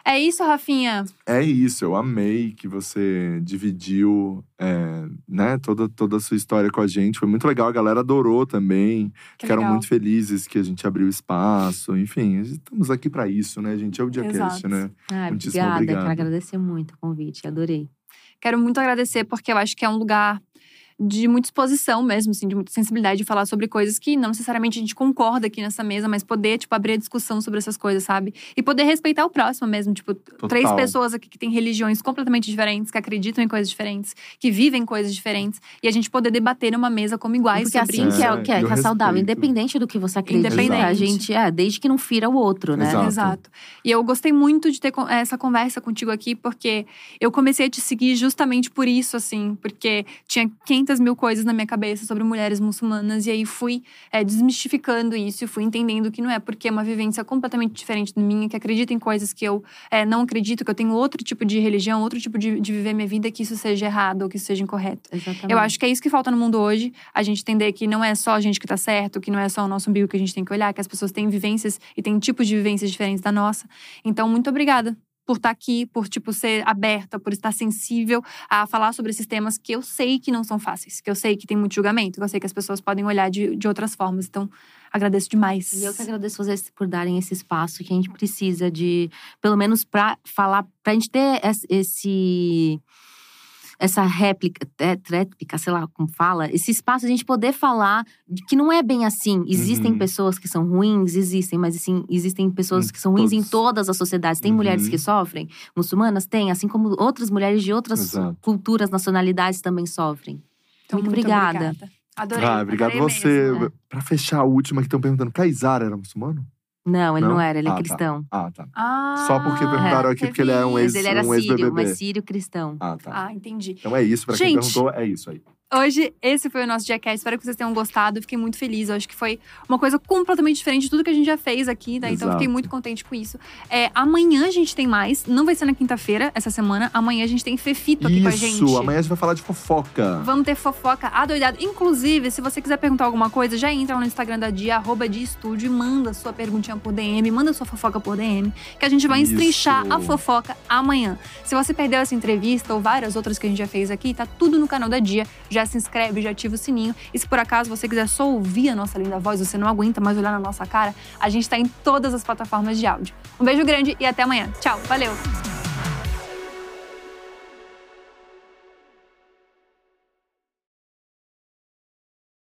Speaker 1: É isso, Rafinha.
Speaker 2: É isso, eu amei que você dividiu é, né, toda, toda a sua história com a gente. Foi muito legal, a galera adorou também.
Speaker 1: Que
Speaker 2: Ficaram
Speaker 1: legal.
Speaker 2: muito felizes que a gente abriu espaço. Enfim, estamos aqui pra isso, né, gente? É o Diacast,
Speaker 1: Exato.
Speaker 2: né?
Speaker 3: Ah,
Speaker 2: Muitíssimo
Speaker 3: obrigada,
Speaker 2: obrigado.
Speaker 3: quero agradecer muito o convite, adorei.
Speaker 1: Quero muito agradecer, porque eu acho que é um lugar de muita exposição mesmo, assim, de muita sensibilidade de falar sobre coisas que não necessariamente a gente concorda aqui nessa mesa, mas poder, tipo, abrir a discussão sobre essas coisas, sabe? E poder respeitar o próximo mesmo. Tipo, três pessoas aqui que têm religiões completamente diferentes, que acreditam em coisas diferentes, que vivem coisas diferentes. E a gente poder debater numa mesa como iguais
Speaker 3: Porque
Speaker 1: sobre
Speaker 3: assim
Speaker 1: isso.
Speaker 3: que é, que é,
Speaker 2: eu
Speaker 3: que é saudável, independente do que você acredita.
Speaker 1: Independente.
Speaker 3: A gente, é, desde que não fira o outro, né?
Speaker 2: Exato.
Speaker 1: Exato. E eu gostei muito de ter con- essa conversa contigo aqui, porque eu comecei a te seguir justamente por isso, assim, porque tinha 500 mil coisas na minha cabeça sobre mulheres muçulmanas, e aí fui é, desmistificando isso e fui entendendo que não é porque é uma vivência completamente diferente da minha, que acredita em coisas que eu é, não acredito, que eu tenho outro tipo de religião, outro tipo de, de viver minha vida, que isso seja errado ou que isso seja incorreto.
Speaker 3: Exatamente.
Speaker 1: Eu acho que é isso que falta no mundo hoje. A gente entender que não é só a gente que tá certo, que não é só o nosso umbigo que a gente tem que olhar, que as pessoas têm vivências e têm tipos de vivências diferentes da nossa. Então, muito obrigada por estar aqui, por tipo ser aberta, por estar sensível a falar sobre esses temas que eu sei que não são fáceis, que eu sei que tem muito julgamento, que eu sei que as pessoas podem olhar de, de outras formas. Então, agradeço demais.
Speaker 3: E eu que agradeço vocês por darem esse espaço que a gente precisa de, pelo menos pra falar, pra gente ter es- esse. Essa réplica, é, réplica, sei lá como fala, esse espaço, a gente poder falar de que não é bem assim. Existem
Speaker 2: Uhum.
Speaker 3: pessoas que são ruins, existem, mas assim, existem pessoas
Speaker 2: Em
Speaker 3: que são ruins em
Speaker 2: todos.
Speaker 3: todas as sociedades. Tem
Speaker 2: Uhum.
Speaker 3: mulheres que sofrem, muçulmanas tem, assim como outras mulheres de outras
Speaker 2: Exato.
Speaker 3: culturas, nacionalidades também sofrem.
Speaker 1: Então,
Speaker 3: muito obrigada.
Speaker 1: Adorei.
Speaker 2: Ah, obrigado
Speaker 1: adorei
Speaker 2: você.
Speaker 1: mesmo.
Speaker 3: né?
Speaker 2: Pra fechar a última que estão perguntando, Kaysar era muçulmano?
Speaker 3: Não, ele não,
Speaker 2: Não?
Speaker 3: era, ele é
Speaker 2: Ah, tá.
Speaker 3: cristão.
Speaker 2: Ah, tá.
Speaker 1: Ah,
Speaker 2: Só porque perguntaram aqui, porque ele é um ex-
Speaker 3: Mas ele era
Speaker 2: um
Speaker 3: sírio,
Speaker 2: ex-BBB.
Speaker 3: mas sírio cristão.
Speaker 2: Ah, tá.
Speaker 1: Ah, entendi.
Speaker 2: Então é isso, pra quem
Speaker 1: Gente.
Speaker 2: perguntou, é isso aí.
Speaker 1: Hoje, esse foi o nosso Jackass. Espero que vocês tenham gostado. Fiquei muito feliz. Eu acho que foi uma coisa completamente diferente de tudo que a gente já fez aqui, né? Então, fiquei muito contente com isso. É, amanhã a gente tem mais. Não vai ser na quinta-feira, essa semana. Amanhã a gente tem Fefito aqui com a gente.
Speaker 2: Isso, amanhã a gente vai falar de fofoca.
Speaker 1: Vamos ter fofoca adoidado. Inclusive, se você quiser perguntar alguma coisa, já entra lá no Instagram da Dia, arroba de estúdio, e manda sua perguntinha por DM, manda sua fofoca por DM, que a gente vai
Speaker 2: Isso.
Speaker 1: estrinchar a fofoca amanhã. Se você perdeu essa entrevista ou várias outras que a gente já fez aqui, tá tudo no canal da Dia. Já se inscreve, já ativa o sininho. E se por acaso você quiser só ouvir a nossa linda voz, você não aguenta mais olhar na nossa cara, a gente tá em todas as plataformas de áudio. Um beijo grande e até amanhã. Tchau, valeu!